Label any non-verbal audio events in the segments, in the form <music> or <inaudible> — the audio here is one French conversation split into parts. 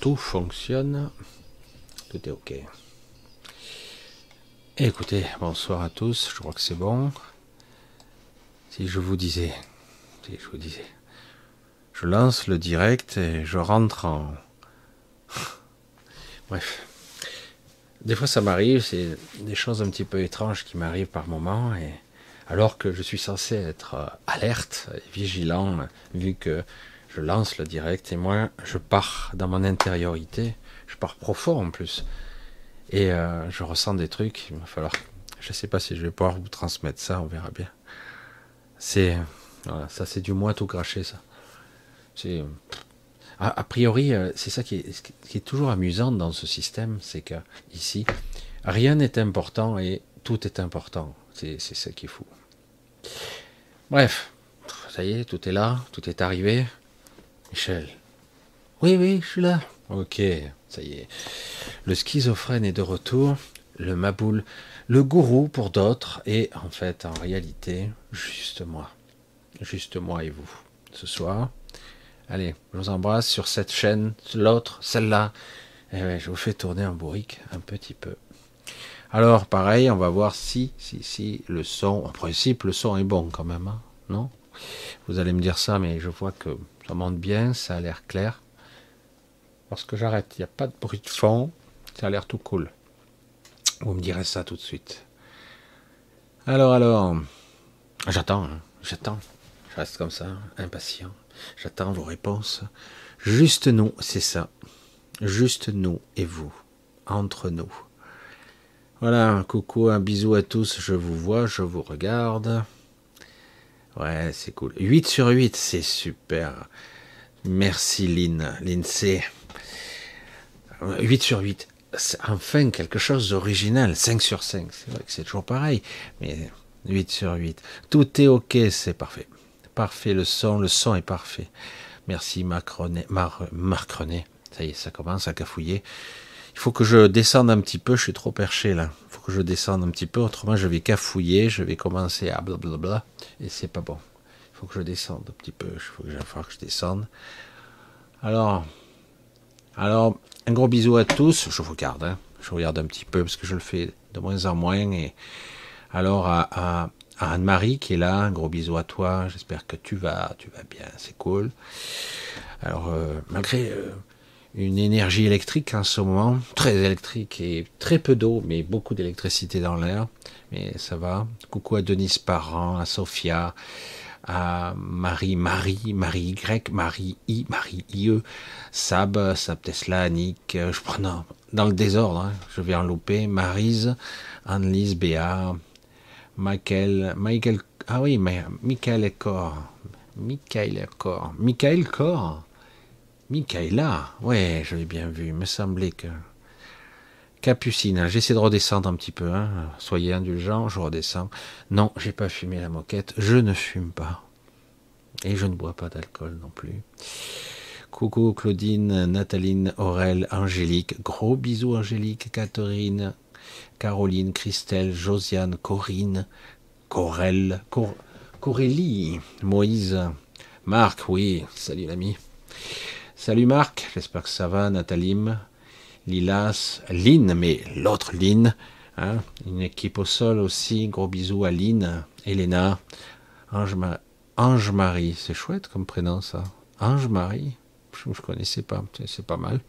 tout fonctionne. Tout est OK. Écoutez, bonsoir à tous, je crois que c'est bon. Si je vous disais, si je vous disais, je lance le direct et je rentre en... <laughs> Bref. Des fois ça m'arrive, c'est des choses un petit peu étranges qui m'arrivent par moment et alors que je suis censé être alerte et vigilant vu que je lance le direct et moi je pars dans mon intériorité, je pars profond en plus. Et euh, je ressens des trucs, il va falloir, je sais pas si je vais pouvoir vous transmettre ça, on verra bien. C'est, voilà, ça c'est du moins tout craché ça. C'est, a, priori, euh, c'est ça qui est, toujours amusant dans ce système, c'est que ici, rien n'est important et tout est important. C'est, c'est ça qui est fou. Bref, ça y est, tout est là, tout est arrivé. Michel. Oui, oui, je suis là. Ok, ça y est. Le schizophrène est de retour, le maboule, le gourou pour d'autres, et en fait, en réalité, juste moi. Juste moi et vous. Ce soir. Allez, je vous embrasse sur cette chaîne, l'autre, celle-là. Et eh je vous fais tourner un bourrique un petit peu. Alors, pareil, on va voir si, si, si, le son, en principe, le son est bon quand même, hein, non? Vous allez me dire ça, mais je vois que ça monte bien, ça a l'air clair. Lorsque j'arrête, il n'y a pas de bruit de fond, ça a l'air tout cool. Vous me direz ça tout de suite. Alors, alors, j'attends, hein, j'attends. Je reste comme ça, impatient. J'attends vos réponses. Juste nous, c'est ça. Juste nous et vous, entre nous. Voilà, un coucou, un bisou à tous, je vous vois, je vous regarde. Ouais, c'est cool. 8 sur 8, c'est super. Merci Lynn. Lynn, c'est 8 sur 8. C'est enfin quelque chose d'original. 5 sur 5. C'est vrai que c'est toujours pareil. Mais 8 sur 8. Tout est OK, c'est parfait. Parfait le son, le son est parfait. Merci. Marc René. Ça y est, ça commence à cafouiller. Il faut que je descende un petit peu, je suis trop perché là. Il faut que je descende un petit peu, autrement je vais cafouiller, je vais commencer à blablabla, et c'est pas bon. Il faut que je descende un petit peu, il faut que, que je descende. Alors, alors, un gros bisou à tous, je vous regarde, hein. je regarde un petit peu parce que je le fais de moins en moins. Alors à, Anne-Marie qui est là, un gros bisou à toi, j'espère que tu vas, tu vas bien, c'est cool. Alors, euh, malgré... Euh, une énergie électrique en ce moment, très électrique et très peu d'eau, mais beaucoup d'électricité dans l'air. Mais ça va. Coucou à Denise Parent, à Sophia, à Marie, Marie, Marie Y, Marie I, Marie IE, Sab, Sab Tesla, Annick, je prends dans, le désordre, hein, je vais en louper, Marise, Annelise, Béa, Michael, Michael, ah oui, mais Michael Cor, Michael Cor, Michael Cor, Michaela, ouais, j'avais bien vu. Me semblait que. Capucine, j'essaie de redescendre un petit peu. Hein. Soyez indulgents, je redescends. Non, j'ai pas fumé la moquette. Je ne fume pas. Et je ne bois pas d'alcool non plus. Coucou Claudine, Nathaline, Aurel, Angélique. Gros bisous Angélique, Catherine, Caroline, Christelle, Josiane, Corinne, Corelle, Cor Corélie, Moïse, Marc, oui, salut l'ami. Salut Marc, j'espère que ça va, Nathalie, Lilas, Lynn, mais l'autre Lynn, hein, une équipe au sol aussi, gros bisous à Lynn, Elena, Ange-Marie, c'est chouette comme prénom ça. Ange-Marie, je ne connaissais pas, c'est pas mal.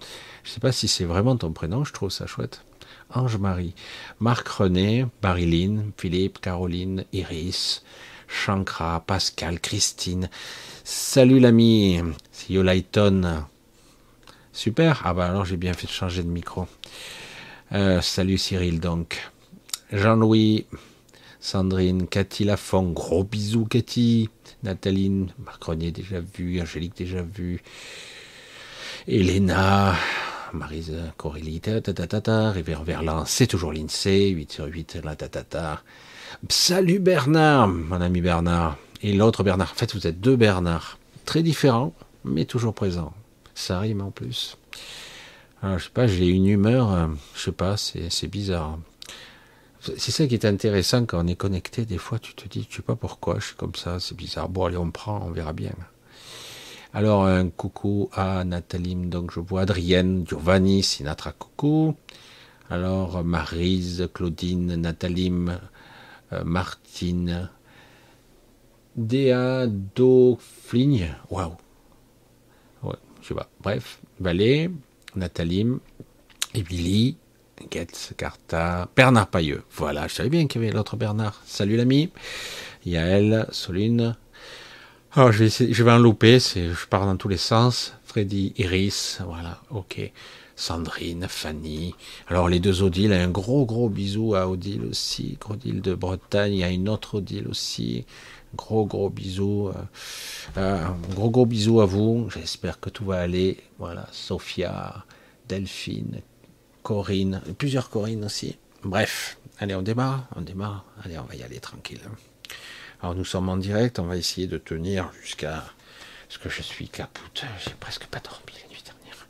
Je ne sais pas si c'est vraiment ton prénom, je trouve ça chouette. Ange-Marie. Marc René, Marilyn, Philippe, Caroline, Iris, Shankra, Pascal, Christine. Salut l'ami, c'est Yolaiton. Super, ah bah alors j'ai bien fait de changer de micro. Euh, salut Cyril donc. Jean-Louis, Sandrine, Cathy Lafont, gros bisous Cathy, Nathalie, Marc René déjà vu, Angélique déjà vu, Elena, Marise Corélie, ta Rivière Verlan, c'est toujours l'INSEE, 8 sur 8, la ta Salut Bernard, mon ami Bernard. Et l'autre Bernard. En fait, vous êtes deux Bernard. Très différents, mais toujours présents. Ça rime en plus. Alors, je sais pas, j'ai une humeur, euh, je sais pas, c'est bizarre. C'est ça qui est intéressant quand on est connecté. Des fois, tu te dis, je sais pas pourquoi, je suis comme ça, c'est bizarre. Bon, allez, on prend, on verra bien. Alors, un coucou à Nathalie, donc je vois Adrienne, Giovanni, Sinatra, coucou. Alors, Marise, Claudine, Nathalie, euh, Martine, Déa, Do, Fligne, waouh. Ouais, je sais pas. Bref, Valé, Nathalie, Émilie, Getz, Carta, Bernard Pailleux. Voilà, je savais bien qu'il y avait l'autre Bernard. Salut l'ami. Yael, Soline, alors, je vais, je vais en louper, je pars dans tous les sens. Freddy, Iris, voilà, ok. Sandrine, Fanny. Alors, les deux Odile, un gros, gros bisou à Odile aussi. Odile de Bretagne, il y a une autre Odile aussi. Gros, gros bisou. Euh, euh, gros, gros bisou à vous. J'espère que tout va aller. Voilà, Sophia, Delphine, Corinne, plusieurs Corinne aussi. Bref, allez, on démarre, on démarre. Allez, on va y aller tranquille. Alors nous sommes en direct, on va essayer de tenir jusqu'à ce que je suis capoute. J'ai presque pas dormi la nuit dernière.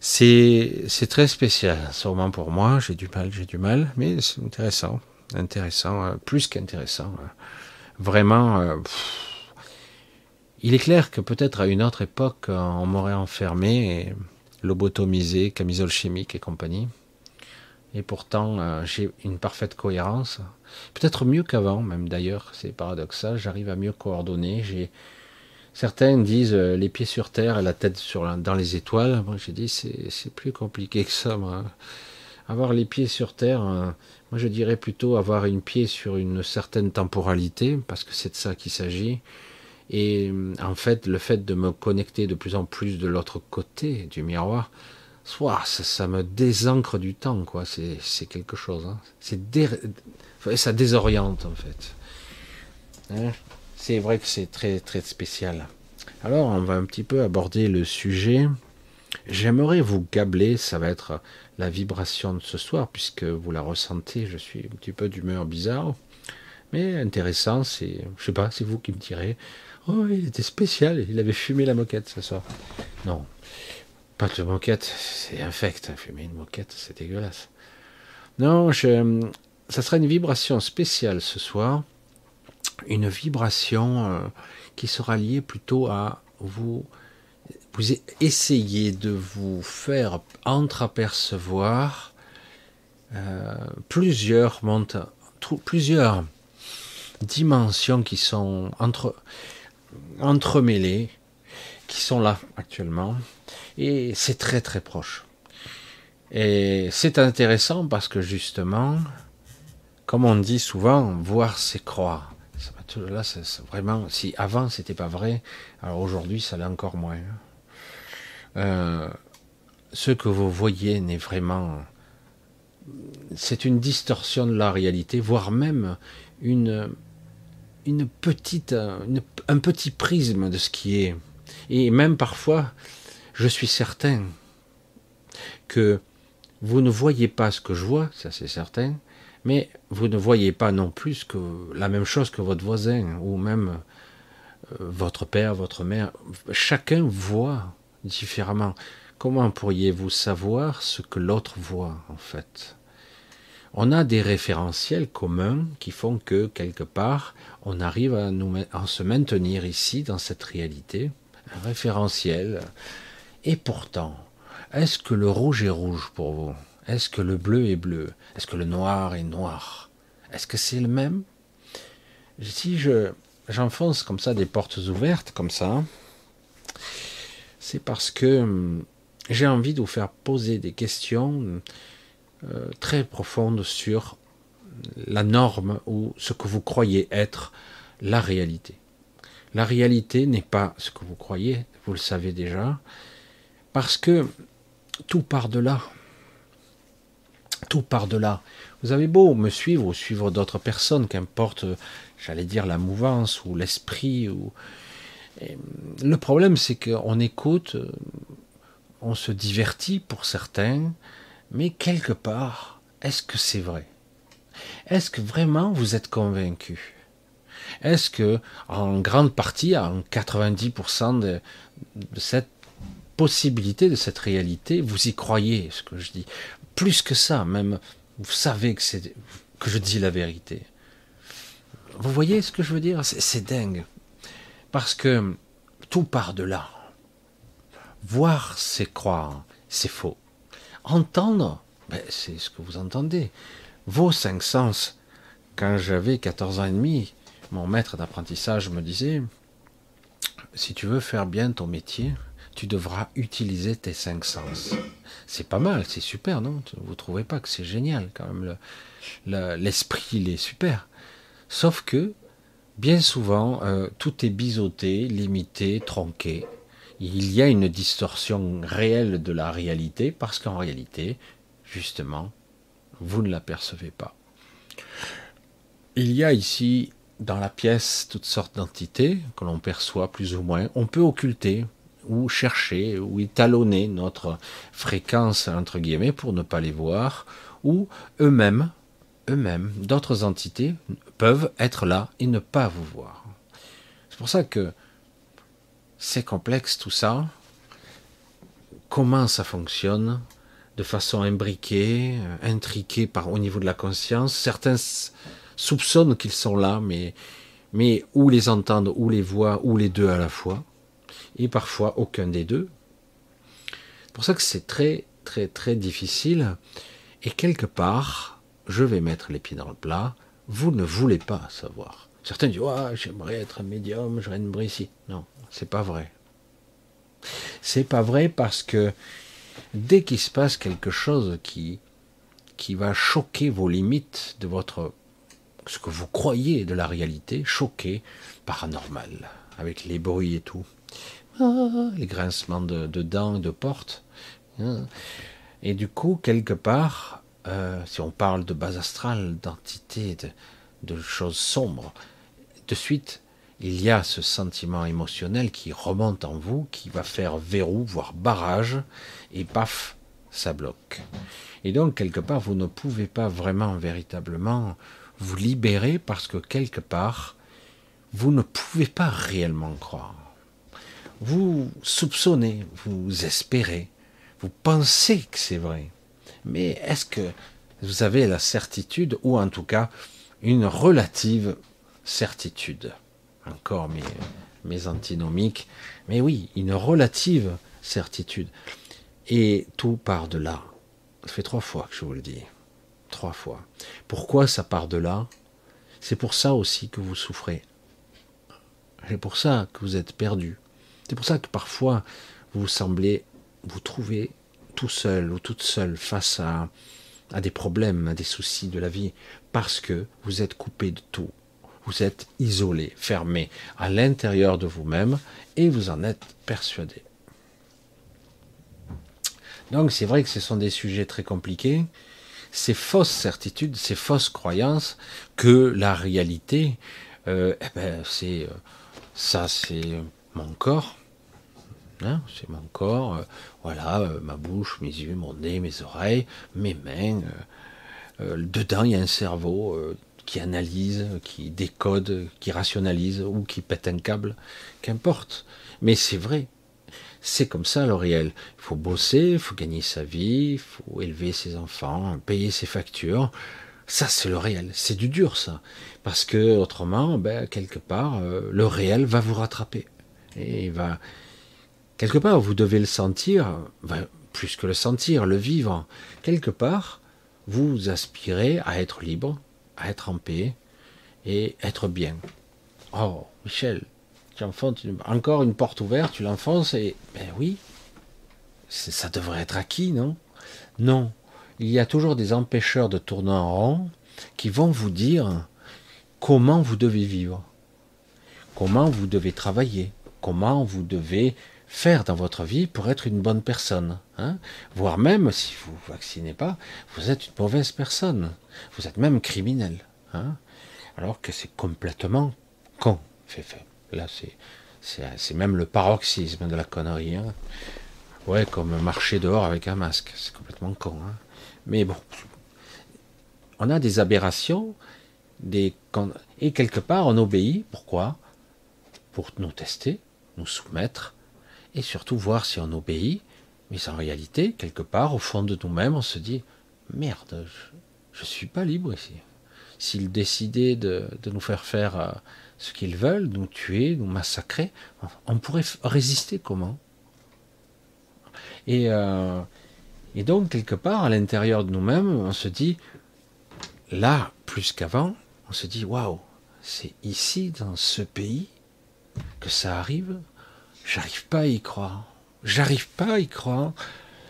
C'est, très spécial, sûrement pour moi. J'ai du mal, j'ai du mal, mais c'est intéressant, intéressant, euh, plus qu'intéressant. Euh. Vraiment, euh, il est clair que peut-être à une autre époque, on m'aurait enfermé, lobotomisé, camisole chimique et compagnie. Et pourtant, j'ai une parfaite cohérence. Peut-être mieux qu'avant, même d'ailleurs, c'est paradoxal, j'arrive à mieux coordonner. J'ai Certains disent euh, les pieds sur terre et la tête dans les étoiles. Moi, j'ai dit c'est plus compliqué que ça. Avoir les pieds sur terre, euh, moi je dirais plutôt avoir une pied sur une certaine temporalité, parce que c'est de ça qu'il s'agit. Et euh, en fait, le fait de me connecter de plus en plus de l'autre côté du miroir, soit ça, me désancre du temps, quoi. C'est quelque chose. Hein. Ça désoriente en fait. Hein? c'est vrai que c'est très très spécial. Alors on va un petit peu aborder le sujet. J'aimerais vous gabler, ça va être la vibration de ce soir, puisque vous la ressentez, je suis un petit peu d'humeur bizarre. Mais intéressant, c'est. Je sais pas, c'est vous qui me direz. Oh, il était spécial, il avait fumé la moquette ce soir. Non, pas de moquette, c'est infect, fumer une moquette, c'est dégueulasse. Non, je, ça sera une vibration spéciale ce soir, une vibration euh, qui sera liée plutôt à vous, vous essayer de vous faire entreapercevoir euh, plusieurs plusieurs dimensions qui sont entre, entremêlées, qui sont là actuellement, et c'est très très proche. Et c'est intéressant parce que justement, comme on dit souvent, voir c'est croire. Là, c'est vraiment, si avant c'était pas vrai, alors aujourd'hui ça l'est encore moins. Euh, ce que vous voyez n'est vraiment, c'est une distorsion de la réalité, voire même une, une petite, un petit prisme de ce qui est. Et même parfois, je suis certain que vous ne voyez pas ce que je vois, ça c'est certain, mais vous ne voyez pas non plus que la même chose que votre voisin ou même euh, votre père, votre mère. Chacun voit différemment. Comment pourriez-vous savoir ce que l'autre voit en fait? On a des référentiels communs qui font que quelque part on arrive à, nous, se maintenir ici dans cette réalité, un référentiel. Et pourtant, est-ce que le rouge est rouge pour vous? Est-ce que le bleu est bleu? Est-ce que le noir est noir? Est-ce que c'est le même? Si je j'enfonce comme ça des portes ouvertes, comme ça, c'est parce que hum, j'ai envie de vous faire poser des questions euh, très profondes sur la norme ou ce que vous croyez être la réalité. La réalité n'est pas ce que vous croyez, vous le savez déjà, parce que tout part de là. Tout part de là. Vous avez beau me suivre ou suivre d'autres personnes, qu'importe, j'allais dire, la mouvance ou l'esprit. Ou... Le problème, c'est qu'on écoute, on se divertit pour certains, mais quelque part, est-ce que c'est vrai? Est-ce que vraiment vous êtes convaincu? Est-ce que, en grande partie, en 90% de, cette possibilité, de cette réalité, vous y croyez, ce que je dis? Plus que ça, même, vous savez que, que je dis la vérité. Vous voyez ce que je veux dire? C'est, dingue. Parce que tout part de là. Voir, c'est croire, c'est faux. Entendre, ben, c'est ce que vous entendez. Vos cinq sens, quand j'avais 14 ans et demi, mon maître d'apprentissage me disait, si tu veux faire bien ton métier, tu devras utiliser tes cinq sens. C'est pas mal, c'est super, non? Vous trouvez pas que c'est génial quand même L'esprit, il est super. Sauf que, bien souvent, euh, tout est biseauté, limité, tronqué. Il y a une distorsion réelle de la réalité parce qu'en réalité, justement, vous ne l'apercevez pas. Il y a ici dans la pièce toutes sortes d'entités que l'on perçoit plus ou moins. On peut occulter, ou chercher, ou étalonner notre fréquence, entre guillemets, pour ne pas les voir, ou eux-mêmes, eux-mêmes, d'autres entités peuvent être là et ne pas vous voir. C'est pour ça que c'est complexe tout ça. Comment ça fonctionne de façon imbriquée, intriquée par, au niveau de la conscience. Certains soupçonnent qu'ils sont là, mais, mais ou les entendent, ou les voient, ou les deux à la fois et parfois aucun des deux. C'est pour ça que c'est très très très difficile et quelque part, je vais mettre les pieds dans le plat, vous ne voulez pas savoir. Certains disent j'aimerais être un médium, je une ici. Non, c'est pas vrai. C'est pas vrai parce que dès qu'il se passe quelque chose qui qui va choquer vos limites de votre ce que vous croyez de la réalité, choquer paranormal avec les bruits et tout, les grincements de, dents et de portes. Hein. Et du coup, quelque part, euh, si on parle de base astrale, d'entité, de, de, choses sombres, de suite, il y a ce sentiment émotionnel qui remonte en vous, qui va faire verrou, voire barrage, et paf, ça bloque. Et donc, quelque part, vous ne pouvez pas vraiment, véritablement, vous libérer parce que quelque part, vous ne pouvez pas réellement croire vous soupçonnez, vous espérez, vous pensez que c'est vrai. Mais est-ce que vous avez la certitude, ou en tout cas une relative certitude? Encore mes, mes antinomiques. Mais oui, une relative certitude. Et tout part de là. Ça fait trois fois que je vous le dis. Trois fois. Pourquoi ça part de là? C'est pour ça aussi que vous souffrez. C'est pour ça que vous êtes perdu. C'est pour ça que parfois vous semblez vous trouver tout seul ou toute seule face à, des problèmes, à des soucis de la vie, parce que vous êtes coupé de tout. Vous êtes isolé, fermé à l'intérieur de vous-même et vous en êtes persuadé. Donc c'est vrai que ce sont des sujets très compliqués, ces fausses certitudes, ces fausses croyances que la réalité, euh, eh ben, c'est euh, ça, c'est mon corps, Hein, c'est mon corps, euh, voilà, euh, ma bouche, mes yeux, mon nez, mes oreilles, mes mains. Euh, dedans, il y a un cerveau qui analyse, qui décode, qui rationalise ou qui pète un câble, qu'importe. Mais c'est vrai, c'est comme ça le réel. Il faut bosser, il faut gagner sa vie, il faut élever ses enfants, payer ses factures. Ça, c'est le réel. C'est du dur, ça. Parce que autrement, ben, quelque part, le réel va vous rattraper. Et il va, Quelque part, vous devez le sentir, plus que le sentir, le vivre. Quelque part, vous aspirez à être libre, à être en paix et être bien. Oh, Michel, tu enfonces encore une porte ouverte, tu l'enfonces et. Ben oui, ça devrait être acquis, non? Non. Il y a toujours des empêcheurs de tourner en rond qui vont vous dire comment vous devez vivre, comment vous devez travailler, comment vous devez faire dans votre vie pour être une bonne personne. Hein Voire même, si vous ne vaccinez pas, vous êtes une mauvaise personne. Vous êtes même criminel. Hein Alors que c'est complètement con. Fait, fait. Là, c'est même le paroxysme de la connerie. Hein ouais, comme marcher dehors avec un masque. C'est complètement con. Hein Mais bon, on a des aberrations, des, et quelque part on obéit. Pourquoi? Pour nous tester, nous soumettre, et surtout voir si on obéit. Mais en réalité, quelque part, au fond de nous-mêmes, on se dit merde, je ne suis pas libre ici. S'ils décidaient de, nous faire faire euh, ce qu'ils veulent, nous tuer, nous massacrer, on pourrait résister comment? Et, euh, et donc, quelque part, à l'intérieur de nous-mêmes, on se dit, là, plus qu'avant, on se dit, waouh, c'est ici, dans ce pays, que ça arrive. J'arrive pas à y croire. J'arrive pas à y croire.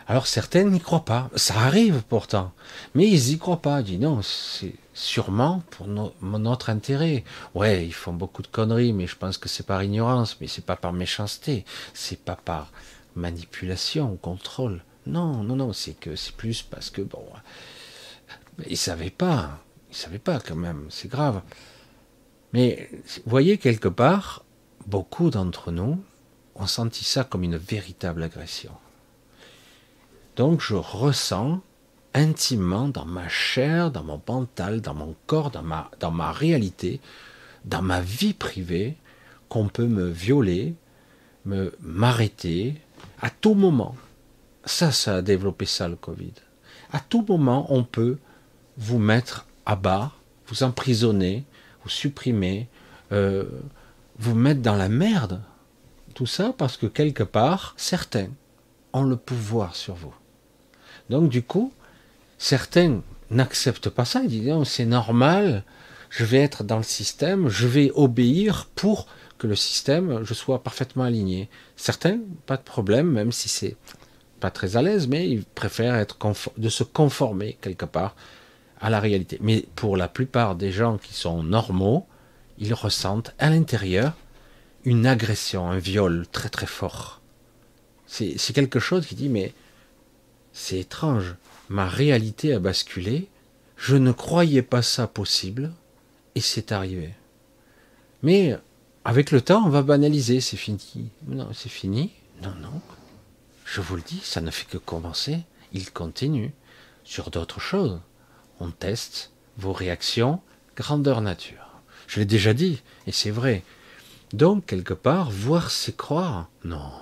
Alors certains n'y croient pas. Ça arrive pourtant. Mais ils y croient pas. Ils disent non, c'est sûrement pour notre intérêt. Ouais, ils font beaucoup de conneries, mais je pense que c'est par ignorance, mais c'est pas par méchanceté, c'est pas par manipulation, contrôle. Non, non, non, c'est que c'est plus parce que bon, ils savaient pas, ils savaient pas quand même, c'est grave. Mais vous voyez quelque part, beaucoup d'entre nous ont senti ça comme une véritable agression. Donc je ressens intimement dans ma chair, dans mon mental, dans mon corps, dans ma, dans ma réalité, dans ma vie privée, qu'on peut me violer, me m'arrêter, à tout moment, ça, ça a développé ça le Covid. À tout moment, on peut vous mettre à bas, vous emprisonner, vous supprimer, euh, vous mettre dans la merde. Ça parce que quelque part, certains ont le pouvoir sur vous. Donc du coup, certains n'acceptent pas ça. Ils c'est normal, je vais être dans le système, je vais obéir pour que le système, je sois parfaitement aligné. Certains, pas de problème, même si c'est pas très à l'aise, mais ils préfèrent être de se conformer quelque part à la réalité. Mais pour la plupart des gens qui sont normaux, ils ressentent à l'intérieur une agression, un viol très très fort. C'est quelque chose qui dit mais c'est étrange, ma réalité a basculé, je ne croyais pas ça possible, et c'est arrivé. Mais avec le temps, on va banaliser, c'est fini. Non, c'est fini. Non, non. Je vous le dis, ça ne fait que commencer. Il continue sur d'autres choses. On teste vos réactions, grandeur nature. Je l'ai déjà dit, et c'est vrai. Donc, quelque part, voir c'est croire. Non.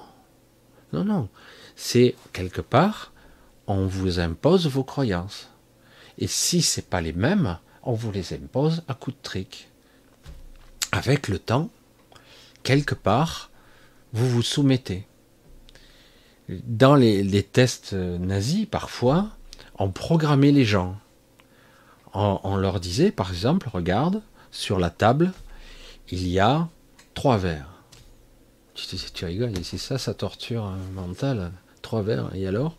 Non, non. C'est quelque part, on vous impose vos croyances. Et si ce n'est pas les mêmes, on vous les impose à coup de trick. Avec le temps, quelque part, vous vous soumettez. Dans les, tests nazis, parfois, on programmait les gens. On, leur disait, par exemple, regarde, sur la table, il y a trois verres. Tu, tu rigoles, c'est ça, sa torture mentale. Trois verres, et alors?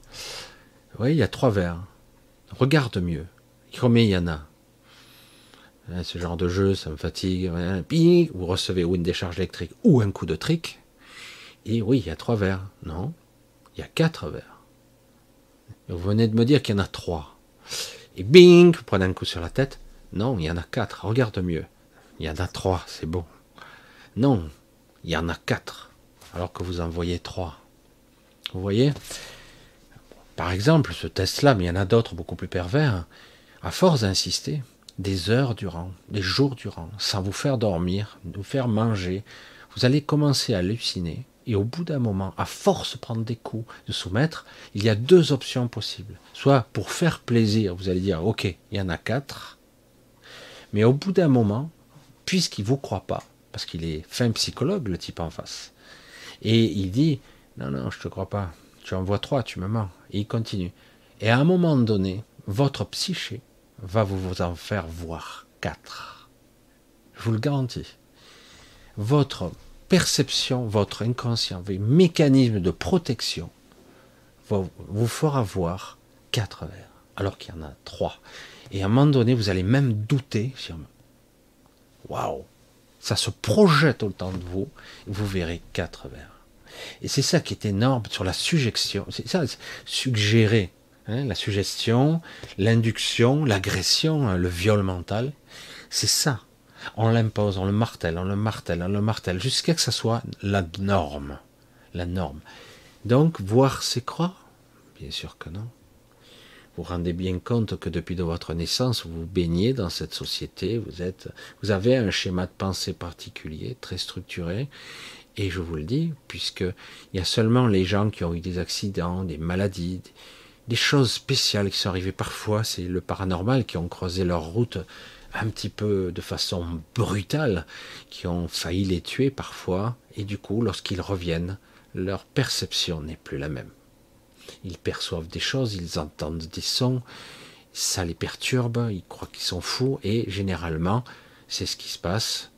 Oui, il y a trois verres. Regarde mieux. Combien il y en a? Hein, ce genre de jeu, ça me fatigue. vous recevez ou une décharge électrique ou un coup de trick. Et oui, il y a trois verres. Non, il y a quatre verres. vous venez de me dire qu'il y en a trois. Et bing, vous prenez un coup sur la tête. Non, il y en a quatre. Regarde mieux. Il y en a trois, c'est bon. Non, il y en a quatre. Alors que vous en voyez trois. Vous voyez Par exemple, ce test-là, mais il y en a d'autres beaucoup plus pervers. À force d'insister, des heures durant, des jours durant, sans vous faire dormir, vous faire manger, vous allez commencer à halluciner. Et au bout d'un moment, à force de prendre des coups, de soumettre, il y a deux options possibles. Soit pour faire plaisir, vous allez dire, ok, il y en a quatre. Mais au bout d'un moment, puisqu'il ne vous croit pas, parce qu'il est fin psychologue, le type en face, et il dit, non, non, je te crois pas, tu en vois trois, tu me mens. Et il continue. Et à un moment donné, votre psyché va vous en faire voir quatre. Je vous le garantis. votre perception, votre inconscient, vos mécanismes de protection vous fera voir quatre verres, alors qu'il y en a trois. Et à un moment donné, vous allez même douter Waouh Ça se projette autant de vous, vous verrez quatre verres. Et c'est ça qui est énorme sur la suggestion. C'est ça, suggérer. Hein, la suggestion, l'induction, l'agression, hein, le viol mental. C'est ça. On l'impose, on le martèle, on le martèle, on le martèle, jusqu'à que ça soit la norme. La norme. Donc, voir c'est croire Bien sûr que non. Vous rendez bien compte que depuis de votre naissance, vous baignez dans cette société, vous êtes, vous avez un schéma de pensée particulier, très structuré, et je vous le dis, puisque il y a seulement les gens qui ont eu des accidents, des maladies, des choses spéciales qui sont arrivées parfois, c'est le paranormal qui ont croisé leur route un petit peu de façon brutale, qui ont failli les tuer parfois, et du coup, lorsqu'ils reviennent, leur perception n'est plus la même. Ils perçoivent des choses, ils entendent des sons, ça les perturbe, ils croient qu'ils sont fous, et généralement, c'est ce qui se passe.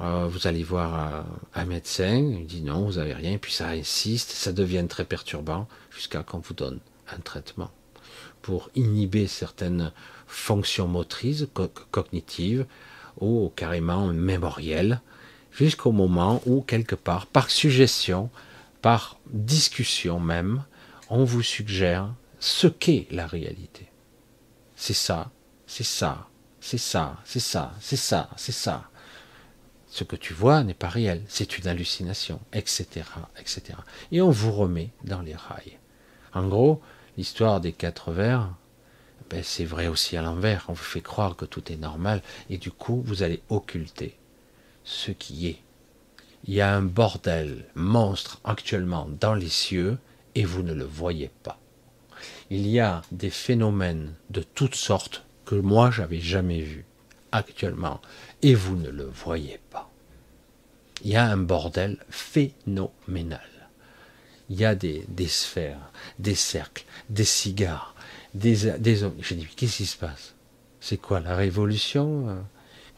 Euh, vous allez voir un, médecin, il dit non, vous avez rien, puis ça insiste, ça devient très perturbant jusqu'à qu'on vous donne un traitement pour inhiber certaines fonctions motrices, cognitives ou carrément mémorielles, jusqu'au moment où, quelque part, par suggestion, par discussion même, on vous suggère ce qu'est la réalité. C'est ça, c'est ça, c'est ça, c'est ça, c'est ça, c'est ça ce que tu vois n'est pas réel, c'est une hallucination, etc., etc. Et on vous remet dans les rails. En gros, l'histoire des quatre vers, ben c'est vrai aussi à l'envers. On vous fait croire que tout est normal, et du coup, vous allez occulter ce qui est. Il y a un bordel monstre actuellement dans les cieux, et vous ne le voyez pas. Il y a des phénomènes de toutes sortes que moi j'avais jamais vus actuellement et vous ne le voyez pas. Il y a un bordel phénoménal. Il y a des, sphères, des cercles, des cigares, des, des. J'ai dit, qu'est-ce qui se passe? C'est quoi la révolution?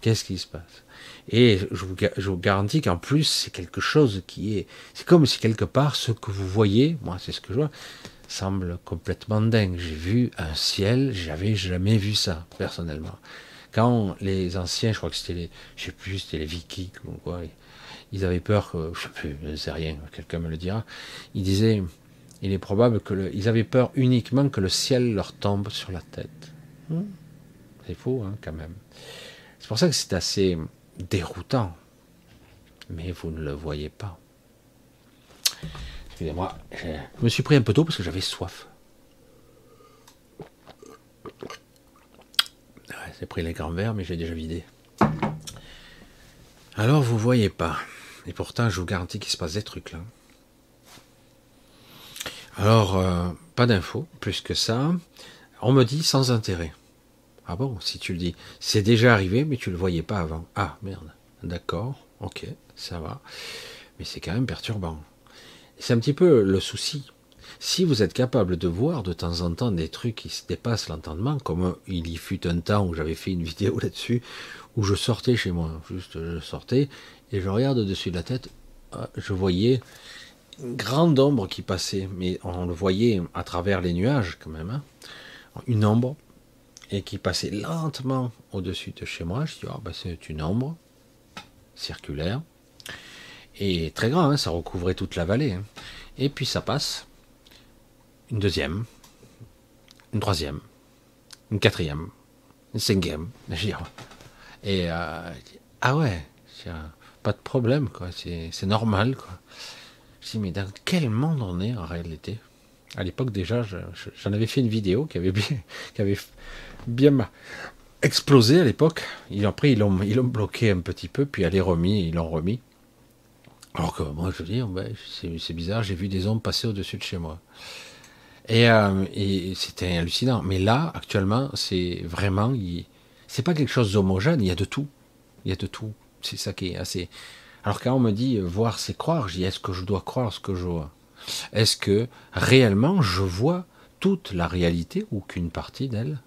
Qu'est-ce qui se passe? Et je vous, je vous garantis qu'en plus, c'est quelque chose qui est. C'est comme si quelque part, ce que vous voyez, moi c'est ce que je vois, semble complètement dingue. J'ai vu un ciel, j'avais jamais vu ça, personnellement. Quand les anciens, je crois que c'était les, je sais plus, c'était les Vikings ou quoi, ils avaient peur que, je sais plus, je sais rien, quelqu'un me le dira. Ils disaient, il est probable que ils avaient peur uniquement que le ciel leur tombe sur la tête. Hmm. C'est faux, hein, quand même. C'est pour ça que c'est assez déroutant. Mais vous ne le voyez pas. Excusez-moi, je me suis pris un peu tôt parce que j'avais soif. J'ai pris les grands verres, mais j'ai déjà vidé. Alors, vous voyez pas. Et pourtant, je vous garantis qu'il se passe des trucs là. Alors, euh, pas d'infos, plus que ça. On me dit sans intérêt. Ah bon, si tu le dis. C'est déjà arrivé, mais tu le voyais pas avant. Ah, merde. D'accord, ok, ça va. Mais c'est quand même perturbant. C'est un petit peu le souci si vous êtes capable de voir de temps en temps des trucs qui se dépassent l'entendement, comme il y fut un temps où j'avais fait une vidéo là-dessus, où je sortais chez moi, juste je sortais, et je regarde au-dessus de la tête, ah, je voyais une grande ombre qui passait, mais on le voyait à travers les nuages quand même, hein. une ombre, et qui passait lentement au-dessus de chez moi. Je dis, ah, ben, c'est une ombre circulaire, et très grand, hein, ça recouvrait toute la vallée. Hein. Et puis ça passe, une deuxième, une troisième, une quatrième, une cinquième. <laughs> Et euh, ah ouais, pas de problème, quoi. C'est normal, quoi. Je dis, mais dans quel monde on est en réalité? À l'époque, déjà, j'en avais fait une vidéo qui avait bien, <laughs> qui avait bien explosé à l'époque. Après, ils l'ont bloqué un petit peu, puis elle est remis, ils l'ont remis. Alors que moi, je veux dire, c'est bizarre, j'ai vu des ombres passer au-dessus de chez moi. Euh, et, c'était hallucinant. Mais là, actuellement, c'est vraiment, c'est pas quelque chose d'homogène. Il y a de tout. Il y a de tout. C'est ça qui est assez. Alors quand on me dit voir, c'est croire, je dis est-ce que je dois croire ce que je vois? Est-ce que réellement je vois toute la réalité ou qu'une partie d'elle?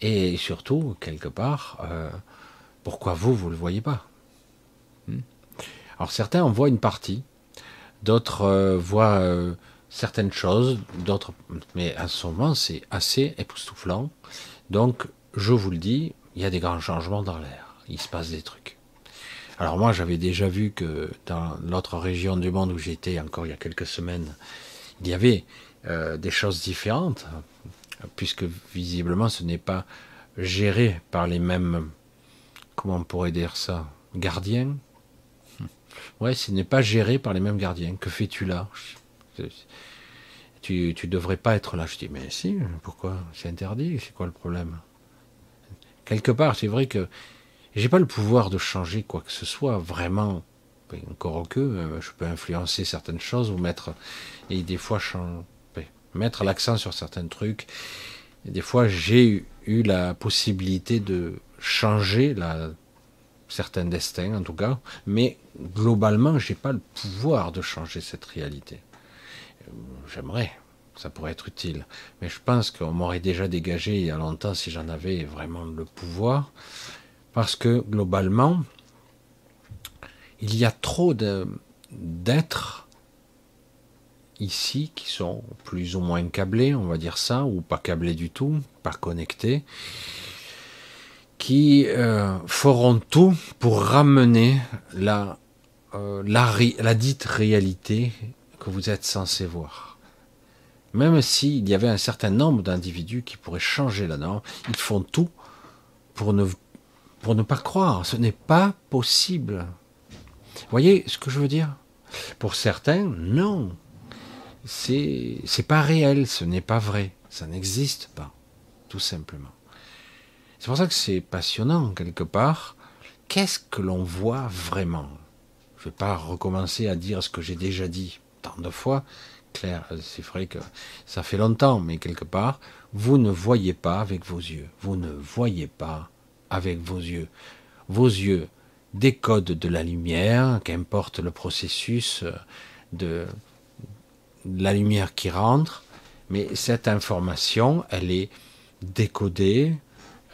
Et surtout, quelque part, euh, pourquoi vous, vous le voyez pas? Hmm Alors certains en voient une partie, d'autres euh, voient euh, certaines choses, d'autres, mais à ce moment c'est assez époustouflant. Donc je vous le dis, il y a des grands changements dans l'air, il se passe des trucs. Alors moi j'avais déjà vu que dans l'autre région du monde où j'étais encore il y a quelques semaines, il y avait des choses différentes, puisque visiblement ce n'est pas géré par les mêmes, comment on pourrait dire ça, gardiens. Ouais, ce n'est pas géré par les mêmes gardiens. Que fais-tu là? Tu, tu devrais pas être là. Je dis, mais si, pourquoi? C'est interdit, c'est quoi le problème? Quelque part, c'est vrai que j'ai pas le pouvoir de changer quoi que ce soit, vraiment. Encore que, euh, je peux influencer certaines choses ou mettre, et des fois, mettre l'accent sur certains trucs. Et des fois, j'ai eu la possibilité de changer certains destins, en tout cas, mais globalement, j'ai pas le pouvoir de changer cette réalité. J'aimerais, ça pourrait être utile, mais je pense qu'on m'aurait déjà dégagé il y a longtemps si j'en avais vraiment le pouvoir, parce que globalement, il y a trop d'êtres ici qui sont plus ou moins câblés, on va dire ça, ou pas câblés du tout, pas connectés, qui euh, feront tout pour ramener la, euh, la, dite réalité que vous êtes censé voir. Même s'il y avait un certain nombre d'individus qui pourraient changer la norme, ils font tout pour ne, pour ne pas croire. Ce n'est pas possible. Vous voyez ce que je veux dire? Pour certains, non c'est pas réel, ce n'est pas vrai, ça n'existe pas, tout simplement. C'est pour ça que c'est passionnant quelque part. Qu'est-ce que l'on voit vraiment? Je vais pas recommencer à dire ce que j'ai déjà dit tant de fois. Claire, c'est vrai que ça fait longtemps, mais quelque part, vous ne voyez pas avec vos yeux. Vous ne voyez pas avec vos yeux. Vos yeux décodent de la lumière, qu'importe le processus de, la lumière qui rentre, mais cette information, elle est décodée,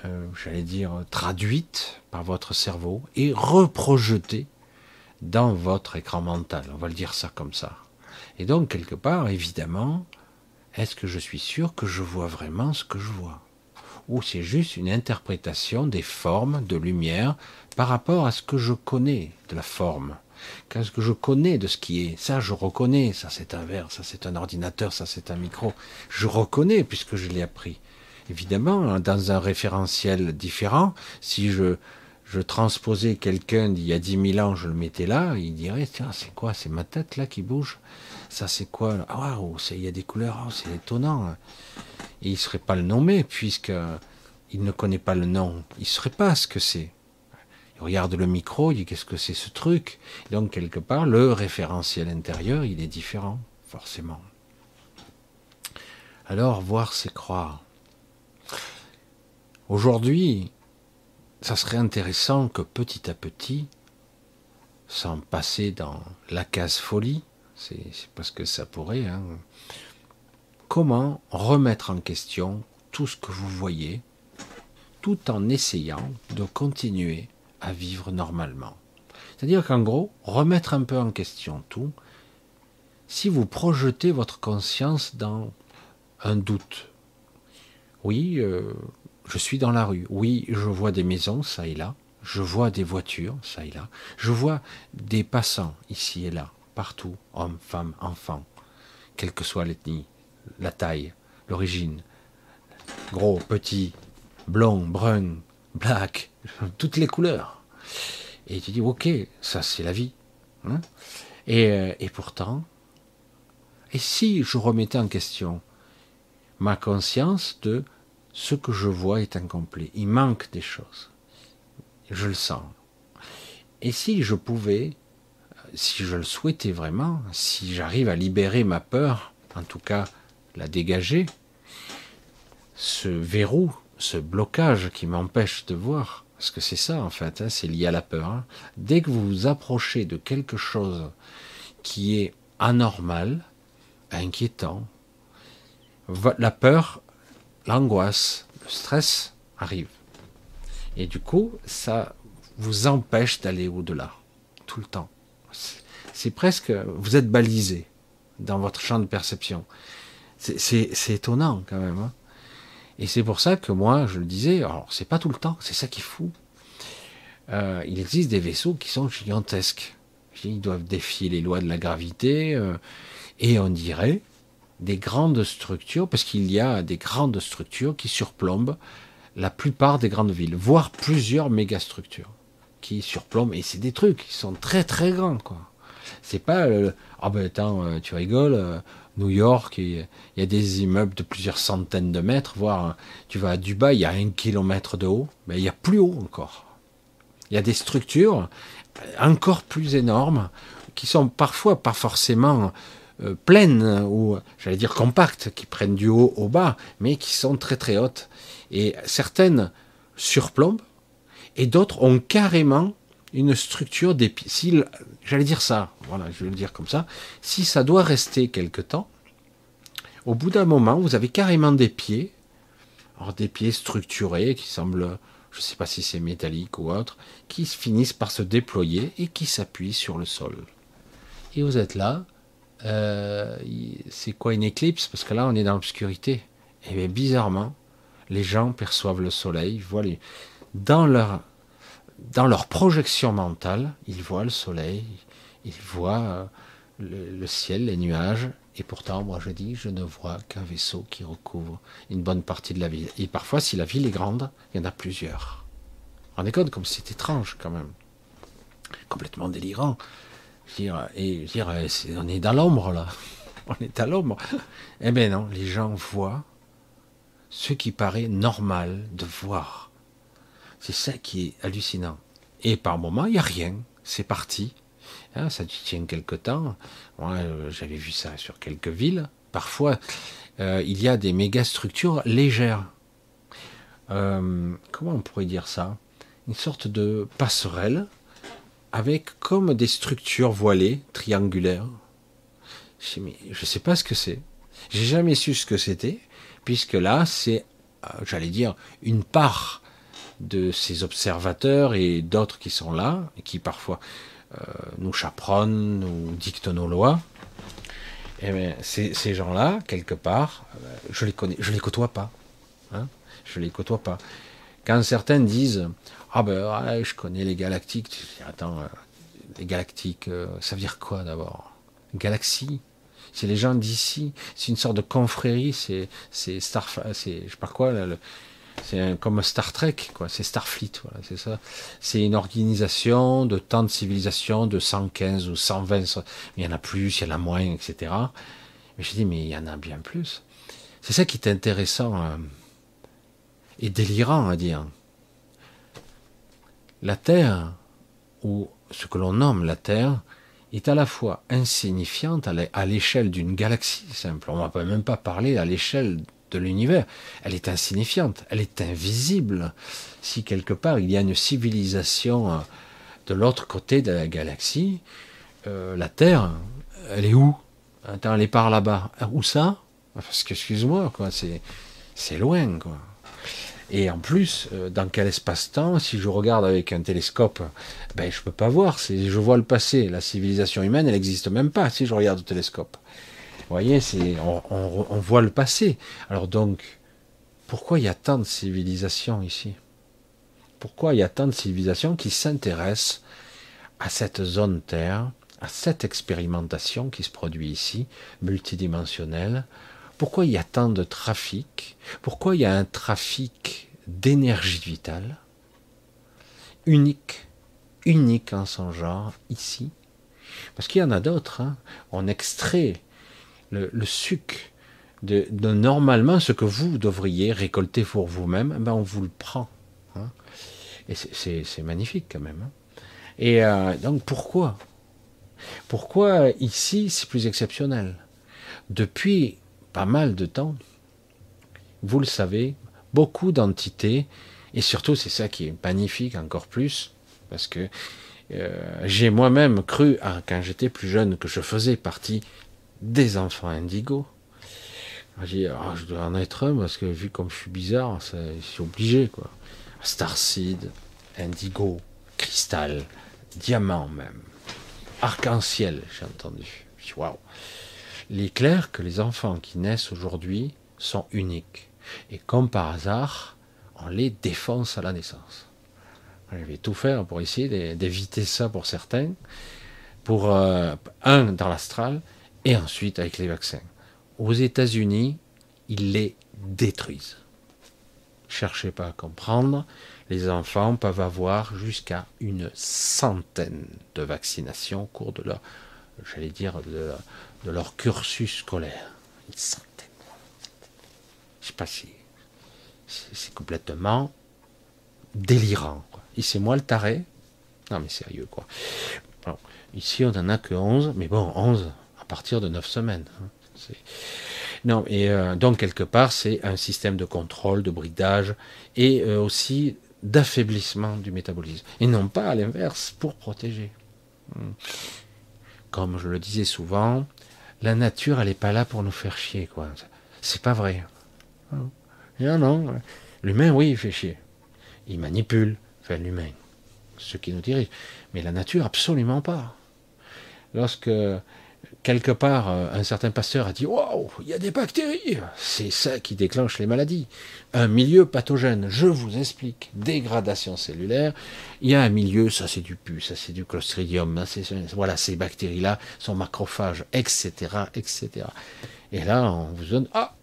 euh, j'allais dire traduite par votre cerveau et reprojetée dans votre écran mental. On va le dire ça comme ça. Et donc, quelque part, évidemment, est-ce que je suis sûr que je vois vraiment ce que je vois? Ou c'est juste une interprétation des formes de lumière par rapport à ce que je connais de la forme? Qu'est-ce que je connais de ce qui est? Ça, je reconnais. Ça, c'est un verre. Ça, c'est un ordinateur. Ça, c'est un micro. Je reconnais puisque je l'ai appris. Évidemment, dans un référentiel différent, si je, transposais quelqu'un d'il y a dix mille ans, je le mettais là, il dirait c'est quoi? C'est ma tête là qui bouge Ça, c'est quoi? Ah, waouh, il y a des couleurs. Oh, c'est étonnant. Et il ne serait pas le nommer puisque il ne connaît pas le nom. Il ne saurait pas ce que c'est regarde le micro, il dit qu'est-ce que c'est ce truc? Donc quelque part, le référentiel intérieur, il est différent, forcément. Alors, voir, c'est croire. Aujourd'hui, ça serait intéressant que petit à petit, sans passer dans la case folie, c'est parce que ça pourrait, hein, comment remettre en question tout ce que vous voyez, tout en essayant de continuer à vivre normalement. C'est-à-dire qu'en gros, remettre un peu en question tout, si vous projetez votre conscience dans un doute, oui, euh, je suis dans la rue, oui, je vois des maisons, ça et là, je vois des voitures, ça et là, je vois des passants, ici et là, partout, hommes, femmes, enfants, quelle que soit l'ethnie, la taille, l'origine, gros, petit, blond, brun, black, <laughs> toutes les couleurs. Et tu dis, ok, ça c'est la vie. Hein. et, et pourtant, et si je remettais en question ma conscience de ce que je vois est incomplet, il manque des choses, je le sens. Et si je pouvais, si je le souhaitais vraiment, si j'arrive à libérer ma peur, en tout cas la dégager, ce verrou ce blocage qui m'empêche de voir, parce que c'est ça en fait, hein, c'est lié à la peur. Hein. Dès que vous vous approchez de quelque chose qui est anormal, inquiétant, la peur, l'angoisse, le stress arrive. Et du coup, ça vous empêche d'aller au-delà, tout le temps. C'est presque, vous êtes balisé dans votre champ de perception. C'est étonnant quand même. Hein. Et c'est pour ça que moi, je le disais, alors c'est pas tout le temps, c'est ça qui est fou. Euh, il existe des vaisseaux qui sont gigantesques. Ils doivent défier les lois de la gravité, euh, et on dirait des grandes structures, parce qu'il y a des grandes structures qui surplombent la plupart des grandes villes, voire plusieurs mégastructures qui surplombent, et c'est des trucs qui sont très très grands, quoi. C'est pas ah ben attends, euh, tu rigoles, New York, il y a des immeubles de plusieurs centaines de mètres, voire tu vas à Dubaï, il y a un kilomètre de haut, mais il y a plus haut encore. Il y a des structures encore plus énormes qui sont parfois pas forcément euh, pleines ou j'allais dire compactes, qui prennent du haut au bas, mais qui sont très très hautes. Et certaines surplombent et d'autres ont carrément une structure pieds. j'allais dire ça, voilà, je vais le dire comme ça. Si ça doit rester quelque temps, au bout d'un moment, vous avez carrément des pieds, des pieds structurés qui semblent, je ne sais pas si c'est métallique ou autre, qui finissent par se déployer et qui s'appuient sur le sol. Et vous êtes là. Euh, c'est quoi une éclipse? Parce que là, on est dans l'obscurité. Et bien, bizarrement, les gens perçoivent le soleil, voient dans leur dans leur projection mentale, ils voient le soleil, ils voient euh, le, ciel, les nuages, et pourtant, moi je dis, je ne vois qu'un vaisseau qui recouvre une bonne partie de la ville. Et parfois, si la ville est grande, il y en a plusieurs. On est compte comme c'est étrange quand même, complètement délirant. dire, et dire, euh, on est dans l'ombre là, <laughs> on est à l'ombre. Eh bien non, les gens voient ce qui paraît normal de voir. C'est ça qui est hallucinant. Et par moment, il n'y a rien. C'est parti. Hein, ça tient quelque temps. Moi, euh, j'avais vu ça sur quelques villes. Parfois, euh, il y a des méga structures légères. Euh, comment on pourrait dire ça? Une sorte de passerelle avec comme des structures voilées, triangulaires. Je ne sais pas ce que c'est. J'ai jamais su ce que c'était puisque là, c'est, j'allais dire, une part de ces observateurs et d'autres qui sont là, et qui parfois euh, nous chaperonnent, nous dictent nos lois. Eh bien, ces, gens-là, quelque part, euh, je les connais, je les côtoie pas. Hein je les côtoie pas. Quand certains disent Ah ben, je connais les galactiques, tu dis Attends, les galactiques, ça veut dire quoi d'abord? Galaxie? C'est les gens d'ici, c'est une sorte de confrérie, c'est c'est Star, c'est je sais pas quoi c'est comme Star Trek, quoi. C'est Starfleet, voilà, c'est ça. C'est une organisation de tant de civilisations, de 115 ou 120. Il y en a plus, il y en a moins, etc. Mais je dis, mais il y en a bien plus. C'est ça qui est intéressant euh, et délirant à dire. La Terre, ou ce que l'on nomme la Terre, est à la fois insignifiante à l'échelle d'une galaxie simple. On ne va même pas parler à l'échelle l'univers. Elle est insignifiante, elle est invisible. Si quelque part il y a une civilisation euh, de l'autre côté de la galaxie, euh, la Terre, elle est où? Attends, elle est par là-bas. Où ça? Parce que, excuse-moi, quoi, c'est, loin. Et en plus, euh, dans quel espace-temps, si je regarde avec un télescope, ben, je ne peux pas voir. Je vois le passé, la civilisation humaine, elle n'existe même pas si je regarde au télescope. Voyez, on, voit le passé. Alors donc, pourquoi il y a tant de civilisations ici? Pourquoi il y a tant de civilisations qui s'intéressent à cette zone Terre, à cette expérimentation qui se produit ici, multidimensionnelle, pourquoi il y a tant de trafic? Pourquoi il y a un trafic d'énergie vitale unique, unique en son genre ici? Parce qu'il y en a d'autres. Hein. On extrait le, suc de, normalement ce que vous devriez récolter pour vous-même, ben on vous le prend. Hein. Et c'est magnifique quand même. Hein. Et euh, donc pourquoi? Pourquoi ici c'est plus exceptionnel? Depuis pas mal de temps. Vous le savez, beaucoup d'entités, et surtout c'est ça qui est magnifique encore plus, parce que euh, j'ai moi-même cru, quand j'étais plus jeune, que je faisais partie des enfants indigos. J'ai dit, ah, je dois en être un, parce que vu comme je suis bizarre, je suis obligé. quoi. Starseed, indigo, cristal, diamant même. arc-en-ciel, j'ai entendu. Waouh Il est clair que les enfants qui naissent aujourd'hui sont uniques. Et comme par hasard, on les défonce à la naissance. Je vais tout faire pour essayer d'éviter ça pour certains, pour euh, un dans l'astral, et ensuite avec les vaccins. Aux États-Unis, ils les détruisent. Cherchez pas à comprendre, les enfants peuvent avoir jusqu'à une centaine de vaccinations au cours de leur, j'allais dire, de, leur cursus scolaire. Une centaine. Je sais pas si c'est complètement délirant. Et c'est moi le taré? Non mais sérieux quoi. ici on en a que 11, mais bon, 11 à partir de 9 semaines. Hein. Non, et euh, donc quelque part c'est un système de contrôle, de bridage et euh, aussi d'affaiblissement du métabolisme. Et non pas à l'inverse, pour protéger. Hmm. Comme je le disais souvent, la nature elle n'est pas là pour nous faire chier quoi. C'est pas vrai. Non, non. L'humain, oui, il fait chier. Il manipule, enfin l'humain, ce qui nous dirige. Mais la nature, absolument pas. Lorsque quelque part un certain pasteur a dit Waouh, il y a des bactéries C'est ça qui déclenche les maladies. Un milieu pathogène, je vous explique. Dégradation cellulaire. Il y a un milieu, ça c'est du pus, ça c'est du clostridium, voilà, ces bactéries-là sont macrophages, etc., etc. Et là, on vous donne Ah,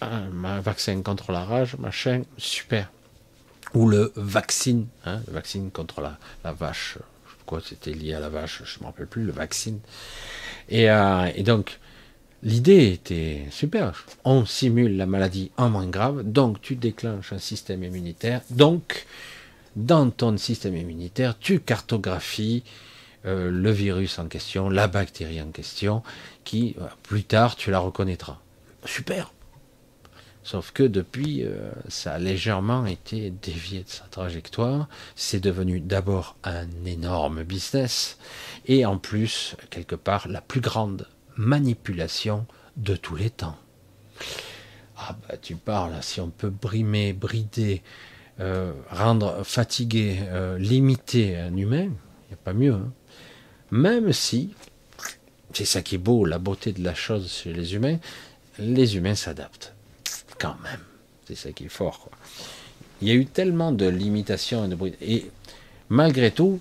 un vaccin contre la rage, machin, super. Ou le vaccin, hein, le vaccin contre la, vache, c'était lié à la vache, je ne me rappelle plus, le vaccin. Et, euh, et donc, l'idée était super. On simule la maladie en moins grave, donc tu déclenches un système immunitaire. Donc, dans ton système immunitaire, tu cartographies euh, le virus en question, la bactérie en question, qui euh, plus tard tu la reconnaîtras. Super. Sauf que depuis, euh, ça a légèrement été dévié de sa trajectoire. C'est devenu d'abord un énorme business et en plus, quelque part, la plus grande manipulation de tous les temps. Ah bah tu parles, si on peut brimer, brider, euh, rendre fatigué, euh, limiter un humain, il n'y a pas mieux. Hein. Même si, c'est ça qui est beau, la beauté de la chose chez les humains, les humains s'adaptent quand même. C'est ça qui est fort. Il y a eu tellement de limitations et de bruit. Et malgré tout,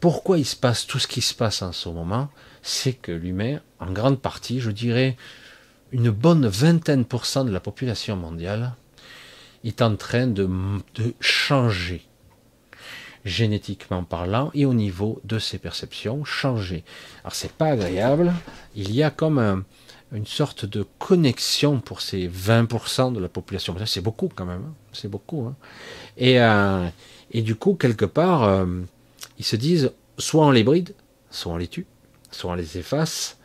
pourquoi il se passe tout ce qui se passe en ce moment C'est que l'humain, en grande partie, je dirais, une bonne vingtaine pour cent de la population mondiale est en train de, changer génétiquement parlant et au niveau de ses perceptions changer. Alors c'est pas agréable, il y a comme un, une sorte de connexion pour ces 20% de la population. C'est beaucoup quand même, hein. c'est beaucoup. Hein. Et, euh, et du coup, quelque part, euh, ils se disent, soit on les bride, soit on les tue, soit on les efface,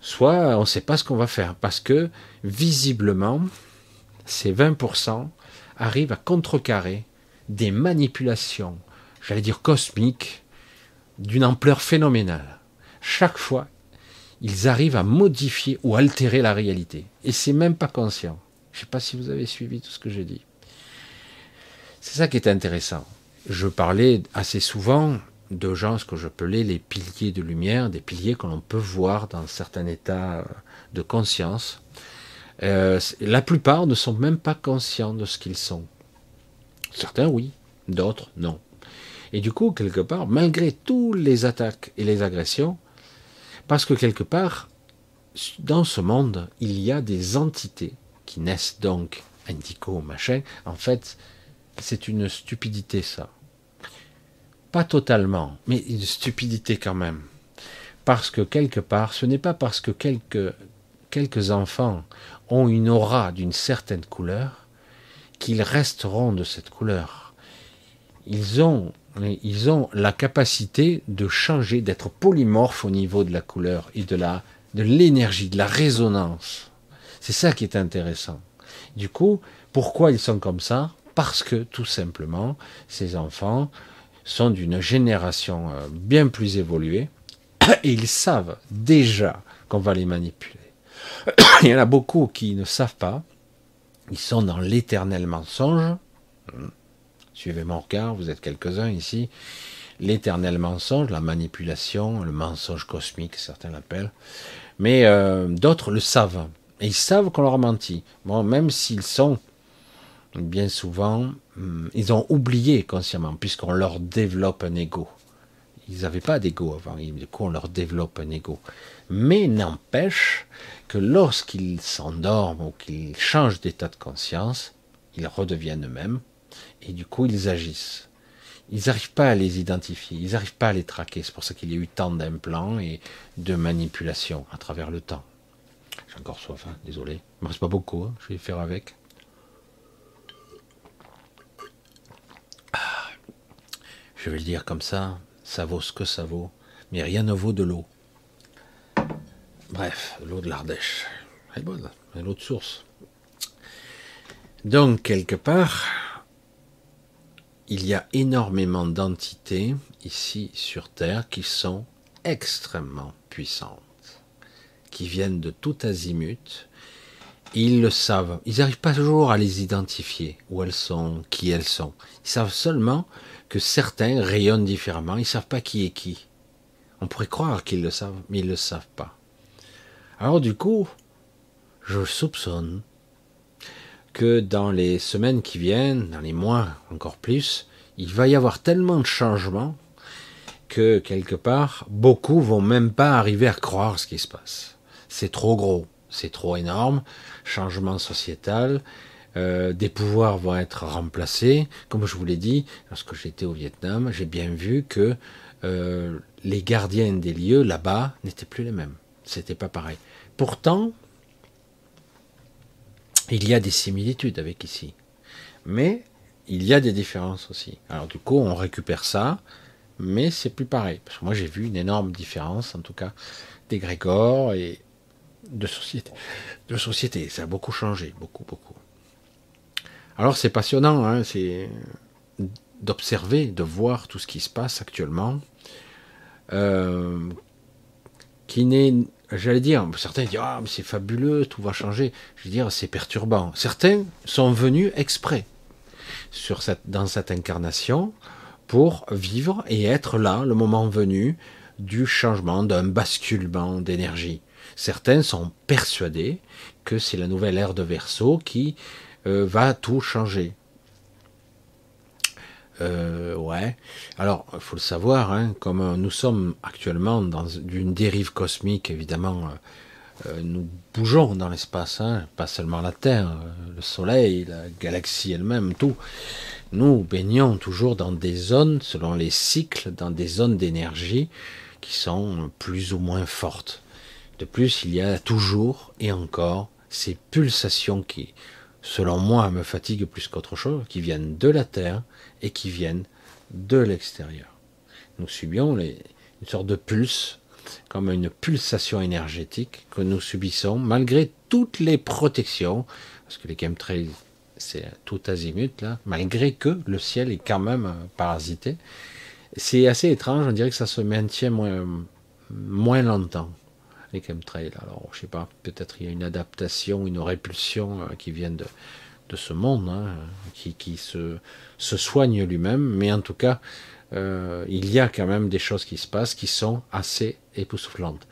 soit on ne sait pas ce qu'on va faire. Parce que, visiblement, ces 20% arrivent à contrecarrer des manipulations, j'allais dire cosmiques, d'une ampleur phénoménale. Chaque fois, ils arrivent à modifier ou altérer la réalité. Et c'est même pas conscient. Je ne sais pas si vous avez suivi tout ce que j'ai dit. C'est ça qui est intéressant. Je parlais assez souvent de gens, ce que je appelais les piliers de lumière, des piliers que l'on peut voir dans certains états de conscience. Euh, la plupart ne sont même pas conscients de ce qu'ils sont. Certains oui, d'autres non. Et du coup, quelque part, malgré toutes les attaques et les agressions, parce que quelque part, dans ce monde, il y a des entités qui naissent donc, indico, machin. En fait, c'est une stupidité, ça. Pas totalement, mais une stupidité quand même. Parce que quelque part, ce n'est pas parce que quelques, quelques enfants ont une aura d'une certaine couleur qu'ils resteront de cette couleur. Ils ont ils ont la capacité de changer, d'être polymorphes au niveau de la couleur et de la de l'énergie, de la résonance. C'est ça qui est intéressant. Du coup, pourquoi ils sont comme ça? Parce que tout simplement, ces enfants sont d'une génération euh, bien plus évoluée et ils savent déjà qu'on va les manipuler. <coughs> Il y en a beaucoup qui ne savent pas. Ils sont dans l'éternel mensonge suivez mon regard, vous êtes quelques-uns ici, l'éternel mensonge, la manipulation, le mensonge cosmique, certains l'appellent. Mais euh, d'autres le savent. Et ils savent qu'on leur a menti. Bon, même s'ils sont, bien souvent, hmm, ils ont oublié consciemment, puisqu'on leur développe un ego. Ils n'avaient pas d'ego avant, du coup on leur développe un ego. Mais n'empêche que lorsqu'ils s'endorment ou qu'ils changent d'état de conscience, ils redeviennent eux-mêmes, et du coup ils agissent. Ils n'arrivent pas à les identifier, ils n'arrivent pas à les traquer. C'est pour ça qu'il y a eu tant d'implants et de manipulations à travers le temps. J'ai encore soif, hein, désolé. Il me reste pas beaucoup, hein, je vais faire avec. Ah. Je vais le dire comme ça, ça vaut ce que ça vaut, mais rien ne vaut de l'eau. Bref, l'eau de l'Ardèche. Elle est bonne, l'eau de source. Donc, quelque part, il y a énormément d'entités ici sur Terre qui sont extrêmement puissantes, qui viennent de tout azimut. Ils le savent. Ils n'arrivent pas toujours à les identifier, où elles sont, qui elles sont. Ils savent seulement que certains rayonnent différemment. Ils ne savent pas qui est qui. On pourrait croire qu'ils le savent, mais ils ne le savent pas. Alors du coup, je soupçonne que dans les semaines qui viennent, dans les mois encore plus, il va y avoir tellement de changements que quelque part, beaucoup vont même pas arriver à croire ce qui se passe. C'est trop gros, c'est trop énorme, changement sociétal, euh, des pouvoirs vont être remplacés. Comme je vous l'ai dit, lorsque j'étais au Vietnam, j'ai bien vu que euh, les gardiens des lieux là-bas n'étaient plus les mêmes. C'était pas pareil. Pourtant, il y a des similitudes avec ici. Mais il y a des différences aussi. Alors du coup, on récupère ça, mais c'est plus pareil. Parce que moi, j'ai vu une énorme différence, en tout cas, des Grégor et de société. De société, ça a beaucoup changé, beaucoup, beaucoup. Alors c'est passionnant, hein, c'est d'observer, de voir tout ce qui se passe actuellement, euh, qui n'est j'allais dire, certains disent ah mais c'est fabuleux, tout va changer. Je veux dire c'est perturbant. Certains sont venus exprès sur cette, dans cette incarnation pour vivre et être là le moment venu du changement, d'un basculement d'énergie. Certains sont persuadés que c'est la nouvelle ère de Verseau qui euh, va tout changer. Euh, ouais. Alors, il faut le savoir, hein, comme nous sommes actuellement dans une dérive cosmique, évidemment, euh, euh, nous bougeons dans l'espace, hein, pas seulement la Terre, le Soleil, la galaxie elle-même, tout. Nous baignons toujours dans des zones, selon les cycles, dans des zones d'énergie qui sont plus ou moins fortes. De plus, il y a toujours et encore ces pulsations qui, selon moi, me fatiguent plus qu'autre chose, qui viennent de la Terre, et qui viennent de l'extérieur. Nous subions les, une sorte de pulse, comme une pulsation énergétique que nous subissons malgré toutes les protections, parce que les chemtrails, c'est tout azimut là, malgré que le ciel est quand même euh, parasité. C'est assez étrange, on dirait que ça se maintient moins, moins longtemps, les chemtrails. Alors, je sais pas, peut-être il y a une adaptation, une répulsion euh, qui vient de, de ce monde, hein, qui, se, soigne lui-même, mais en tout cas, euh, il y a quand même des choses qui se passent qui sont assez époustouflantes.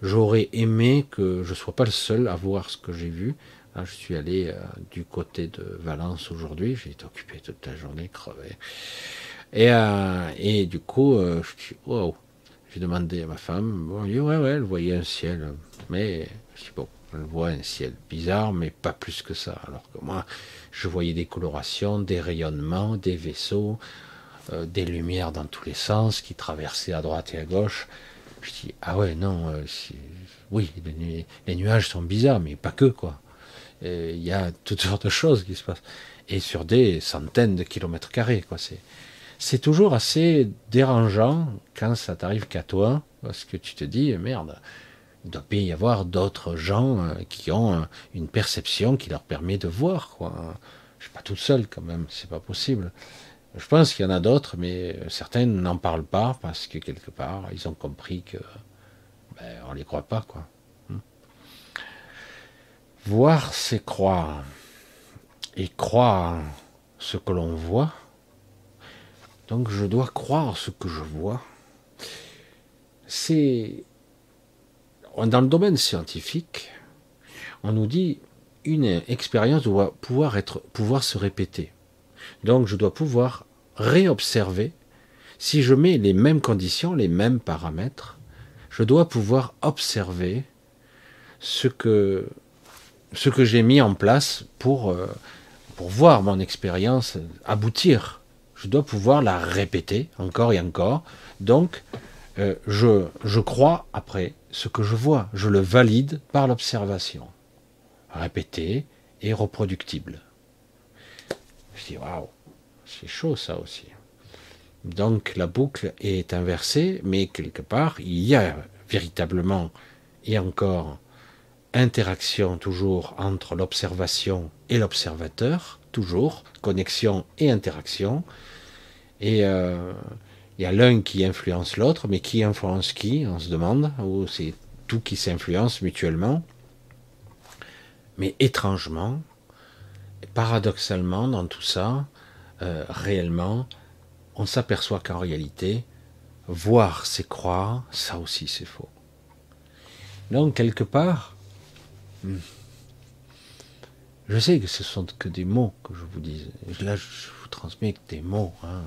J'aurais aimé que je ne sois pas le seul à voir ce que j'ai vu. Là, je suis allé euh, du côté de Valence aujourd'hui, j'ai été occupé toute la journée, crevé. Et, euh, et du coup, je suis wow. J'ai demandé à ma femme, bon, dit, ouais, ouais, elle voyait un ciel, mais je dis bon, je vois un ciel bizarre, mais pas plus que ça. Alors que moi, je voyais des colorations, des rayonnements, des vaisseaux, euh, des lumières dans tous les sens qui traversaient à droite et à gauche. Je dis ah ouais non, euh, oui les, nuages sont bizarres, mais pas que quoi. Il y a toutes sortes de choses qui se passent et sur des centaines de kilomètres carrés quoi. C'est c'est toujours assez dérangeant quand ça t'arrive qu'à toi parce que tu te dis merde il doit bien y avoir d'autres gens euh, qui ont euh, une perception qui leur permet de voir. Quoi. Je suis pas tout seul quand même, c'est pas possible. Je pense qu'il y en a d'autres, mais euh, certains n'en parlent pas parce que quelque part ils ont compris que ben, on les croit pas quoi. Hmm. Voir, c'est croire, et croire ce que l'on voit, Donc je dois croire ce que je vois. C'est dans le domaine scientifique, on nous dit une expérience doit pouvoir se répéter. Donc je dois pouvoir réobserver si je mets les mêmes conditions, les mêmes paramètres, je dois pouvoir observer ce que ce que j'ai mis en place pour euh, pour voir mon expérience aboutir. Je dois pouvoir la répéter encore et encore. Donc euh, je, crois après ce que je vois, je le valide par l'observation. Répété et reproductible. Je dis waouh, c'est chaud ça aussi. Donc la boucle est inversée, mais quelque part, il y a véritablement et encore interaction toujours entre l'observation et l'observateur, toujours, connexion et interaction. Et euh, il y a l'un qui influence l'autre, mais qui influence qui, on se demande, ou c'est tout qui s'influence mutuellement. Mais étrangement, paradoxalement, dans tout ça, euh, réellement, on s'aperçoit qu'en réalité, voir c'est croire, ça aussi c'est faux. Donc quelque part, hmm, je sais que ce sont que des mots que je vous dis. Là, je vous transmets que des mots. Hein.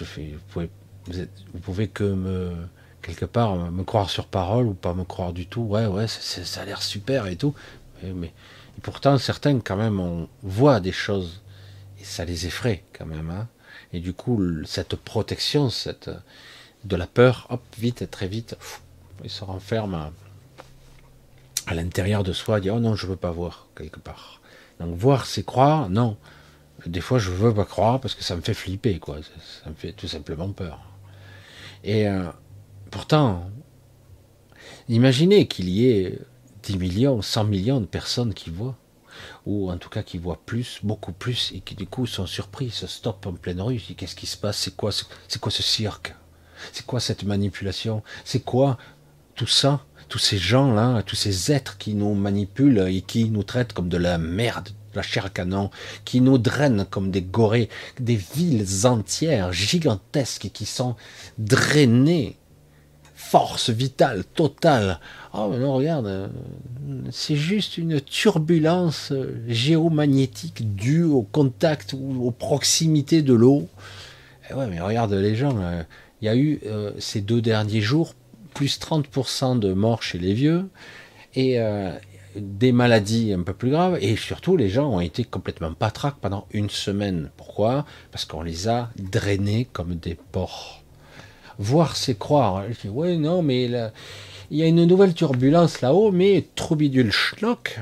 Vous pouvez, que me quelque part me croire sur parole ou pas me croire du tout. Ouais, ouais, ça a l'air super et tout. Mais, pourtant, certains quand même on voit des choses et ça les effraie quand même. Hein. Et du coup, cette protection, cette, de la peur, hop, vite, très vite, il se renferme à, l'intérieur de soi, dit oh non, je veux pas voir quelque part. Donc voir, c'est croire, non. Des fois, je veux pas croire parce que ça me fait flipper, quoi. Ça me fait tout simplement peur. Et euh, pourtant, imaginez qu'il y ait 10 millions, 100 millions de personnes qui voient ou en tout cas qui voient plus, beaucoup plus, et qui du coup sont surpris, se stoppent en pleine rue, qu'est-ce qui se passe, c'est quoi, c'est quoi ce cirque, c'est quoi cette manipulation, c'est quoi tout ça, tous ces gens-là, tous ces êtres qui nous manipulent et qui nous traitent comme de la merde, de la chair à canon, qui nous drainent comme des gorées, des villes entières gigantesques qui sont drainées force vitale totale. Oh non, regarde, euh, c'est juste une turbulence euh, géomagnétique due au contact ou aux proximités de l'eau. Eh ouais, mais regarde les gens, euh, il y a eu ces deux derniers jours plus 30% de morts chez les vieux et des maladies un peu plus graves et surtout les gens ont été complètement patraques pendant une semaine. Pourquoi? Parce qu'on les a drainés comme des porcs voir c'est croire. Je dis, ouais, non, mais il y a une nouvelle turbulence là-haut, mais Troubidul Schlock,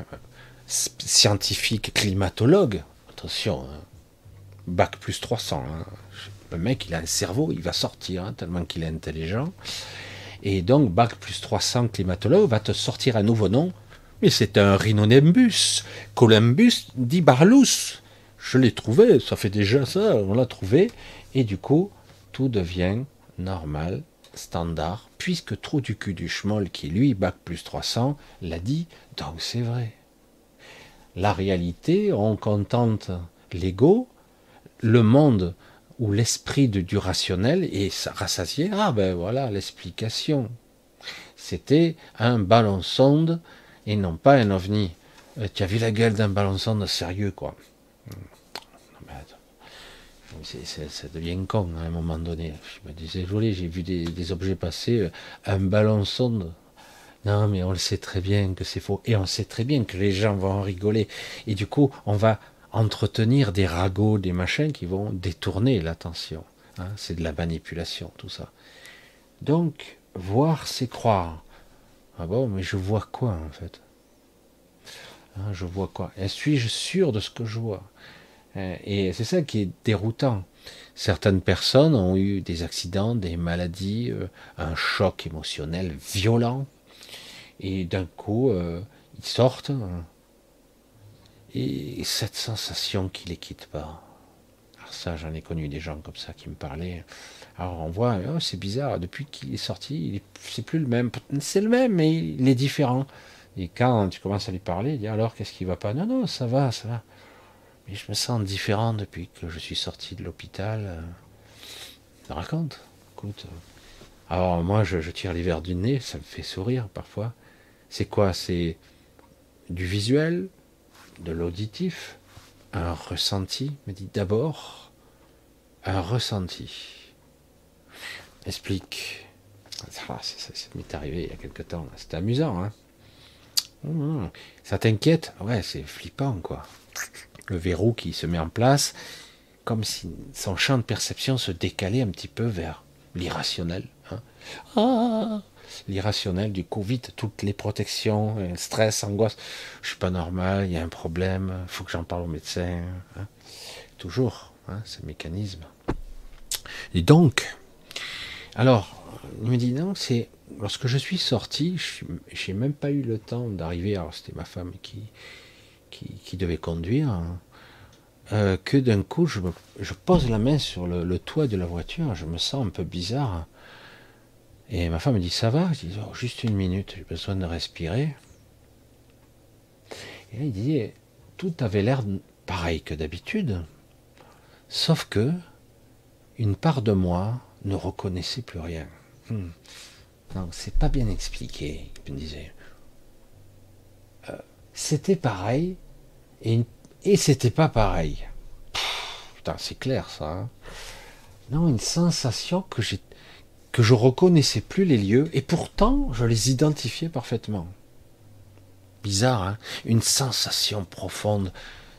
scientifique climatologue, attention, hein, bac plus 300, hein. le mec il a un cerveau, il va sortir, hein, tellement qu'il est intelligent. Et donc, bac plus 300 climatologue va te sortir un nouveau nom, mais c'est un rhinonembus, Columbus dibarlus. Je l'ai trouvé, ça fait déjà ça, on l'a trouvé, et du coup, tout devient normal, standard, puisque Trou du cul du Schmoll, qui lui, bac plus 300, l'a dit, donc c'est vrai. La réalité, on contente l'ego, le monde ou l'esprit du rationnel est rassasié. Ah ben voilà l'explication. C'était un ballon sonde et non pas un ovni. Euh, tu as vu la gueule d'un ballon sonde sérieux quoi ça devient con à un moment donné. Je me disais, joli, j'ai vu des, objets passer, euh, un ballon sonde. Non, mais on le sait très bien que c'est faux. Et on sait très bien que les gens vont en rigoler. Et du coup, on va entretenir des ragots, des machins qui vont détourner l'attention. Hein. c'est de la manipulation, tout ça. Donc, voir, c'est croire. Ah bon, mais je vois quoi en fait? Hein, Je vois quoi? Suis-je sûr de ce que je vois? Euh, et c'est ça qui est déroutant. Certaines personnes ont eu des accidents, des maladies, euh, un choc émotionnel violent, et d'un coup, euh, ils sortent, et cette sensation qui les quitte pas. Alors ça, j'en ai connu des gens comme ça qui me parlaient. Alors on voit, oh, c'est bizarre, depuis qu'il est sorti, c'est plus le même. C'est le même, mais il est différent. Et quand tu commences à lui parler, il dit alors qu'est-ce qui va pas? Non, non, ça va, ça va je me sens différent depuis que je suis sorti de l'hôpital. te raconte. Écoute. Alors moi, je, je tire les verres du nez, ça me fait sourire parfois. C'est quoi? C'est du visuel, de l'auditif, un ressenti, me dit d'abord, un ressenti. Explique. Ah, ça, m'est arrivé il y a quelque temps. C'était amusant. Hein mmh. ça t'inquiète? Ouais, c'est flippant, quoi. Le verrou qui se met en place, comme si son champ de perception se décalait un petit peu vers l'irrationnel. Hein ah l'irrationnel du Covid, toutes les protections, stress, angoisse. Je suis pas normal, il y a un problème, faut que j'en parle au médecin. Hein. Toujours, hein, ce mécanisme. Et donc, alors, il me dit non, c'est lorsque je suis sorti, je n'ai même pas eu le temps d'arriver. Alors c'était ma femme qui, devait conduire. Hein, euh, que d'un coup, je, pose la main sur le, le, toit de la voiture, je me sens un peu bizarre. Et ma femme me dit Ça va? Je dis oh, Juste une minute, j'ai besoin de respirer. Et là, il dit Tout avait l'air pareil que d'habitude, sauf que une part de moi ne reconnaissait plus rien. Hmm. Non, c'est pas bien expliqué, il me disait. Euh, c'était pareil et, c'était pas pareil. putain, c'est clair ça. Hein. non, une sensation que j'ai que je reconnaissais plus les lieux, et pourtant je les identifiais parfaitement. Bizarre, hein Une sensation profonde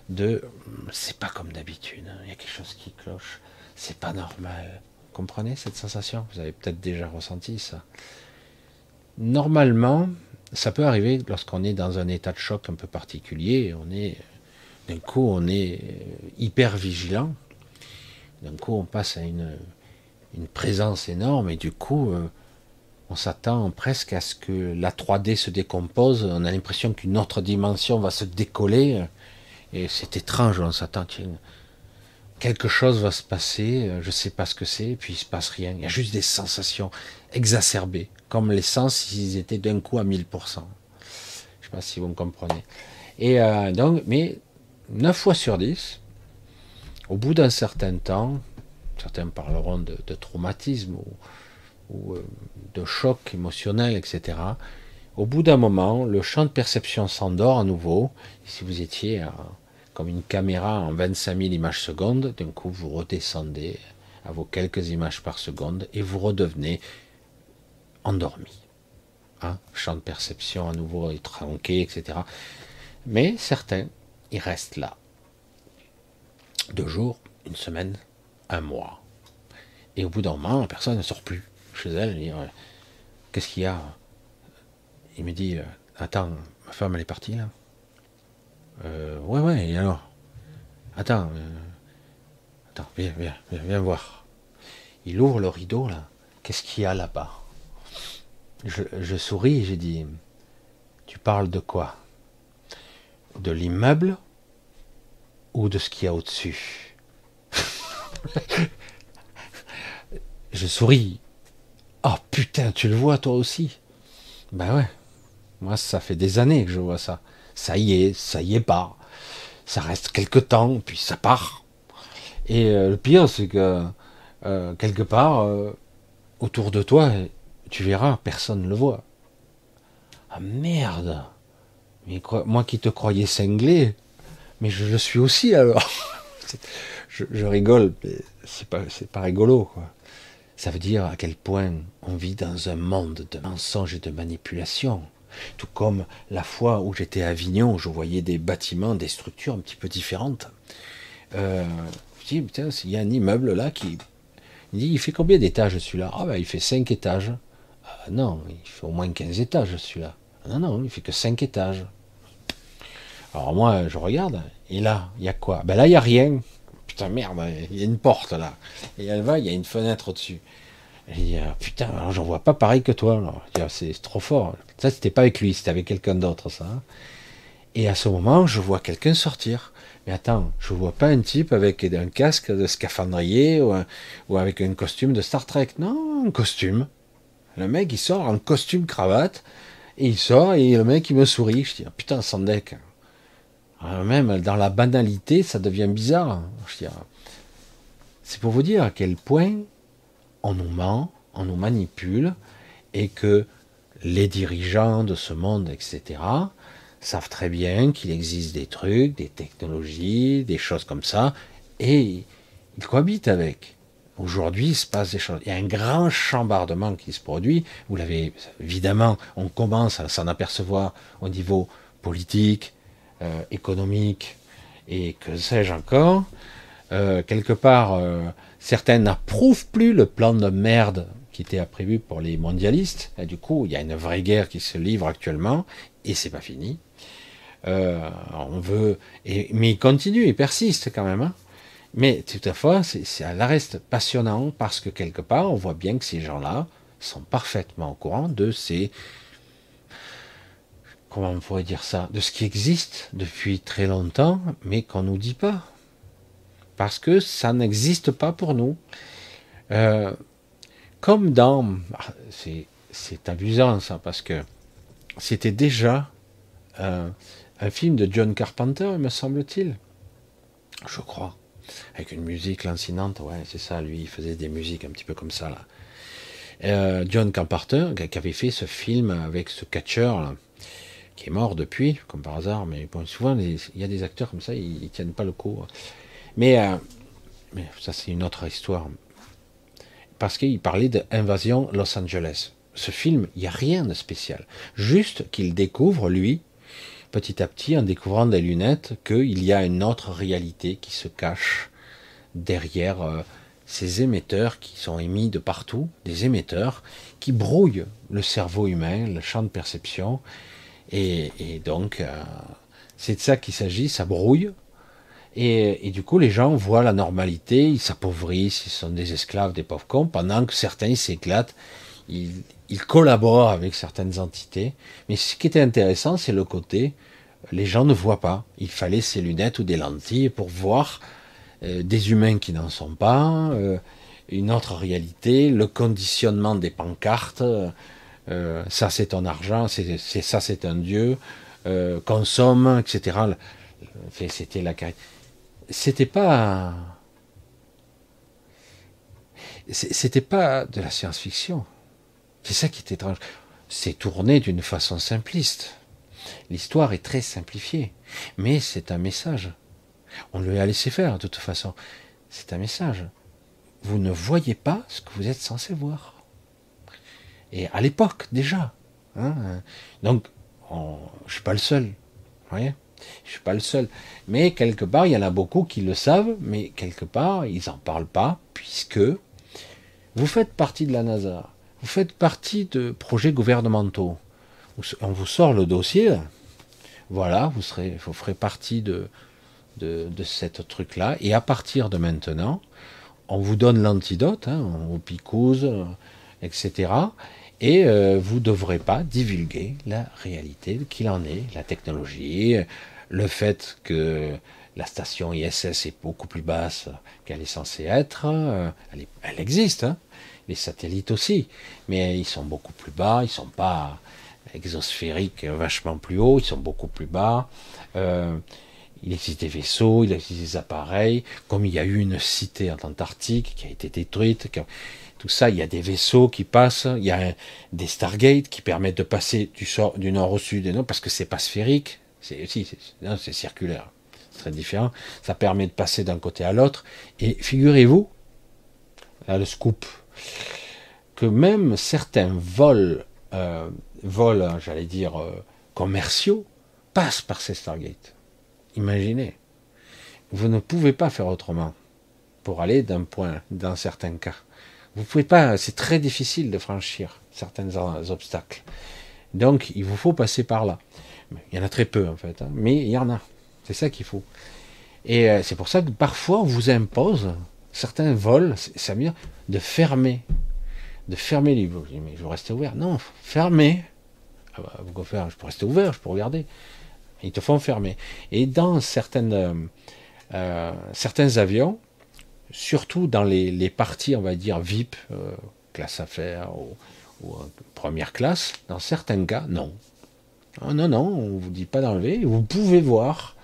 de c'est pas comme d'habitude, il y a quelque chose qui cloche, c'est pas normal. Comprenez cette sensation? Vous avez peut-être déjà ressenti ça. Normalement, ça peut arriver lorsqu'on est dans un état de choc un peu particulier, on est d'un coup on est hyper vigilant, d'un coup on passe à une une présence énorme et du coup, euh, on s'attend presque à ce que la 3D se décompose. On a l'impression qu'une autre dimension va se décoller et c'est étrange. On s'attend, quelque chose va se passer, euh, je ne sais pas ce que c'est, puis il se passe rien. Il y a juste des sensations exacerbées, comme les sens s'ils étaient d'un coup à 1000%. Je ne sais pas si vous me comprenez. Et euh, donc, mais 9 fois sur 10, au bout d'un certain temps, certains parleront de, traumatisme ou, euh, de choc émotionnel, etc. Au bout d'un moment, le champ de perception s'endort à nouveau. Si vous étiez comme une caméra en 25 000 images secondes, d'un coup vous redescendez à vos quelques images par seconde et vous redevenez endormi. Hein champ de perception à nouveau est tronqué, etc. Mais certains, ils restent là. Deux jours, une semaine, un mois. Et au bout d'un moment, personne ne sort plus chez elle. dit Qu'est-ce qu'il y a? Il me dit euh, Attends, ma femme, elle est partie là euh, Ouais, ouais, et alors? Attends, euh, attends, viens, viens, viens, voir. Il ouvre le rideau là. Qu'est-ce qu'il y a là-bas? Je, je souris et j'ai dit Tu parles de quoi? De l'immeuble ou de ce qu'il y a au-dessus? Je souris. Oh putain, tu le vois toi aussi? Ben ouais. Moi, ça fait des années que je vois ça. Ça y est, ça y est pas. Ça reste quelque temps, puis ça part. Et euh, le pire, c'est que euh, quelque part, euh, autour de toi, tu verras, personne ne le voit. Ah merde Mais moi qui te croyais cinglé, mais je le suis aussi alors. <laughs> je, rigole, mais c'est pas, pas rigolo, quoi. Ça veut dire à quel point on vit dans un monde de mensonges et de manipulations. Tout comme la fois où j'étais à Avignon, je voyais des bâtiments, des structures un petit peu différentes. Euh, je dis, putain, il y a un immeuble là qui. Il dit, il fait combien d'étages celui-là? Ah ben il fait 5 étages. Ah, non, il fait au moins 15 étages celui-là. Non, non, il fait que 5 étages. Alors moi, je regarde, et là, il y a quoi? Ben là, il n'y a rien. Putain, merde, il y a une porte là. Et elle va, il y a une fenêtre au-dessus. Et dit, ah, putain, alors j'en vois pas pareil que toi. Ah, c'est trop fort. Ça, c'était pas avec lui, c'était avec quelqu'un d'autre, ça. Et à ce moment, je vois quelqu'un sortir. Mais attends, je vois pas un type avec un casque de scaphandrier ou, avec un costume de Star Trek. Non, un costume. Le mec, il sort en costume cravate. Et il sort et le mec, il me sourit. Je dis, ah, putain, Sandek. Euh, même dans la banalité, ça devient bizarre. C'est pour vous dire à quel point on nous ment, on nous manipule, et que les dirigeants de ce monde, etc., savent très bien qu'il existe des trucs, des technologies, des choses comme ça, et ils cohabitent avec. Aujourd'hui, il se passe des choses. Il y a un grand chambardement qui se produit. Vous l'avez évidemment, on commence à s'en apercevoir au niveau politique, euh, économique et que sais-je encore. Euh, quelque part, euh, certains n'approuvent plus le plan de merde qui était prévu pour les mondialistes. Et du coup, il y a une vraie guerre qui se livre actuellement et c'est pas fini. on veut, mais il continue, il persiste quand même. Hein. Mais tout à ça reste passionnant parce que quelque part, on voit bien que ces gens-là sont parfaitement au courant de ces comment on pourrait dire ça, de ce qui existe depuis très longtemps, mais qu'on nous dit pas, parce que ça n'existe pas pour nous. Euh, comme dans, ah, c'est amusant ça, parce que c'était déjà euh, un film de John Carpenter, me semble-t-il, je crois avec une musique lancinante. Ouais, c'est ça, lui, il faisait des musiques un petit peu comme ça. Là. Euh, John Carpenter, qui avait fait ce film avec ce catcheur, qui est mort depuis, comme par hasard, mais bon, souvent, il y a des acteurs comme ça, ils, ne tiennent pas le coup. Mais, euh, mais ça, c'est une autre histoire. Parce qu'il parlait d'Invasion Los Angeles. Ce film, il n'y a rien de spécial. Juste qu'il découvre, lui, petit à petit, en découvrant des lunettes, qu'il y a une autre réalité qui se cache derrière euh, ces émetteurs qui sont émis de partout, des émetteurs qui brouillent le cerveau humain, le champ de perception. Et, donc, euh, c'est de ça qu'il s'agit, ça brouille. Et, du coup, les gens voient la normalité, ils s'appauvrissent, ils sont des esclaves, des pauvres cons, pendant que certains s'éclatent, ils, ils collaborent avec certaines entités. Mais ce qui était intéressant, c'est le côté, les gens ne voient pas. Il fallait ces lunettes ou des lentilles pour voir euh, des humains qui n'en sont pas, euh, une autre réalité, le conditionnement des pancartes. Euh, ça c'est ton argent, c'est ça c'est un dieu, consomme, etc. C'était la C'était pas. C'était pas de la science-fiction. C'est ça qui est étrange. C'est tourné d'une façon simpliste. L'histoire est très simplifiée, mais c'est un message. On lui a laissé faire de toute façon. C'est un message. Vous ne voyez pas ce que vous êtes censé voir. Et à l'époque déjà. Hein, donc, je ne suis pas le seul. Vous voyez je suis pas le seul. Mais quelque part, il y en a beaucoup qui le savent, mais quelque part, ils n'en parlent pas, puisque vous faites partie de la NASA. Vous faites partie de projets gouvernementaux. On vous sort le dossier. Voilà, vous, serez, vous ferez partie de, de, de cette truc-là. Et à partir de maintenant, on vous donne l'antidote, hein, on vous picouse, etc. Et euh, vous ne devrez pas divulguer la réalité qu'il en est, la technologie, le fait que la station ISS est beaucoup plus basse qu'elle est censée être. Euh, elle, existe, hein, les satellites aussi, mais ils sont beaucoup plus bas, ils sont pas exosphériques vachement plus haut, ils sont beaucoup plus bas. Euh, il existe des vaisseaux, il existe des appareils, comme il y a eu une cité en Antarctique qui a été détruite, tout ça, il y a des vaisseaux qui passent, il y a des Stargate qui permettent de passer du, du nord au sud et non, parce que c'est pas sphérique, c'est circulaire, c'est très différent. Ça permet de passer d'un côté à l'autre. Et figurez-vous, là le scoop, que même certains vols, euh, vols, j'allais dire, euh, commerciaux, passent par ces Stargate. Imaginez. Vous ne pouvez pas faire autrement pour aller d'un point, dans certains cas. Vous pouvez pas, c'est très difficile de franchir certains obstacles. Donc, il vous faut passer par là. Il y en a très peu, en fait, hein, mais il y en a. C'est ça qu'il faut. Et euh, c'est pour ça que parfois, on vous impose certains vols, c'est mieux de fermer, de fermer les Mais je vais rester ouvert. Non, fermer. Ah bah, vous faire Je peux rester ouvert, je peux regarder. Ils te font fermer. Et dans certaines, euh, euh, certains avions, surtout dans les, parties, on va dire, VIP, classe affaires ou, première classe, dans certains cas, non. Ah, non, non, on ne vous dit pas d'enlever. Vous pouvez voir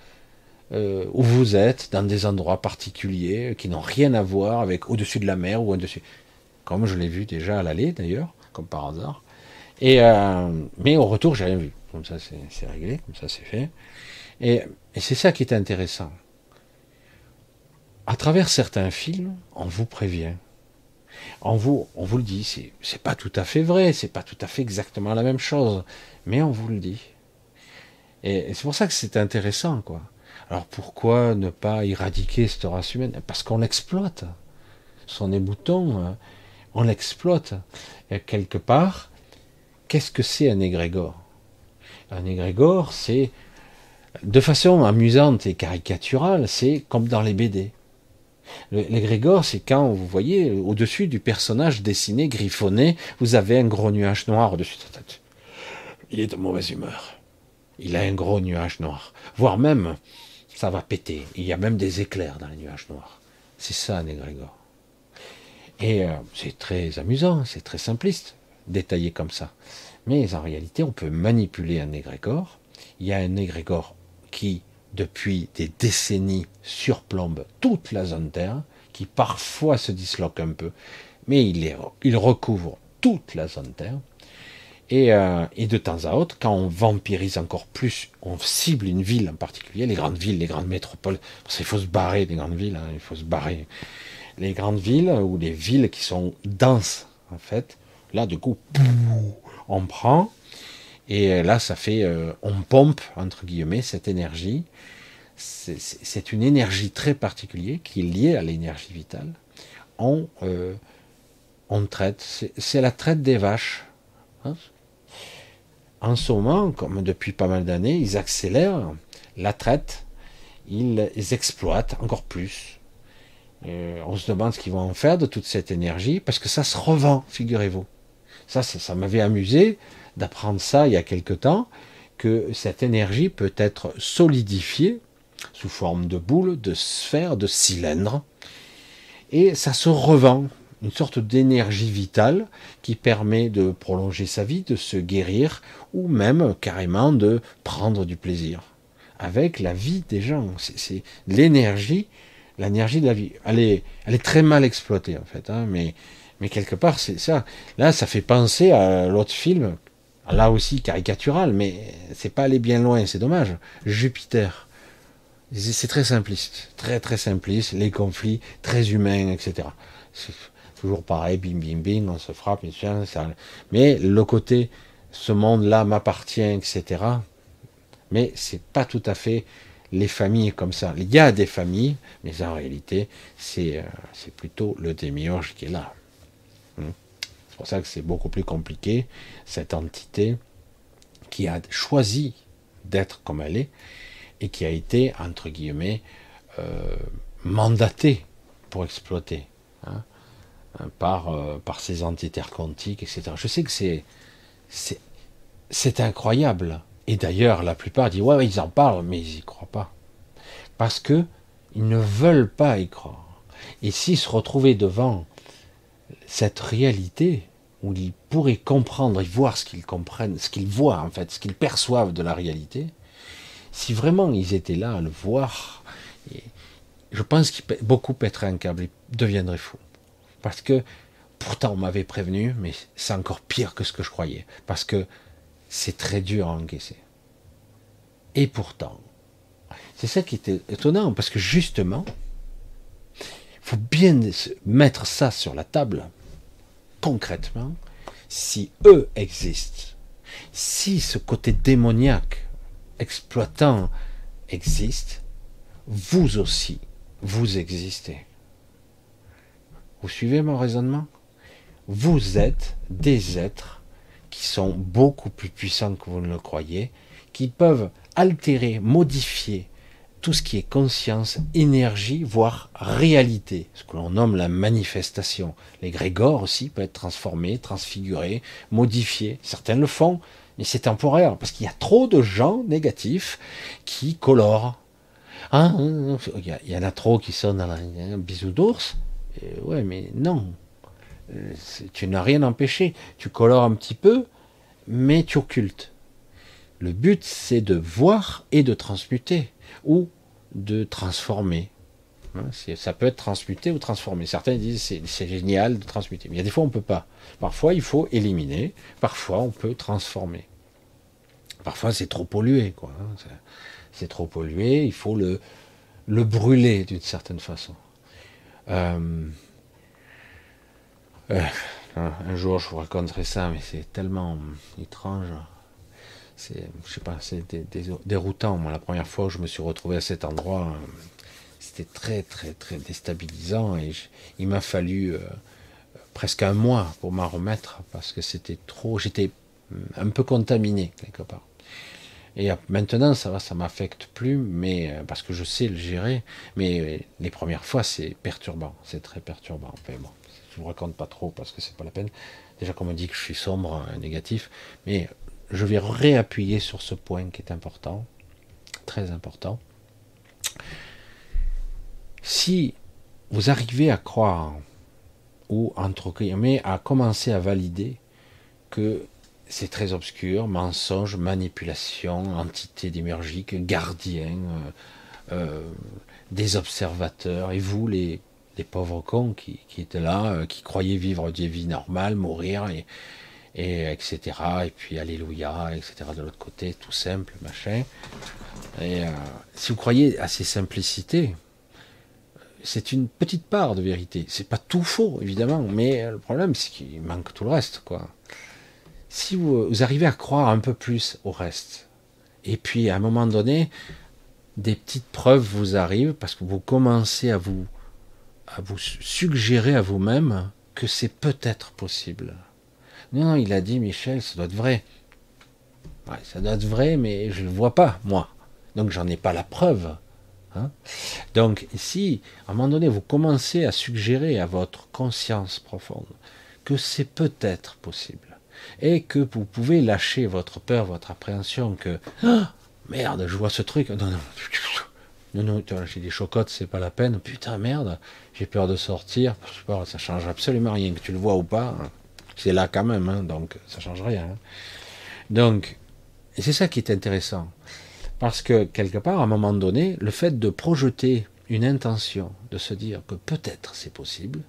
où vous êtes, dans des endroits particuliers qui n'ont rien à voir avec au-dessus de la mer ou au-dessus comme je l'ai vu déjà à l'aller d'ailleurs, comme par hasard. Et euh, mais au retour, j'ai rien vu. Comme ça, c'est réglé, comme ça, c'est fait. Et c'est ça qui est intéressant. À travers certains films, on vous prévient. On vous, le dit, c'est pas tout à fait vrai, c'est pas tout à fait exactement la même chose, mais on vous le dit. Et, c'est pour ça que c'est intéressant. Alors pourquoi ne pas éradiquer cette race humaine? Parce qu'on l'exploite. Son ébouton, hein, on l'exploite. Quelque part, qu'est-ce que c'est un égrégore? Un égrégore, c'est, de façon amusante et caricaturale, c'est comme dans les BD. L'égrégore, c'est quand vous voyez au-dessus du personnage dessiné, griffonné, vous avez un gros nuage noir au-dessus de sa tête. Il est de mauvaise humeur. Il a un gros nuage noir. Voire même, ça va péter. Il y a même des éclairs dans les nuages noirs. C'est ça un égrégore. Et euh, c'est très amusant, c'est très simpliste, détaillé comme ça. Mais en réalité, on peut manipuler un égrégore. Il y a un égrégore qui depuis des décennies surplombe toute la zone Terre, qui parfois se disloque un peu, mais il, recouvre toute la zone Terre. Et, euh, et, de temps à autre, quand on vampirise encore plus, on cible une ville en particulier, les grandes villes, les grandes métropoles, parce qu'il faut se barrer des grandes villes, hein, il faut se barrer. Les grandes villes ou les villes qui sont denses, en fait, là, du coup, on prend, et là, ça fait, euh, on pompe, entre guillemets, cette énergie. C'est une énergie très particulière qui est liée à l'énergie vitale. On, euh, on traite, c'est la traite des vaches. Hein. en ce moment, comme depuis pas mal d'années, ils accélèrent la traite, ils, exploitent encore plus. Euh, on se demande ce qu'ils vont en faire de toute cette énergie, parce que ça se revend, figurez-vous. Ça, ça m'avait amusé d'apprendre ça il y a quelque temps, que cette énergie peut être solidifiée sous forme de boule, de sphère, de cylindre, et ça se revend, une sorte d'énergie vitale qui permet de prolonger sa vie, de se guérir, ou même carrément de prendre du plaisir avec la vie des gens. C'est l'énergie, l'énergie de la vie. Elle est, elle est très mal exploitée en fait, hein, mais, mais quelque part c'est ça. Là, ça fait penser à l'autre film là aussi caricatural, mais c'est pas aller bien loin, c'est dommage. Jupiter. C'est très simpliste, très très simpliste, les conflits très humains, etc. Toujours pareil, bim bim bim, on se frappe, mais le côté, ce monde-là m'appartient, etc. Mais c'est pas tout à fait les familles comme ça. Il y a des familles, mais en réalité, c'est euh, plutôt le démiurge qui est là. Hmm pour ça que c'est beaucoup plus compliqué, cette entité qui a choisi d'être comme elle est et qui a été, entre guillemets, euh, mandatée pour exploiter hein, par, euh, par ces entités quantiques, etc. Je sais que c'est, c'est, incroyable. Et d'ailleurs, la plupart disent, ouais, ils en parlent, mais ils n'y croient pas. Parce que ils ne veulent pas y croire. Et s'ils se retrouvaient devant cette réalité, où ils pourraient comprendre et voir ce qu'ils comprennent, ce qu'ils voient en fait, ce qu'ils perçoivent de la réalité, si vraiment ils étaient là à le voir, je pense qu'ils beaucoup pèteraient un câble, ils deviendraient fous. Parce que pourtant on m'avait prévenu, mais c'est encore pire que ce que je croyais. Parce que c'est très dur à encaisser. Et pourtant, c'est ça qui était étonnant, parce que justement, il faut bien mettre ça sur la table concrètement, si eux existent, si ce côté démoniaque, exploitant existe, vous aussi, vous existez. Vous suivez mon raisonnement? Vous êtes des êtres qui sont beaucoup plus puissants que vous ne le croyez, qui peuvent altérer, modifier tout ce qui est conscience, énergie, voire réalité, ce que l'on nomme la manifestation. Les grégores aussi peuvent être transformés, transfigurés, modifiés. Certains le font, mais c'est temporaire, parce qu'il y a trop de gens négatifs qui colorent. Hein, il y en a trop qui sont dans un bisou d'ours. Ouais, mais non. Euh, tu n'as rien empêché. Tu colores un petit peu, mais tu occultes. Le but, c'est de voir et de transmuter ou de transformer. Hein, ça peut être transmuté ou transformé. Certains disent c'est, génial de transmuter. Mais il y a des fois on ne peut pas. Parfois il faut éliminer, parfois on peut transformer. Parfois c'est trop pollué. Hein, c'est, trop pollué, il faut le, le brûler d'une certaine façon. Euh, euh, un jour je vous raconterai ça, mais c'est tellement étrange. C'est, je sais pas, c'est déroutant. Moi, la première fois où je me suis retrouvé à cet endroit, c'était très très très déstabilisant et il m'a fallu euh, presque un mois pour m'en remettre parce que c'était trop, j'étais un peu contaminé quelque part. Et maintenant ça va, ça m'affecte plus, mais euh, parce que je sais le gérer. Mais euh, les premières fois c'est perturbant, c'est très perturbant. Enfin bon, je vous raconte pas trop parce que c'est pas la peine. Déjà qu'on me dit que je suis sombre, négatif, mais je vais réappuyer sur ce point qui est important, très important. Si vous arrivez à croire, ou entre guillemets, à commencer à valider que c'est très obscur, mensonge, manipulation, entité démergique, gardien, euh, euh, des observateurs, et vous, les, pauvres cons qui, étaient là, euh, qui croyaient vivre des vies normales, mourir, et etc. Et puis Alléluia, etc. de l'autre côté, tout simple, machin. Et si vous croyez à ces simplicités, c'est une petite part de vérité. C'est pas tout faux, évidemment, mais le problème, c'est qu'il manque tout le reste, quoi. Si vous, arrivez à croire un peu plus au reste, et puis à un moment donné, des petites preuves vous arrivent parce que vous commencez à vous, à vous suggérer à vous-même que c'est peut-être possible. Non, non, il a dit, Michel, ça doit être vrai. ça doit être vrai, mais je ne le vois pas, moi. Donc j'en ai pas la preuve. Hein. Donc si à un moment donné vous commencez à suggérer à votre conscience profonde que c'est peut-être possible et que vous pouvez lâcher votre peur, votre appréhension que ah, merde, je vois ce truc, non non non, non j'ai des chocottes, c'est pas la peine, putain merde, j'ai peur de sortir, ça change absolument rien que tu le vois ou pas, hein. C'est là quand même, hein, donc ça change rien. Donc c'est ça qui est intéressant. Parce que quelque part, à un moment donné, le fait de projeter une intention, de se dire que peut-être c'est possible,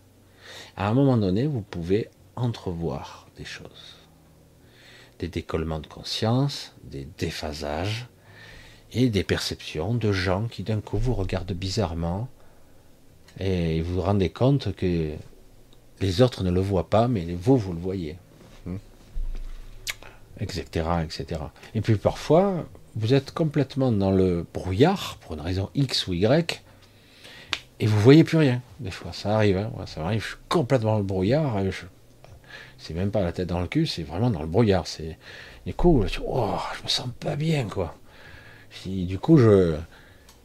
à un moment donné, vous pouvez entrevoir des choses. Des décollements de conscience, des déphasages et des perceptions de gens qui d'un coup vous regardent bizarrement et vous vous rendez compte que les autres ne le voient pas, mais vous, vous le voyez. Etc. Hmm. etc. Et puis parfois, vous êtes complètement dans le brouillard, pour une raison X ou Y, et vous voyez plus rien. Des fois, ça arrive, hein. ça arrive, je suis complètement dans le brouillard, c'est même pas la tête dans le cul, c'est vraiment dans le brouillard. C'est du coup, je, oh, je me sens pas bien, quoi. du coup, je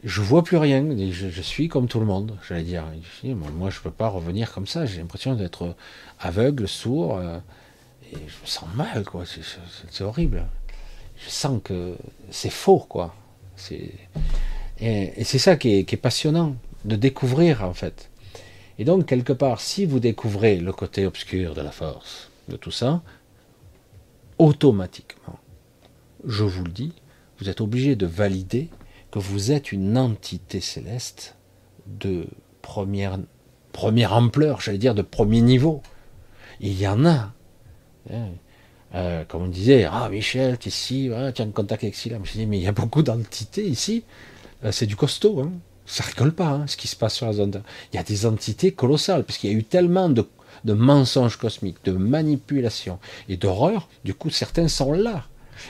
je vois plus rien, je, suis comme tout le monde, j'allais dire. moi, je peux pas revenir comme ça. J'ai l'impression d'être aveugle, sourd, euh, et je me sens mal, quoi. C'est horrible je sens que c'est faux, quoi. Et, c'est ça qui est, passionnant, de découvrir, en fait. Et donc, quelque part, si vous découvrez le côté obscur de la force, de tout ça, automatiquement, je vous le dis, vous êtes obligé de valider vous êtes une entité céleste de première, première ampleur, j'allais dire de premier niveau. Il y en a. Hein. Euh, comme on disait, ah Michel, tu es ici, tu as un contact avec Silla. Je dis, mais il y a beaucoup d'entités ici, euh, c'est du costaud, hein. ça rigole pas hein, ce qui se passe sur la zone. Il y a des entités colossales, parce qu'il y a eu tellement de, mensonges cosmiques, de manipulations et d'horreurs, du coup certains sont là.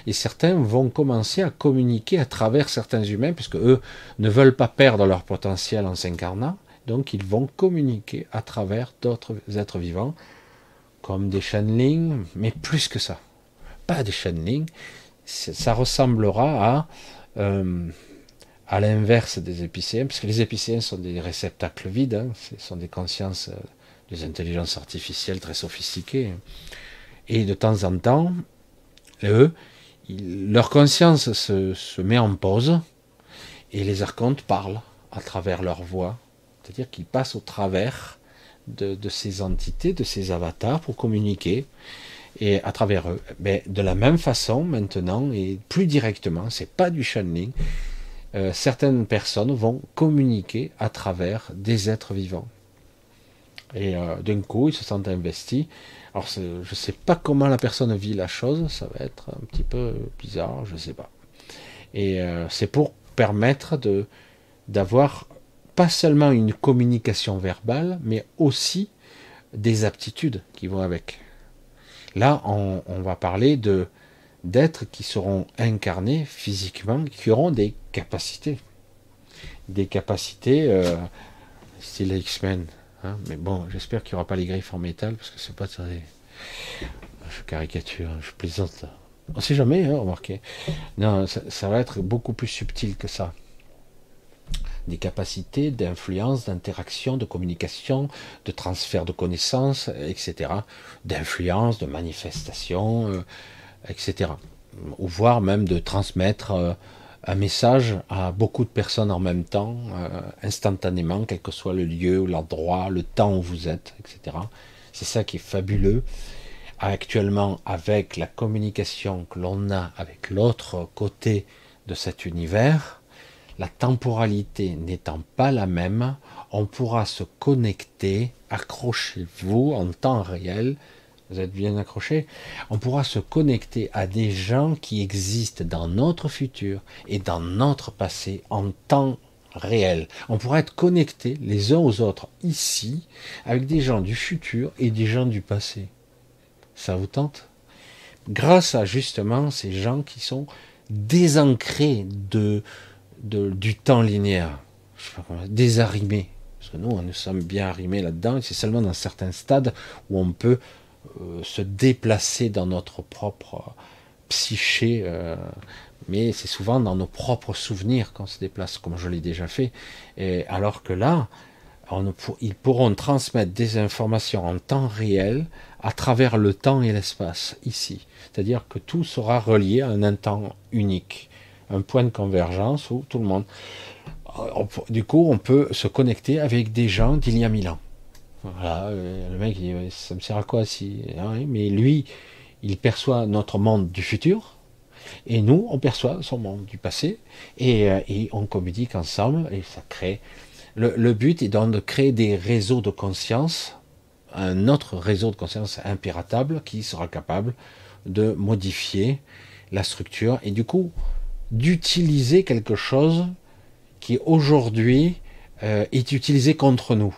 Et certains vont commencer à communiquer à travers certains humains, puisque eux ne veulent pas perdre leur potentiel en s'incarnant, donc ils vont communiquer à travers d'autres êtres vivants comme des channelings, mais plus que ça. Pas des channelings, ça ressemblera à, euh, à l'inverse des épicéens, parce que les épicéens sont des réceptacles vides, hein, ce sont des consciences, euh, des intelligences artificielles très sophistiquées. Et de temps en temps, eux, leur conscience se, met en pause, et les archontes parlent à travers leur voix, c'est-à-dire qu'ils passent au travers de, ces entités, de ces avatars pour communiquer et à travers eux. Mais de la même façon maintenant et plus directement, c'est pas du channeling. euh, certaines personnes vont communiquer à travers des êtres vivants. Et euh, d'un coup, ils se sentent investis. Alors, je ne sais pas comment la personne vit la chose, ça va être un petit peu bizarre, je ne sais pas. Et euh, c'est pour permettre de d'avoir pas seulement une communication verbale, mais aussi des aptitudes qui vont avec. Là, on, va parler de d'êtres qui seront incarnés physiquement, qui auront des capacités. Des capacités, euh, style X-Men. Hein. mais bon, j'espère qu'il n'y aura pas les griffes en métal, parce que c'est pas très... Je caricature, je plaisante. On sait jamais, hein, remarquez. Non, ça va être beaucoup plus subtil que ça des capacités d'influence, d'interaction, de communication, de transfert de connaissances, etc., d'influence, de manifestation, euh, etc. Ou voire même de transmettre euh, un message à beaucoup de personnes en même temps, euh, instantanément, quel que soit le lieu, l'endroit, le temps où vous êtes, etc. C'est ça qui est fabuleux. Actuellement, avec la communication que l'on a avec l'autre côté de cet univers, la temporalité n'étant pas la même, on pourra se connecter, accrochez-vous en temps réel, vous êtes bien accrochés, on pourra se connecter à des gens qui existent dans notre futur et dans notre passé en temps réel. On pourra être connectés les uns aux autres ici avec des gens du futur et des gens du passé. Ça vous tente? Grâce à justement ces gens qui sont désancrés du temps linéaire, je sais pas comment, désarrimé. Parce que nous, nous sommes bien arrimés là-dedans, c'est seulement dans certains stades où on peut euh, se déplacer dans notre propre psyché, euh, mais c'est souvent dans nos propres souvenirs qu'on se déplace, comme je l'ai déjà fait. Et alors que là, ils pourront transmettre des informations en temps réel à travers le temps et l'espace, ici. C'est-à-dire que tout sera relié à un temps unique un point de convergence où tout le monde. Euh, du coup, on peut se connecter avec des gens d'il y a mille ans. Voilà, euh, le mec dit ça me sert à quoi si ah Mais lui, il perçoit notre monde du futur, et nous, on perçoit son monde du passé, et, euh, on communique ensemble, et ça crée. Le, le, but est donc de créer des réseaux de conscience, un autre réseau de conscience impératable qui sera capable de modifier la structure, et du coup, d'utiliser quelque chose qui aujourd'hui euh, est utilisé contre nous.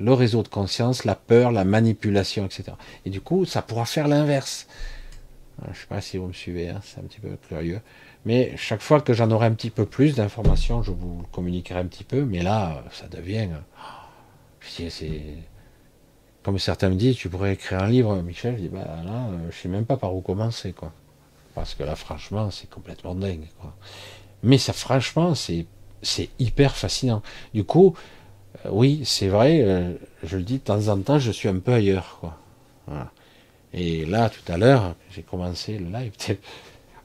Le réseau de conscience, la peur, la manipulation, etc. Et du coup, ça pourra faire l'inverse. Euh, je ne sais pas si vous me suivez, hein, c'est un petit peu curieux. Mais chaque fois que j'en aurai un petit peu plus d'informations, je vous communiquerai un petit peu. Mais là, ça devient. C'est. Comme certains me disent, tu pourrais écrire un livre, Michel. Je dis, bah là, euh, je sais même pas par où commencer, quoi. Parce que là, franchement, c'est complètement dingue. Quoi. Mais ça, franchement, c'est, hyper fascinant. Du coup, euh, oui, c'est vrai, euh, je le dis de temps en temps, je suis un peu ailleurs. Quoi. Et là, tout à l'heure, j'ai commencé le live. <laughs>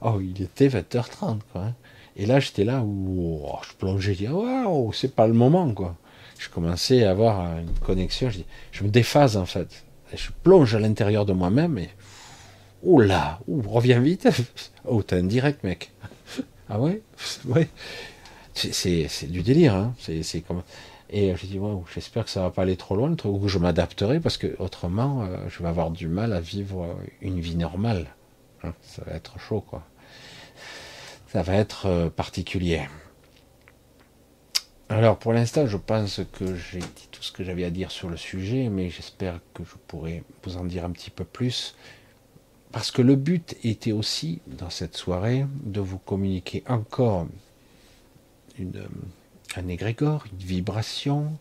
Oh, il était 20h30. Quoi. Hein. Et là, j'étais là où je plongeais, je dis, waouh, c'est pas le moment. quoi. Je commençais à avoir une connexion, je, me déphase en fait. Je plonge à l'intérieur de moi-même et Oh là, reviens vite. <laughs> Oh, t'es un direct, mec. <laughs> Ah ouais? Ouais. C'est du délire, hein. C'est comme. Et je dis, j'espère que ça va pas aller trop loin, ou que je m'adapterai, parce que autrement, euh, je vais avoir du mal à vivre une vie normale. Hein, ça va être chaud, quoi. Ça va être euh, particulier. Alors, pour l'instant, je pense que j'ai dit tout ce que j'avais à dire sur le sujet, mais j'espère que je pourrai vous en dire un petit peu plus parce que le but était aussi, dans cette soirée, de vous communiquer encore une, un égrégore, une vibration,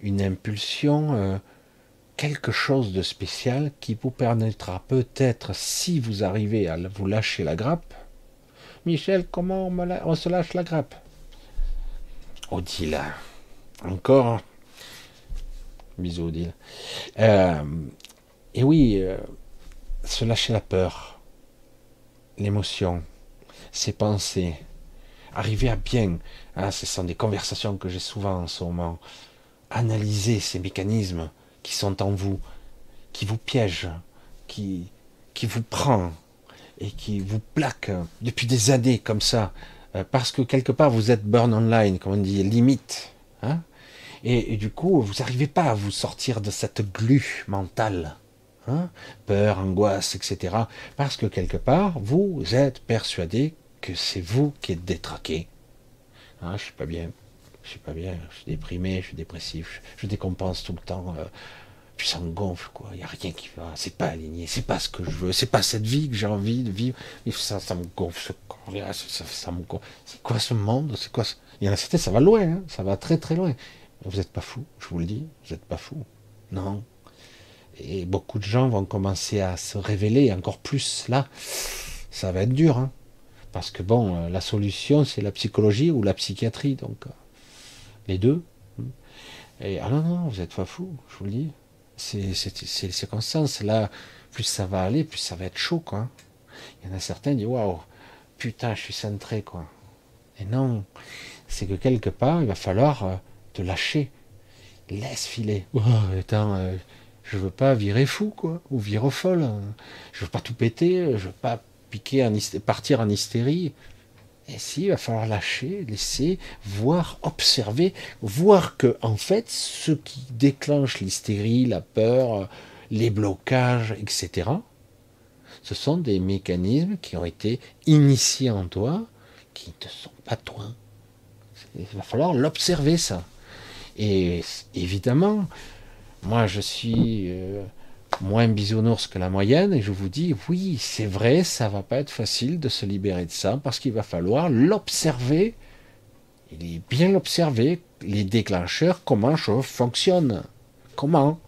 une impulsion, euh, quelque chose de spécial qui vous permettra peut-être, si vous arrivez à vous lâcher la grappe, Michel, comment on, se lâche la grappe? Odile, encore. Bisous Odile. Euh, et oui, euh, se lâcher la peur, l'émotion, ses pensées, arriver à bien, hein, ce sont des conversations que j'ai souvent en ce moment, analyser ces mécanismes qui sont en vous, qui vous piègent, qui, qui vous prend et qui vous plaque depuis des années comme ça, euh, parce que quelque part vous êtes burn online, comme on dit, limite. Hein et, du coup, vous n'arrivez pas à vous sortir de cette glu mentale. Hein Peur, angoisse, etc. Parce que quelque part, vous êtes persuadé c'est vous qui êtes détraqué. Ah, je suis pas bien, je suis pas bien, je suis déprimé, je suis dépressif, je, décompense tout le temps. Euh, puis ça me gonfle, quoi. Il n'y a rien qui va. C'est pas aligné, c'est pas ce que je veux, c'est pas cette vie que j'ai envie de vivre. Ça, ça me gonfle, ça, ça, me gonfle. C'est quoi ce monde? C'est quoi Il y en a certains, ça va loin, hein. ça va très très loin. Vous n'êtes pas fou, je vous le dis, vous n'êtes pas fou. Non. Et beaucoup de gens vont commencer à se révéler encore plus là. Ça va être dur, hein. Parce que bon, euh, la solution, c'est la psychologie ou la psychiatrie, donc euh, les deux. Et ah non, non, vous n'êtes pas fou, je vous le dis c'est les circonstances. Là, plus ça va aller, plus ça va être chaud, quoi. Il y en a certains qui disent Waouh, putain, je suis centré, quoi. Et non, c'est que quelque part, il va falloir euh, te lâcher. Laisse filer. Oh, attends, euh, je veux pas virer fou, quoi, ou virer folle. Je veux pas tout péter, je veux pas piquer, partir en hystérie. Et si, il va falloir lâcher, laisser, voir, observer, voir que, en fait, ce qui déclenche l'hystérie, la peur, les blocages, etc., ce sont des mécanismes qui ont été initiés en toi, qui ne sont pas toi. Il va falloir l'observer, ça. Et évidemment, moi, je suis euh, moins bisounours que la moyenne, et je vous dis, oui, c'est vrai, ça va pas être facile de se libérer de ça, parce qu'il va falloir l'observer, il est bien l'observer, les déclencheurs, comment je fonctionne, comment?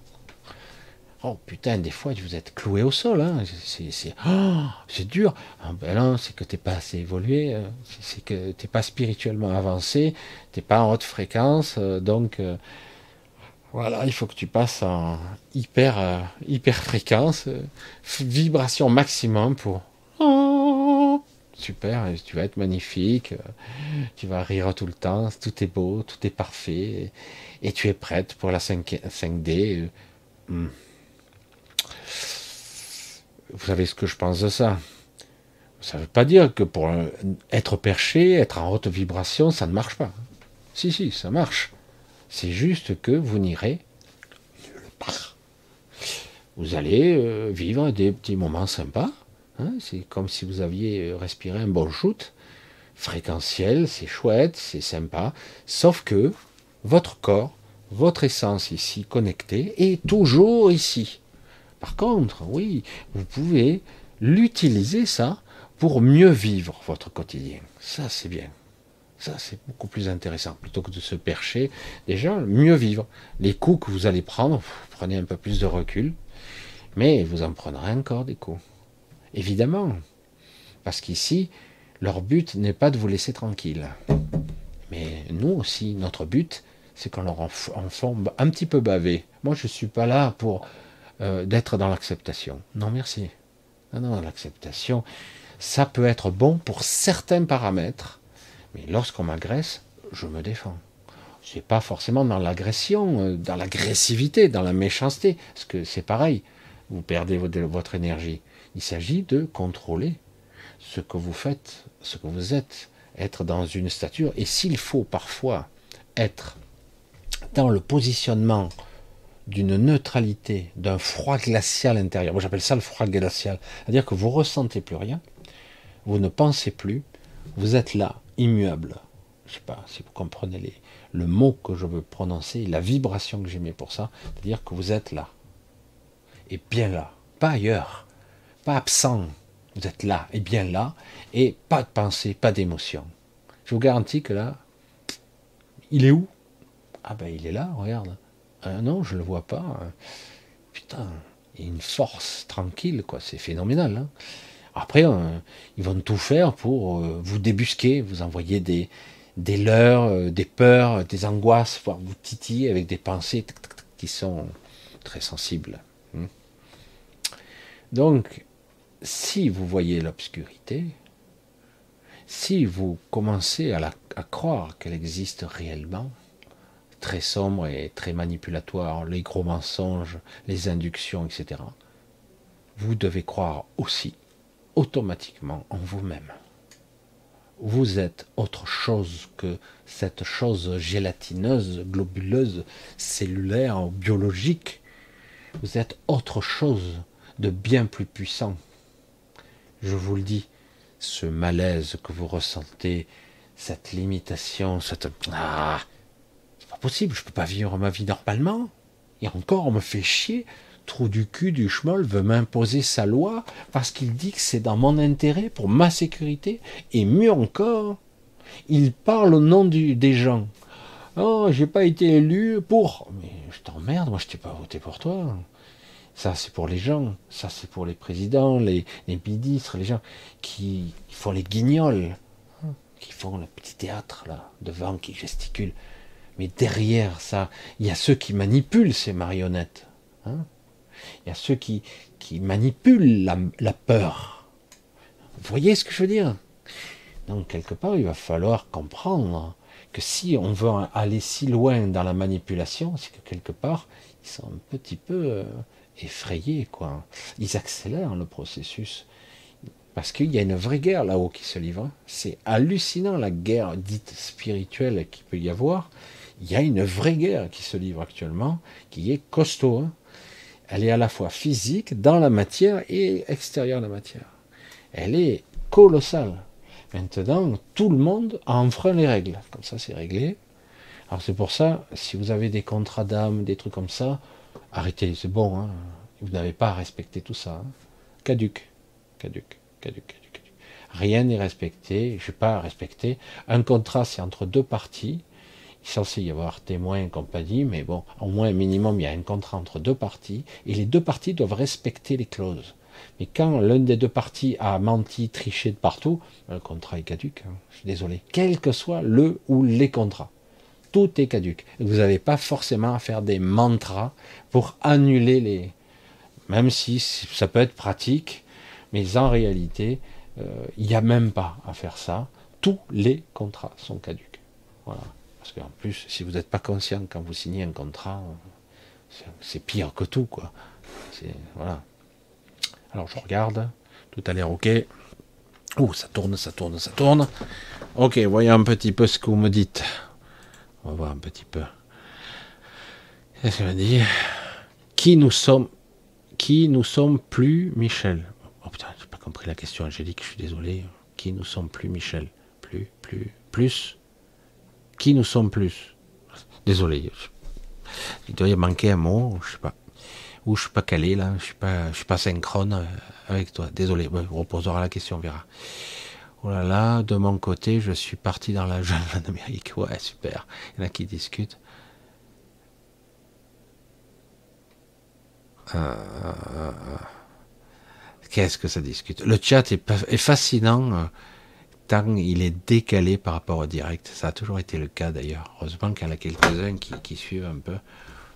Oh putain, des fois vous êtes cloué au sol, hein. c'est oh, dur. Ah, ben non, c'est que t'es pas assez évolué, hein. c'est que t'es pas spirituellement avancé, t'es pas en haute fréquence, euh, donc euh, voilà, il faut que tu passes en hyper, euh, hyper fréquence, euh, vibration maximum pour. Oh, super, tu vas être magnifique, euh, tu vas rire tout le temps, tout est beau, tout est parfait, et, tu es prête pour la 5, 5D. Hmm. Vous savez ce que je pense de ça Ça ne veut pas dire que pour être perché, être en haute vibration, ça ne marche pas. Si, si, ça marche. C'est juste que vous n'irez nulle. Vous allez euh, vivre des petits moments sympas. Hein. c'est comme si vous aviez respiré un bon shoot. Fréquentiel, c'est chouette, c'est sympa. Sauf que votre corps, votre essence ici connectée, est toujours ici. Par contre, oui, vous pouvez l'utiliser ça pour mieux vivre votre quotidien. Ça, c'est bien. Ça, c'est beaucoup plus intéressant. Plutôt que de se percher, déjà, mieux vivre. Les coups que vous allez prendre, prenez un peu plus de recul, mais vous en prendrez encore des coups. Évidemment. Parce qu'ici, leur but n'est pas de vous laisser tranquille. Mais nous aussi, notre but, c'est qu'on leur en, forme un petit peu bavé. Moi, je ne suis pas là pour euh, d'être dans l'acceptation. Non, merci. Non, non, l'acceptation, ça peut être bon pour certains paramètres, mais lorsqu'on m'agresse, je me défends. C'est pas forcément dans l'agression, euh, dans l'agressivité, dans la méchanceté, parce que c'est pareil, vous perdez votre énergie. Il s'agit de contrôler ce que vous faites, ce que vous êtes, être dans une stature, et s'il faut parfois être dans le positionnement d'une neutralité, d'un froid glacial intérieur. Moi j'appelle ça le froid glacial. C'est-à-dire que vous ressentez plus rien, vous ne pensez plus, vous êtes là, immuable. Je sais pas si vous comprenez les, le mot que je veux prononcer, la vibration que j'ai mis pour ça, c'est-à-dire que vous êtes là. Et bien là, pas ailleurs, pas absent. Vous êtes là et bien là, et pas de pensée, pas d'émotion. Je vous garantis que là, il est où? Ah ben il est là, regarde. Ah non, je ne le vois pas. Putain, il y a une force tranquille, quoi, c'est phénoménal. Hein après, euh, ils vont tout faire pour euh, vous débusquer, vous envoyer des, des leurs, euh, des peurs, des angoisses, voire vous titiller avec des pensées qui sont très sensibles. Hmm. Donc, si vous voyez l'obscurité, si vous commencez à, à croire qu'elle existe réellement, très sombre et très manipulatoire, les gros mensonges, les inductions, etc., vous devez croire aussi automatiquement en vous-même. vous êtes autre chose que cette chose gélatineuse, globuleuse, cellulaire, biologique. Vous êtes autre chose de bien plus puissant. Je vous le dis, ce malaise que vous ressentez, cette limitation, cette... Ah, c'est pas possible, je peux pas vivre ma vie normalement. Et encore, on me fait chier. Trou du cul du schmoll veut m'imposer sa loi parce qu'il dit que c'est dans mon intérêt, pour ma sécurité. Et mieux encore, il parle au nom des gens. Oh, j'ai pas été élu pour. Mais je t'emmerde, moi je t'ai pas voté pour toi. Ça, c'est pour les gens. Ça, c'est pour les présidents, les, les les gens qui, font les guignols, qui font le petit théâtre là, devant, qui gesticulent. Mais derrière ça, il y a ceux qui manipulent ces marionnettes. Hein. Il y a ceux qui, qui manipulent la, la peur. Vous voyez ce que je veux dire? Donc, quelque part, il va falloir comprendre que si on veut aller si loin dans la manipulation, c'est que quelque part, ils sont un petit peu euh, effrayés, quoi. Ils accélèrent le processus. Parce qu'il y a une vraie guerre là-haut qui se livre. C'est hallucinant la guerre dite spirituelle qu'il peut y avoir il y a une vraie guerre qui se livre actuellement, qui est costaud. Hein. Elle est à la fois physique, dans la matière, et extérieure à la matière. Elle est colossale. Maintenant, tout le monde enfreint les règles. Comme ça, c'est réglé. Alors c'est pour ça, si vous avez des contrats d'âme, des trucs comme ça, arrêtez, c'est bon. Hein. Vous n'avez pas à respecter tout ça. Hein. Caduc, caduc, caduc, caduc. Rien n'est respecté, je n'ai pas à respecter. Un contrat, c'est entre deux parties. Il est censé y avoir témoins et compagnie, mais bon, au moins minimum, il y a un contrat entre deux parties, et les deux parties doivent respecter les clauses. Mais quand l'une des deux parties a menti, triché de partout, le contrat est caduque. Hein. Je suis désolé. Quel que soit le ou les contrats, tout est caduque. Vous n'avez pas forcément à faire des mantras pour annuler les. Même si ça peut être pratique, mais en réalité, euh, il n'y a même pas à faire ça. Tous les contrats sont caduques. Voilà. Parce qu'en plus, si vous n'êtes pas conscient quand vous signez un contrat, c'est pire que tout, quoi. Voilà. Alors je regarde, tout a l'air ok. Ouh, ça tourne, ça tourne, ça tourne. Ok, voyons un petit peu ce que vous me dites. On va voir un petit peu. Qu'est-ce que me dit Qui nous sommes Qui nous sommes plus Michel? Oh putain, j'ai pas compris la question Angélique, je suis désolé. Qui nous sommes plus Michel? Plus, plus, plus qui nous sommes plus Désolé. Il doit y manquer un mot, je sais pas. Ou je suis pas calé là, je suis pas, je suis pas synchrone euh, avec toi. Désolé, on reposera la question, on verra. Oh là là, de mon côté, je suis parti dans la jungle en Amérique. Ouais, super. Il y en a qui discutent. Euh, euh, qu'est-ce que ça discute? Le chat est, est il est décalé par rapport au direct. Ça a toujours été le cas d'ailleurs. Heureusement qu'il y en a quelques-uns qui, suivent un peu.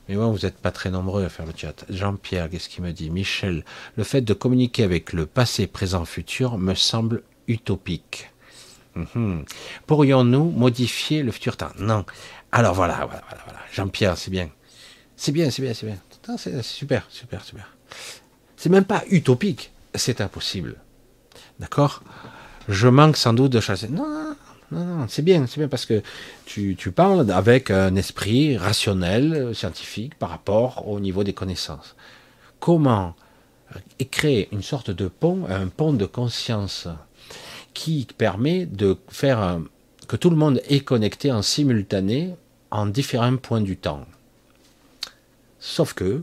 Mais moi, vous n'êtes pas très nombreux à faire le chat. Jean-Pierre, qu'est-ce qu'il me dit? Michel, le fait de communiquer avec le passé, présent, futur me semble utopique. Mhm. Pourrions-nous modifier le futur temps? Non. Alors voilà, voilà, voilà. voilà. Jean-Pierre, c'est bien. C'est bien, c'est bien, c'est bien. C'est super, super, super. C'est même pas utopique, c'est impossible. D'accord? Je manque sans doute de chasser. Non, non, non, c'est bien, c'est bien parce que tu, tu, parles avec un esprit rationnel, scientifique, par rapport au niveau des connaissances. Comment créer une sorte de pont, un pont de conscience qui permet de faire que tout le monde est connecté en simultané en différents points du temps. Sauf que,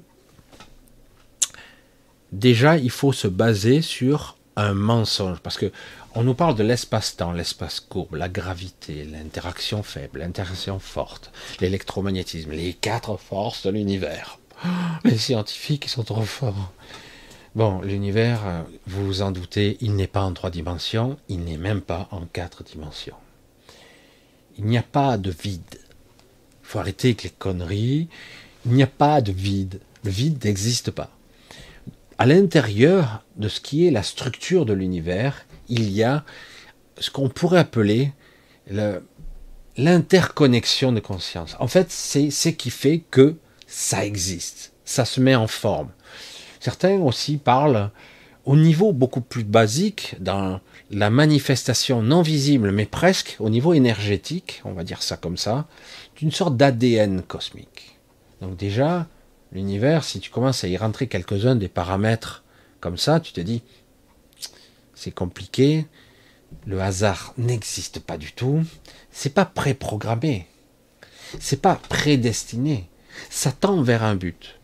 déjà, il faut se baser sur un mensonge, parce que on nous parle de l'espace-temps, l'espace courbe, la gravité, l'interaction faible, l'interaction forte, l'électromagnétisme, les quatre forces de l'univers. <gasps> les scientifiques, sont trop forts. Bon, l'univers, euh, vous vous en doutez, il n'est pas en trois dimensions, il n'est même pas en quatre dimensions. Il n'y a pas de vide. Il faut arrêter avec les conneries. Il n'y a pas de vide. Le vide n'existe pas. À l'intérieur de ce qui est la structure de l'univers, il y a ce qu'on pourrait appeler l'interconnexion de conscience. En fait, c'est ce qui fait que ça existe, ça se met en forme. Certains aussi parlent au niveau beaucoup plus basique, dans la manifestation non visible, mais presque au niveau énergétique, on va dire ça comme ça, d'une sorte d'ADN cosmique. Donc déjà, l'univers, si tu commences à y rentrer quelques-uns des paramètres comme ça, tu te dis, c'est compliqué, le hasard n'existe pas du tout, c'est pas préprogrammé, c'est pas prédestiné, ça tend vers un but.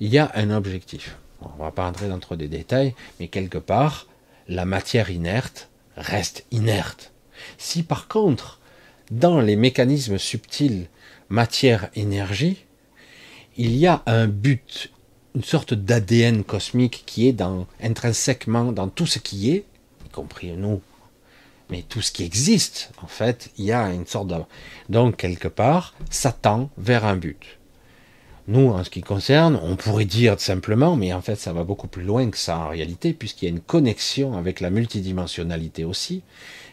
Il y a un objectif. On ne va pas entrer dans trop de détails, mais quelque part, la matière inerte reste inerte. Si par contre, dans les mécanismes subtils matière-énergie, il y a un but, une sorte d'ADN cosmique qui est intrinsèquement dans tout ce qui est, compris nous, mais tout ce qui existe, en fait, il y a une sorte de... Donc, quelque part, ça tend vers un but. Nous, en ce qui concerne, on pourrait dire simplement, mais en fait ça va beaucoup plus loin que ça en réalité, puisqu'il y a une connexion avec la multidimensionnalité aussi.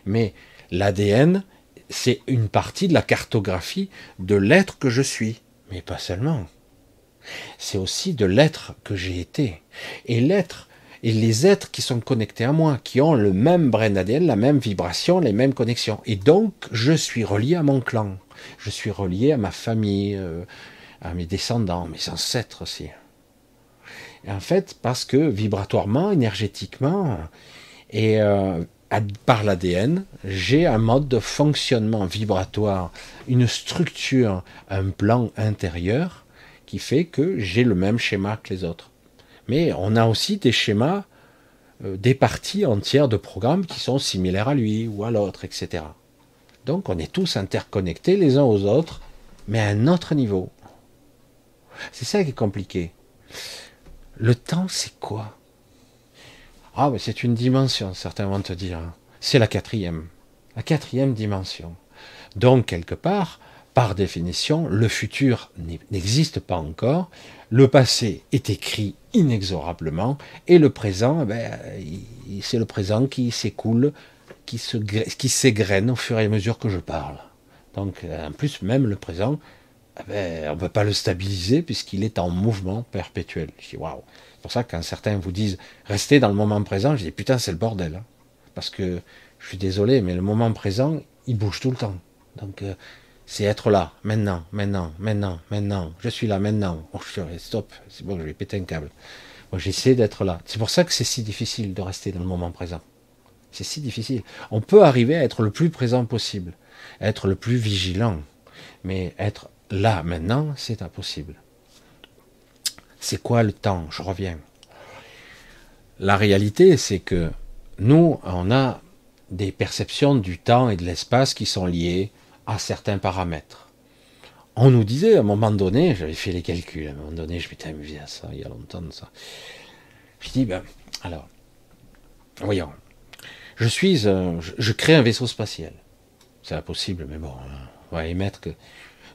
Mais l'ADN, c'est une partie de la cartographie de l'être que je suis, mais pas seulement. C'est aussi de l'être que j'ai été. Et l'être, et les êtres qui sont connectés à moi, qui ont le même brin d'ADN, la même vibration, les mêmes connexions. Et donc, je suis relié à mon clan. Je suis relié à ma famille. Euh, à mes descendants, mes ancêtres aussi. En fait, parce que vibratoirement, énergétiquement, et euh, par l'ADN, j'ai un mode de fonctionnement vibratoire, une structure, un plan intérieur qui fait que j'ai le même schéma que les autres. Mais on a aussi des schémas, euh, des parties entières de programmes qui sont similaires à lui ou à l'autre, etc. Donc on est tous interconnectés les uns aux autres, mais à un autre niveau. C'est ça qui est compliqué. Le temps, c'est quoi? Ah, mais c'est une dimension, certains vont te dire. Hein. C'est la quatrième. La quatrième dimension. Donc, quelque part, par définition, le futur n'existe pas encore. Le passé est écrit inexorablement. Et le présent, eh ben, c'est le présent qui s'écoule, qui s'égrène au fur et à mesure que je parle. Donc, en plus, même le présent, ah ben, on ne peut pas le stabiliser puisqu'il est en mouvement perpétuel. Je dis waouh. C'est pour ça que quand certains vous disent restez dans le moment présent, je dis putain c'est le bordel. Hein. Parce que je suis désolé, mais le moment présent, il bouge tout le temps. Donc euh, c'est être là, maintenant, maintenant, maintenant, maintenant. Je suis là maintenant. Oh, stop, c'est bon, je vais péter un câble. Moi j'essaie d'être là. C'est pour ça que c'est si difficile de rester dans le moment présent. C'est si difficile. On peut arriver à être le plus présent possible, être le plus vigilant, mais être Là, maintenant, c'est impossible. C'est quoi le temps? Je reviens. La réalité, c'est que nous, on a des perceptions du temps et de l'espace qui sont liées à certains paramètres. On nous disait à un moment donné, j'avais fait les calculs, à un moment donné, je m'étais amusé à ça, il y a longtemps de ça. Je dis, ben, alors, voyons, je suis, je, crée un vaisseau spatial. C'est impossible, mais bon, on va émettre que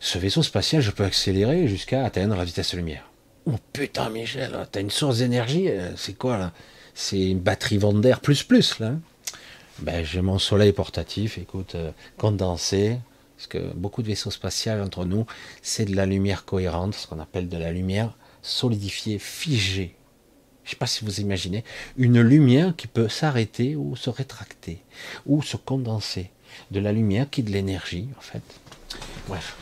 ce vaisseau spatial, je peux accélérer jusqu'à atteindre la vitesse de lumière. Oh putain, Michel, t'as une source d'énergie, euh, c'est quoi là? C'est une batterie Vander plus plus là. Ben, j'ai mon soleil portatif, écoute, euh, condensé, parce que beaucoup de vaisseaux spatials entre nous, c'est de la lumière cohérente, ce qu'on appelle de la lumière solidifiée, figée. Je ne sais pas si vous imaginez, une lumière qui peut s'arrêter ou se rétracter, ou se condenser. De la lumière qui est de l'énergie, en fait. Bref,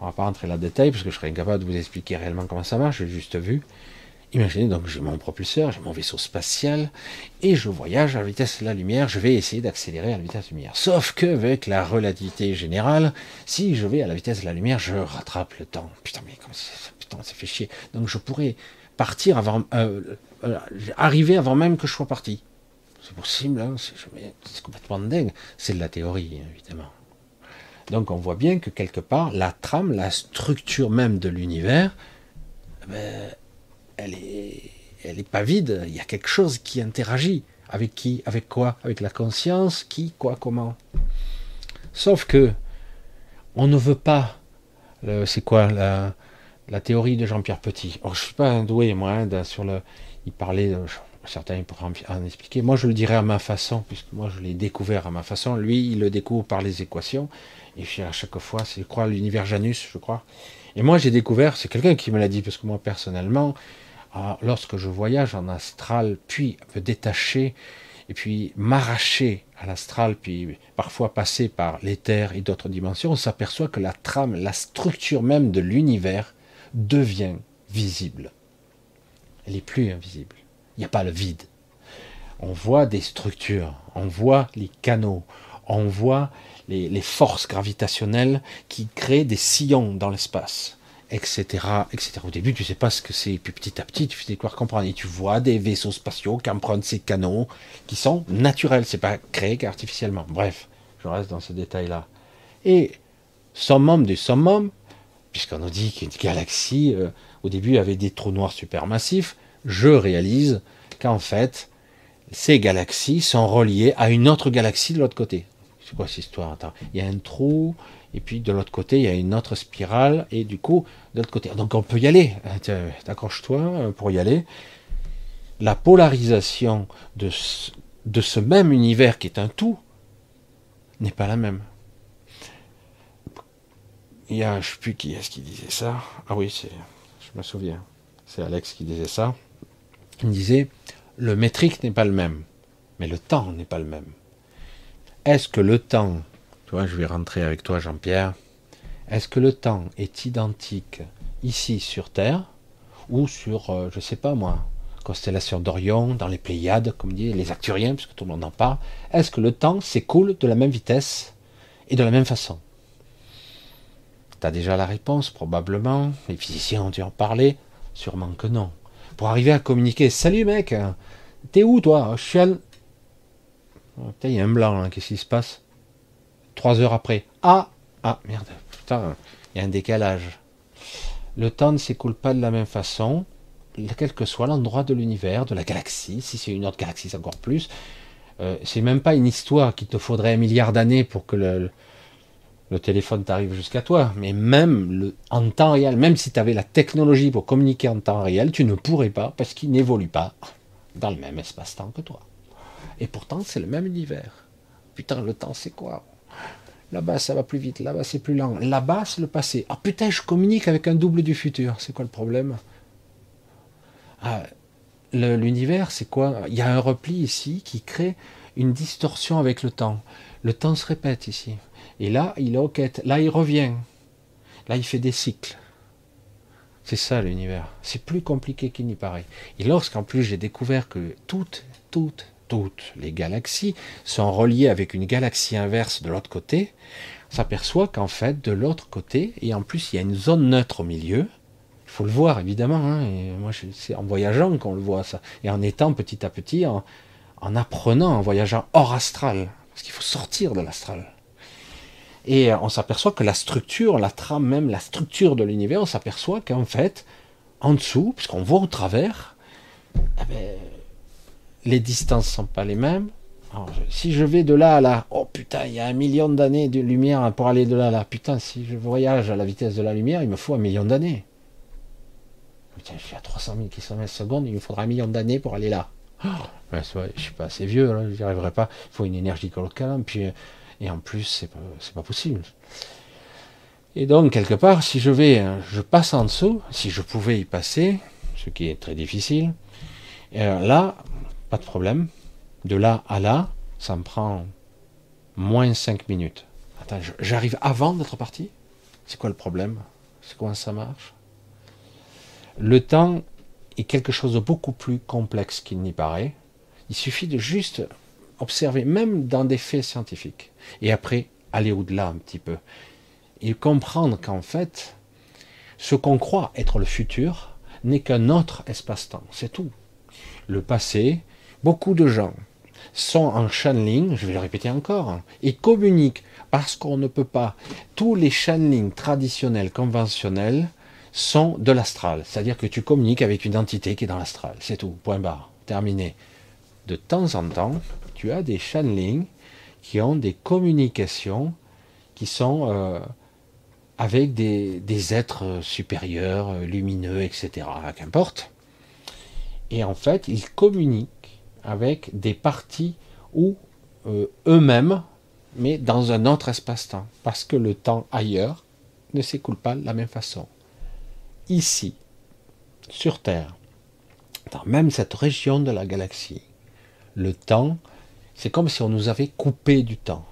on va pas rentrer là détail parce que je serais incapable de vous expliquer réellement comment ça marche, j'ai juste vu. Imaginez donc j'ai mon propulseur, j'ai mon vaisseau spatial et je voyage à la vitesse de la lumière, je vais essayer d'accélérer à la vitesse de la lumière. Sauf que avec la relativité générale, si je vais à la vitesse de la lumière, je rattrape le temps. Putain mais comment putain ça fait chier. Donc je pourrais partir avant euh, arriver avant même que je sois parti. C'est possible, hein c'est complètement dingue. C'est de la théorie, évidemment. Donc on voit bien que quelque part, la trame, la structure même de l'univers, eh ben, elle est, pas vide. Il y a quelque chose qui interagit. Avec qui? Avec quoi? Avec la conscience? Qui? Quoi? Comment? Sauf que on ne veut pas. C'est quoi la, théorie de Jean-Pierre Petit Je Je suis pas un doué moi hein, sur le. Il parlait. certains pourraient en expliquer. Moi, je le dirais à ma façon, puisque moi, je l'ai découvert à ma façon. Lui, il le découvre par les équations. Et à chaque fois, c'est, je l'univers Janus, je crois. Et moi, j'ai découvert, c'est quelqu'un qui me l'a dit, parce que moi, personnellement, lorsque je voyage en astral, puis me détacher, et puis m'arracher à l'astral, puis parfois passer par l'éther et d'autres dimensions, on s'aperçoit que la trame, la structure même de l'univers devient visible. Elle n'est plus invisible. Il n'y a pas le vide. On voit des structures, on voit les canaux, on voit les, les forces gravitationnelles qui créent des sillons dans l'espace etc., etc. Au début, tu sais pas ce que c'est, puis petit à petit, tu fais quoi comprendre. Et tu vois des vaisseaux spatiaux qui empruntent ces canaux, qui sont naturels, c'est pas créé qu'artificiellement. Bref, je reste dans ce détail-là. Et summum du summum, puisqu'on nous dit qu'une galaxie, euh, au début, avait des trous noirs supermassifs, je réalise qu'en fait, ces galaxies sont reliées à une autre galaxie de l'autre côté. C'est quoi cette histoire? Il y a un trou, et puis de l'autre côté, il y a une autre spirale, et du coup, de l'autre côté. Donc on peut y aller. Accroche-toi euh, pour y aller. La polarisation de ce, de ce même univers qui est un tout n'est pas la même. Il y a, je ne sais plus qui est-ce qui disait ça. Ah oui, c'est, je me souviens. C'est Alex qui disait ça. Il disait, le métrique n'est pas le même, mais le temps n'est pas le même. Est-ce que le temps je vais rentrer avec toi, Jean-Pierre. Est-ce que le temps est identique ici sur Terre ou sur, je euh, je sais pas moi, constellation d'Orion, dans les Pléiades, comme dit les Acturiens, puisque tout le monde en parle Est-ce que le temps s'écoule de la même vitesse et de la même façon? Tu as déjà la réponse, probablement. Les physiciens ont dû en parler. Sûrement que non. Pour arriver à communiquer, salut mec, t'es où toi? Je suis à... Oh, il y a un blanc, qu'est-ce qui se passe? Trois heures après. Ah Ah, merde, putain, il y a un décalage. Le temps ne s'écoule pas de la même façon, quel que soit l'endroit de l'univers, de la galaxie, si c'est une autre galaxie, c'est encore plus. Euh, c'est même pas une histoire qui te faudrait un milliard d'années pour que le, téléphone t'arrive jusqu'à toi, mais même en temps réel, même si tu avais la technologie pour communiquer en temps réel, tu ne pourrais pas parce qu'il n'évolue pas dans le même espace-temps que toi. Et pourtant, c'est le même univers. Putain, le temps, c'est quoi? Là-bas, ça va plus vite. Là-bas, c'est plus lent. Là-bas, c'est le passé. Ah putain, je communique avec un double du futur. C'est quoi le problème ah, L'univers, c'est quoi Il y a un repli ici qui crée une distorsion avec le temps. Le temps se répète ici. Et là, il est au quête. Là, il revient. Là, il fait des cycles. C'est ça l'univers. C'est plus compliqué qu'il n'y paraît. Et lorsqu'en plus j'ai découvert que toutes, toutes, les galaxies sont reliées avec une galaxie inverse de l'autre côté, on s'aperçoit qu'en fait, de l'autre côté, et en plus il y a une zone neutre au milieu, il faut le voir évidemment, hein, et moi c'est en voyageant qu'on le voit ça, et en étant petit à petit, en, apprenant, en voyageant hors astral, parce qu'il faut sortir de l'astral. Et on s'aperçoit que la structure, la trame même, la structure de l'univers, on s'aperçoit qu'en fait, en dessous, puisqu'on voit au travers, eh ben, les distances sont pas les mêmes. si je vais de là à là, oh putain, il y a un million d'années de lumière pour aller de là à là. Putain, si je voyage à la vitesse de la lumière, il me faut un million d'années. Putain, je suis à 300 000 km secondes, il me faudra un million d'années pour aller là. Oh, ouais, je suis pas assez vieux, je n'y arriverai pas. Il faut une énergie colossale, puis et en plus, c'est pas, pas possible. Et donc, quelque part, si je vais, je passe en dessous, si je pouvais y passer, ce qui est très difficile, euh, là, pas de problème. De là à là, ça me prend moins 5 minutes. Attends, j'arrive avant d'être parti? C'est quoi le problème? C'est comment ça marche? Le temps est quelque chose de beaucoup plus complexe qu'il n'y paraît. Il suffit de juste observer, même dans des faits scientifiques, et après aller au-delà un petit peu, et comprendre qu'en fait, ce qu'on croit être le futur n'est qu'un autre espace-temps, c'est tout. Le passé, Beaucoup de gens sont en channeling, je vais le répéter encore, et communiquent parce qu'on ne peut pas. Tous les channelings traditionnels, conventionnels, sont de l'astral. C'est-à-dire que tu communiques avec une entité qui est dans l'astral. C'est tout. Point barre. Terminé. De temps en temps, tu as des channelings qui ont des communications qui sont euh, avec des, des, êtres supérieurs, lumineux, etc. Qu'importe. Et en fait, ils communiquent avec des parties où euh, eux-mêmes, mais dans un autre espace-temps, parce que le temps ailleurs ne s'écoule pas de la même façon. Ici, sur Terre, dans même cette région de la galaxie, le temps, c'est comme si on nous avait coupé du temps.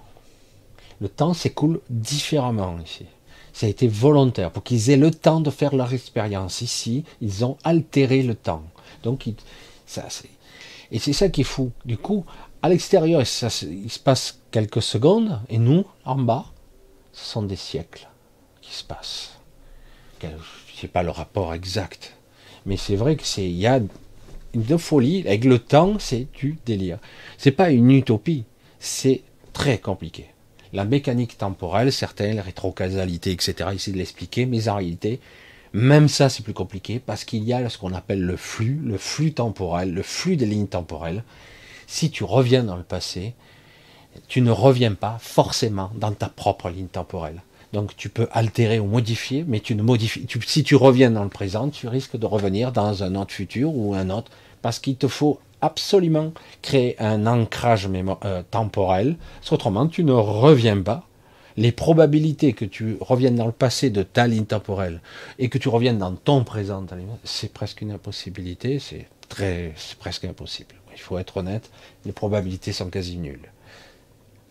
Le temps s'écoule différemment ici. Ça a été volontaire pour qu'ils aient le temps de faire leur expérience. Ici, ils ont altéré le temps. Donc, ça, et c'est ça qui est fou. Du coup, à l'extérieur, il se passe quelques secondes, et nous, en bas, ce sont des siècles qui se passent. Je ne sais pas le rapport exact, mais c'est vrai que c'est il y a une folie avec le temps, c'est du délire. C'est pas une utopie, c'est très compliqué. La mécanique temporelle, certaines, la rétrocausalité, etc., ici de l'expliquer, mais en réalité, même ça, c'est plus compliqué parce qu'il y a ce qu'on appelle le flux, le flux temporel, le flux des lignes temporelles. Si tu reviens dans le passé, tu ne reviens pas forcément dans ta propre ligne temporelle. Donc tu peux altérer ou modifier, mais tu ne modifies. si tu reviens dans le présent, tu risques de revenir dans un autre futur ou un autre, parce qu'il te faut absolument créer un ancrage euh, temporel. Autrement, tu ne reviens pas les probabilités que tu reviennes dans le passé de ta ligne temporelle et que tu reviennes dans ton présent, c'est presque une impossibilité, c'est très, presque impossible. Il faut être honnête, les probabilités sont quasi nulles.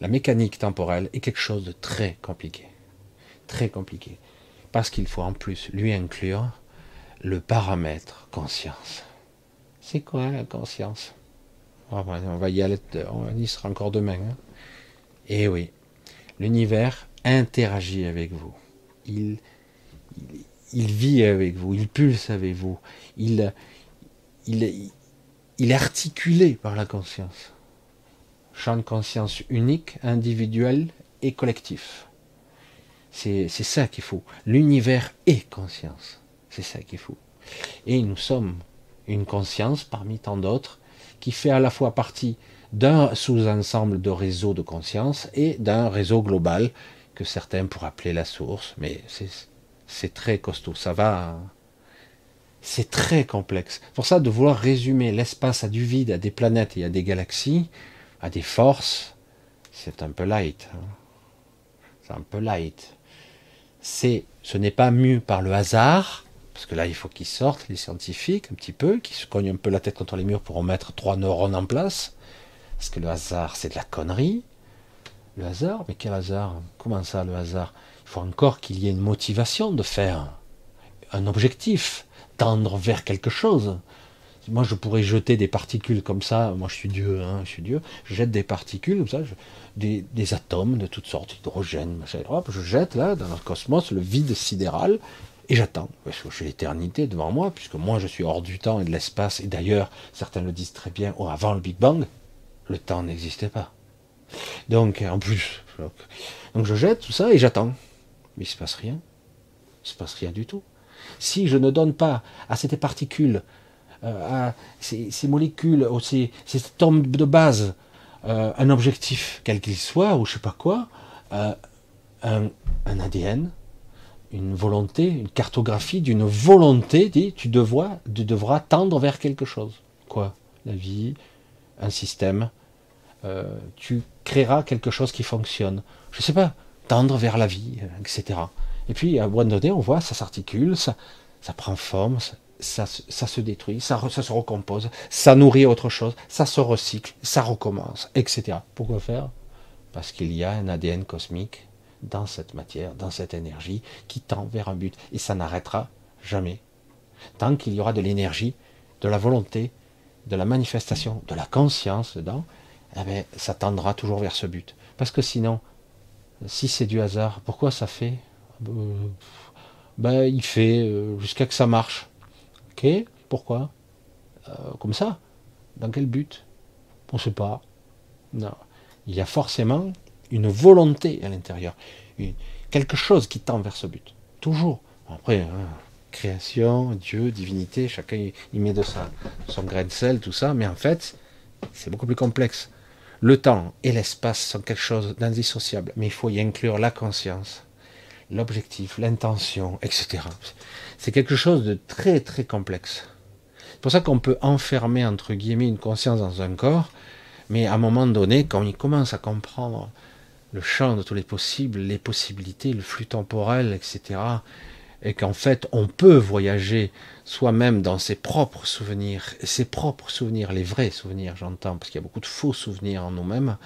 La mécanique temporelle est quelque chose de très compliqué, très compliqué, parce qu'il faut en plus lui inclure le paramètre conscience. C'est quoi la conscience? On va y aller, on y sera encore demain. Hein. Et eh oui, L'univers interagit avec vous. Il, vit avec vous, il pulse avec vous. Il, il, il est articulé par la conscience. Champ de conscience unique, individuel et collectif. C'est ça qu'il faut. L'univers est conscience. C'est ça qu'il faut. Et nous sommes une conscience parmi tant d'autres qui fait à la fois partie d'un sous-ensemble de réseaux de conscience et d'un réseau global que certains pourraient appeler la source, mais c'est très costaud, ça va, c'est très complexe. Pour ça, de vouloir résumer l'espace à du vide, à des planètes et à des galaxies, à des forces, c'est un peu light. Hein. C'est un peu light. C'est, ce n'est pas mu par le hasard, parce que là, il faut qu'ils sortent, les scientifiques, un petit peu, qui se cognent un peu la tête contre les murs pour remettre trois neurones en place. Parce que le hasard, c'est de la connerie. Le hasard Mais quel hasard? Comment ça, le hasard? Il faut encore qu'il y ait une motivation de faire un objectif, tendre vers quelque chose. Moi, je pourrais jeter des particules comme ça. Moi, je suis Dieu, hein, je suis Dieu. Je jette des particules comme ça, des, atomes de toutes sortes, hydrogène, je jette là, dans le cosmos, le vide sidéral, et j'attends. J'ai l'éternité devant moi, puisque moi, je suis hors du temps et de l'espace. Et d'ailleurs, certains le disent très bien, avant le Big Bang, le temps n'existait pas. Donc, en plus, je jette tout ça et j'attends. Mais il ne se passe rien. Il ne se passe rien du tout. Si je ne donne pas à ces particules, euh, à ces, molécules, ou ces, ces atomes de base, euh, un objectif, quel qu'il soit, ou je sais pas quoi, euh, un, ADN, une volonté, une cartographie d'une volonté, tu devras tendre vers quelque chose. Quoi? La vie, un système, euh, tu créeras quelque chose qui fonctionne. Je ne sais pas, tendre vers la vie, euh, etc. Et puis à un moment on voit, ça s'articule, ça, ça prend forme, ça, ça, se détruit, ça, ça se recompose, ça nourrit autre chose, ça se recycle, ça recommence, etc. Pourquoi faire? Parce qu'il y a un ADN cosmique dans cette matière, dans cette énergie, qui tend vers un but. Et ça n'arrêtera jamais. Tant qu'il y aura de l'énergie, de la volonté, de la manifestation, de la conscience dedans, eh ben, ça tendra toujours vers ce but. Parce que sinon, si c'est du hasard, pourquoi ça fait euh, ben, Il fait euh, jusqu'à que ça marche. Ok Pourquoi euh, Comme ça Dans quel but? On ne sait pas. Non. Il y a forcément une volonté à l'intérieur. Quelque chose qui tend vers ce but. Toujours. Après, hein, création, Dieu, divinité, chacun y met de ça, son grain de sel, tout ça, mais en fait, c'est beaucoup plus complexe. Le temps et l'espace sont quelque chose d'indissociable, mais il faut y inclure la conscience, l'objectif, l'intention, etc. C'est quelque chose de très très complexe. C'est pour ça qu'on peut enfermer entre guillemets une conscience dans un corps, mais à un moment donné, quand on commence à comprendre le champ de tous les possibles, les possibilités, le flux temporel, etc., et qu'en fait on peut voyager soi-même dans ses propres souvenirs, ses propres souvenirs, les vrais souvenirs j'entends, parce qu'il y a beaucoup de faux souvenirs en nous-mêmes,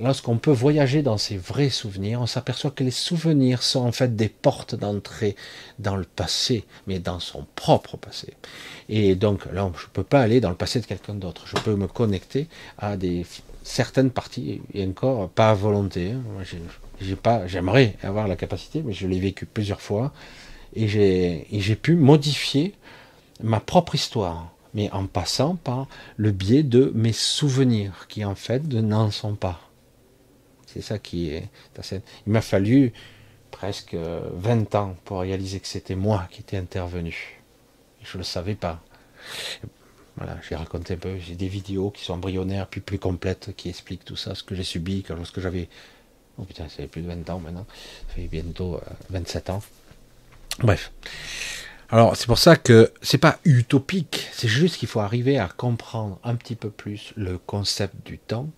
lorsqu'on peut voyager dans ces vrais souvenirs, on s'aperçoit que les souvenirs sont en fait des portes d'entrée dans le passé, mais dans son propre passé. Et donc là, je ne peux pas aller dans le passé de quelqu'un d'autre. Je peux me connecter à des certaines parties, et encore pas à volonté. Hein. J'aimerais avoir la capacité, mais je l'ai vécu plusieurs fois, et j'ai pu modifier ma propre histoire, mais en passant par le biais de mes souvenirs, qui en fait n'en sont pas. C'est ça qui est. Il m'a fallu presque 20 ans pour réaliser que c'était moi qui étais intervenu. Je ne le savais pas. Voilà, j'ai raconté un peu, j'ai des vidéos qui sont embryonnaires, puis plus complètes, qui expliquent tout ça, ce que j'ai subi lorsque j'avais. Oh putain, ça fait plus de 20 ans maintenant. Ça fait bientôt 27 euh, ans. Bref. Alors, c'est pour ça que c'est pas utopique, c'est juste qu'il faut arriver à comprendre un petit peu plus le concept du temps,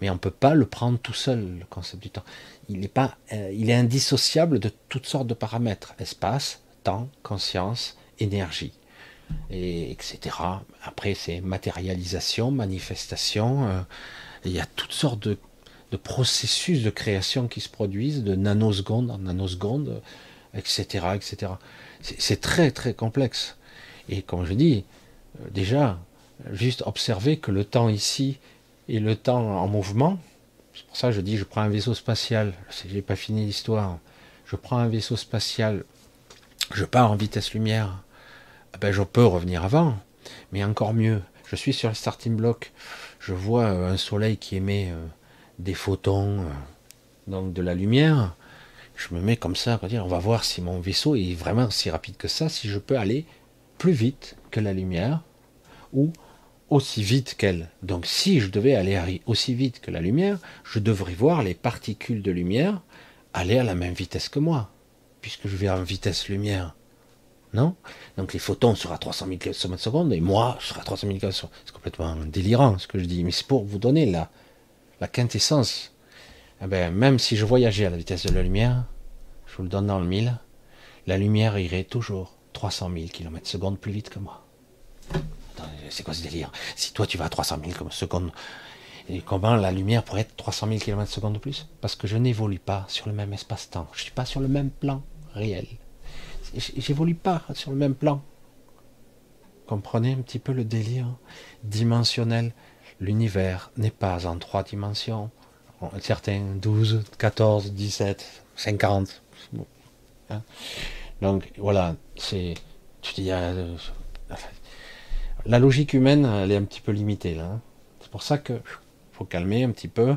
mais on ne peut pas le prendre tout seul, le concept du temps. Il est, pas, euh, il est indissociable de toutes sortes de paramètres, espace, temps, conscience, énergie, et, etc. Après, c'est matérialisation, manifestation, euh, il y a toutes sortes de, processus de création qui se produisent, de nanosecondes en nanosecondes, etc. etc. C'est très très complexe. Et comme je dis, euh, déjà, juste observer que le temps ici et le temps en mouvement. C'est pour ça que je dis je prends un vaisseau spatial. Je n'ai pas fini l'histoire. Je prends un vaisseau spatial, je pars en vitesse lumière. Ah ben, je peux revenir avant, mais encore mieux. Je suis sur le starting block. Je vois euh, un soleil qui émet euh, des photons, donc de la lumière. Je me mets comme ça, on va voir si mon vaisseau est vraiment si rapide que ça, si je peux aller plus vite que la lumière, ou aussi vite qu'elle. Donc si je devais aller aussi vite que la lumière, je devrais voir les particules de lumière aller à la même vitesse que moi, puisque je vais en vitesse lumière. Non? Donc les photons seront à 300 000 km seconde et moi je serai à 300 000 km seconde. C'est complètement délirant ce que je dis, mais c'est pour vous donner la, la quintessence. Eh ben, même si je voyageais à la vitesse de la lumière, je vous le donne dans le mille, la lumière irait toujours 300 000 km seconde plus vite que moi c'est quoi ce délire? Si toi tu vas à 300 000 secondes, et comment la lumière pourrait être 300 000 km secondes de plus? Parce que je n'évolue pas sur le même espace-temps. Je ne suis pas sur le même plan réel. J'évolue pas sur le même plan. Comprenez un petit peu le délire dimensionnel? L'univers n'est pas en trois dimensions. Certains 12, 14, 17, 50. Donc voilà, c'est. Dis, euh, la logique humaine, elle est un petit peu limitée. Hein. C'est pour ça que faut calmer un petit peu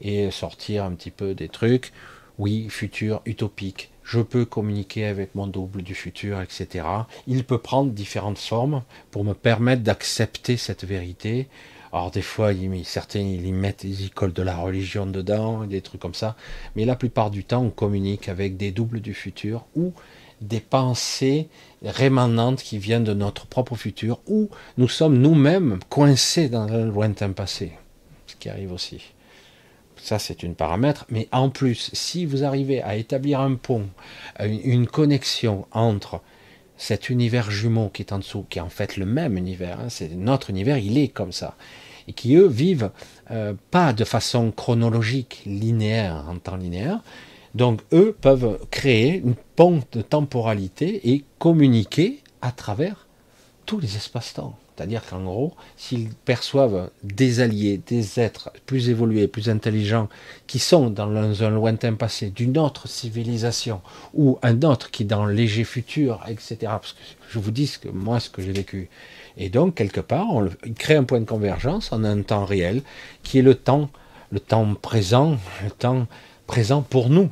et sortir un petit peu des trucs. Oui, futur utopique. Je peux communiquer avec mon double du futur, etc. Il peut prendre différentes formes pour me permettre d'accepter cette vérité. Alors des fois, certains ils y mettent, ils y collent de la religion dedans, des trucs comme ça. Mais la plupart du temps, on communique avec des doubles du futur ou des pensées rémanentes qui viennent de notre propre futur, ou nous sommes nous-mêmes coincés dans le lointain passé, ce qui arrive aussi. Ça, c'est une paramètre, mais en plus, si vous arrivez à établir un pont, une connexion entre cet univers jumeau qui est en dessous, qui est en fait le même univers, hein, c'est notre univers, il est comme ça, et qui eux vivent euh, pas de façon chronologique, linéaire, en temps linéaire, donc eux peuvent créer une pente de temporalité et communiquer à travers tous les espaces-temps. C'est-à-dire qu'en gros, s'ils perçoivent des alliés, des êtres plus évolués, plus intelligents, qui sont dans un lointain passé d'une autre civilisation, ou un autre qui est dans le léger futur, etc. Parce que je vous dis ce que moi, ce que j'ai vécu. Et donc, quelque part, on crée un point de convergence en un temps réel, qui est le temps, le temps présent, le temps présent pour nous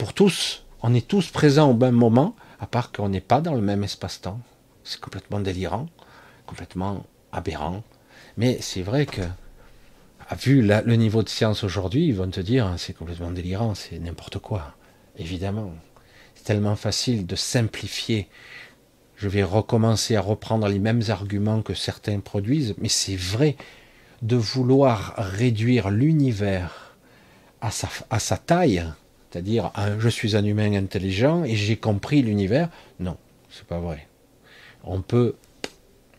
pour tous. On est tous présents au même moment, à part qu'on n'est pas dans le même espace-temps. C'est complètement délirant, complètement aberrant. Mais c'est vrai que, vu le niveau de science aujourd'hui, ils vont te dire hein, c'est complètement délirant, c'est n'importe quoi. Évidemment. C'est tellement facile de simplifier. Je vais recommencer à reprendre les mêmes arguments que certains produisent, mais c'est vrai de vouloir réduire l'univers à sa, à sa taille, c'est-à-dire je suis un humain intelligent et j'ai compris l'univers. Non, c'est pas vrai. On peut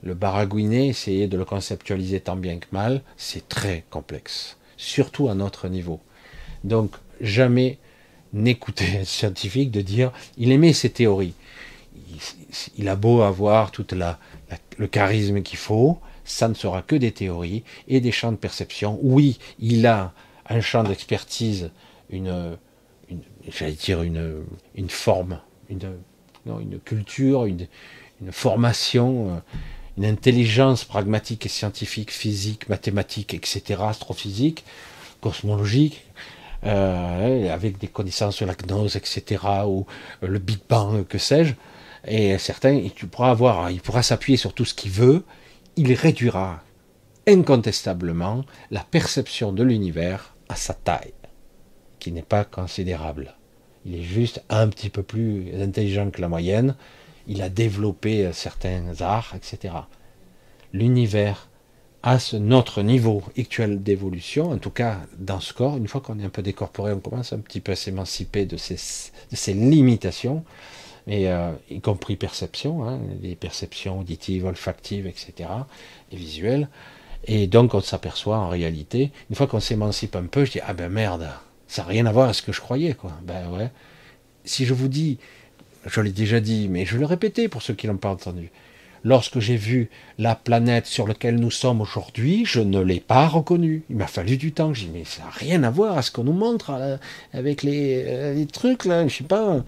le baragouiner, essayer de le conceptualiser tant bien que mal, c'est très complexe, surtout à notre niveau. Donc jamais n'écouter un scientifique de dire il émet ses théories. Il, a beau avoir tout le charisme qu'il faut, ça ne sera que des théories et des champs de perception. Oui, il a un champ d'expertise, une, j'allais dire une, une forme, une, une culture, une, une formation, euh, une intelligence pragmatique et scientifique, physique, mathématique, etc., astrophysique, cosmologique, euh, avec des connaissances sur la gnose, etc., ou le Big Bang, que sais-je. Et certains, il pourra avoir, il pourra s'appuyer sur tout ce qu'il veut, il réduira incontestablement la perception de l'univers à sa taille, qui n'est pas considérable. Il est juste un petit peu plus intelligent que la moyenne, il a développé certains arts, etc. L'univers à ce, notre niveau actuel d'évolution, en tout cas dans ce corps, une fois qu'on est un peu décorporé, on commence un petit peu à s'émanciper de ces, de ces limitations, euh, y compris perception, hein, les perceptions auditives, olfactives, etc., et visuelles. Et donc on s'aperçoit en réalité, une fois qu'on s'émancipe un peu, je dis ah ben merde, ça n'a rien à voir avec ce que je croyais quoi. Ben ouais. Si je vous dis, je l'ai déjà dit, mais je vais le répéter pour ceux qui l'ont pas entendu. Lorsque j'ai vu la planète sur laquelle nous sommes aujourd'hui, je ne l'ai pas reconnue. Il m'a fallu du temps. J'ai dit, mais ça n'a rien à voir à ce qu'on nous montre euh, avec les, euh, les, trucs, là. Je sais pas.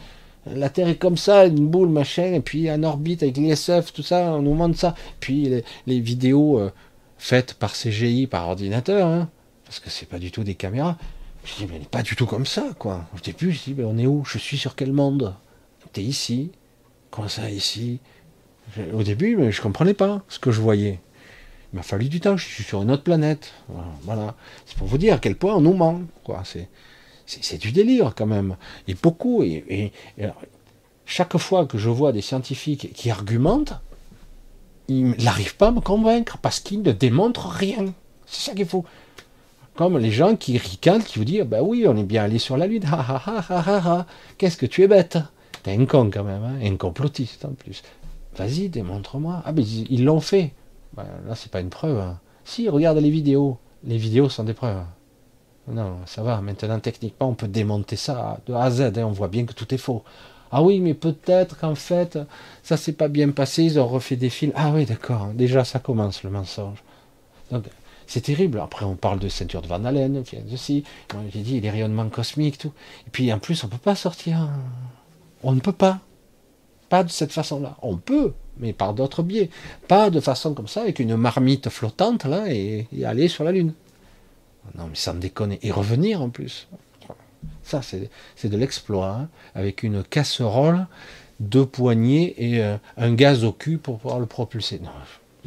La Terre est comme ça, une boule, machin, et puis en orbite avec l'ISF, tout ça, on nous montre ça. Puis les, vidéos euh, faites par CGI, par ordinateur, hein, parce que c'est pas du tout des caméras. Je dis, mais pas du tout comme ça, quoi. Au début, je dis, mais on est où? Je suis sur quel monde? T'es ici Comment ça, ici? Au début, je comprenais pas ce que je voyais. Il m'a fallu du temps, je suis sur une autre planète. Voilà. C'est pour vous dire à quel point on nous ment, quoi. C'est du délire quand même. Et beaucoup. Et, chaque fois que je vois des scientifiques qui argumentent, ils n'arrivent pas à me convaincre parce qu'ils ne démontrent rien. C'est ça qu'il faut. Comme les gens qui ricanent, qui vous disent Bah oui, on est bien allé sur la Lune. Qu'est-ce que tu es bête? T'es un con quand même, hein un complotiste en plus. Vas-y, démontre-moi. Ah, mais ils l'ont fait. Bah, là, c'est pas une preuve. Hein. Si, regarde les vidéos. Les vidéos sont des preuves. Non, ça va. Maintenant, techniquement, on peut démonter ça de A à Z. Hein. On voit bien que tout est faux. Ah oui, mais peut-être qu'en fait, ça s'est pas bien passé. Ils ont refait des films. Ah oui, d'accord. Déjà, ça commence le mensonge. Donc, c'est terrible. Après, on parle de ceinture de Van Allen, ceci. Moi, j'ai dit les rayonnements cosmiques, tout. Et puis, en plus, on peut pas sortir. On ne peut pas. Pas de cette façon-là. On peut, mais par d'autres biais. Pas de façon comme ça, avec une marmite flottante, là, et aller sur la Lune. Non, mais ça me. Et revenir en plus. Ça, c'est de l'exploit. Hein. avec une casserole, deux poignées et euh, un gaz au cul pour pouvoir le propulser. Non,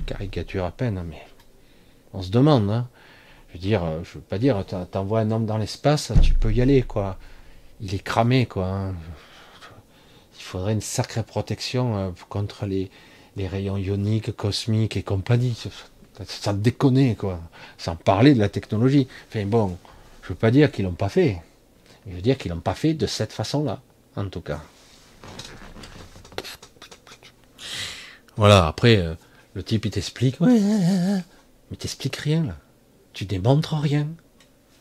caricature à peine, mais on se demande. Hein. Je veux dire, euh, je veux pas dire, t'envoies un homme dans l'espace, tu peux y aller, quoi. Il est cramé, quoi. Hein. Il faudrait une sacrée protection euh, contre les, rayons ioniques, cosmiques et compagnie. Ça déconne, quoi. Sans parler de la technologie. Enfin bon, je veux pas dire qu'ils l'ont pas fait. Je veux dire qu'ils l'ont pas fait de cette façon-là, en tout cas. Voilà, après, euh, le type il t'explique, ouais, mais t'expliques rien là. Tu démontres rien.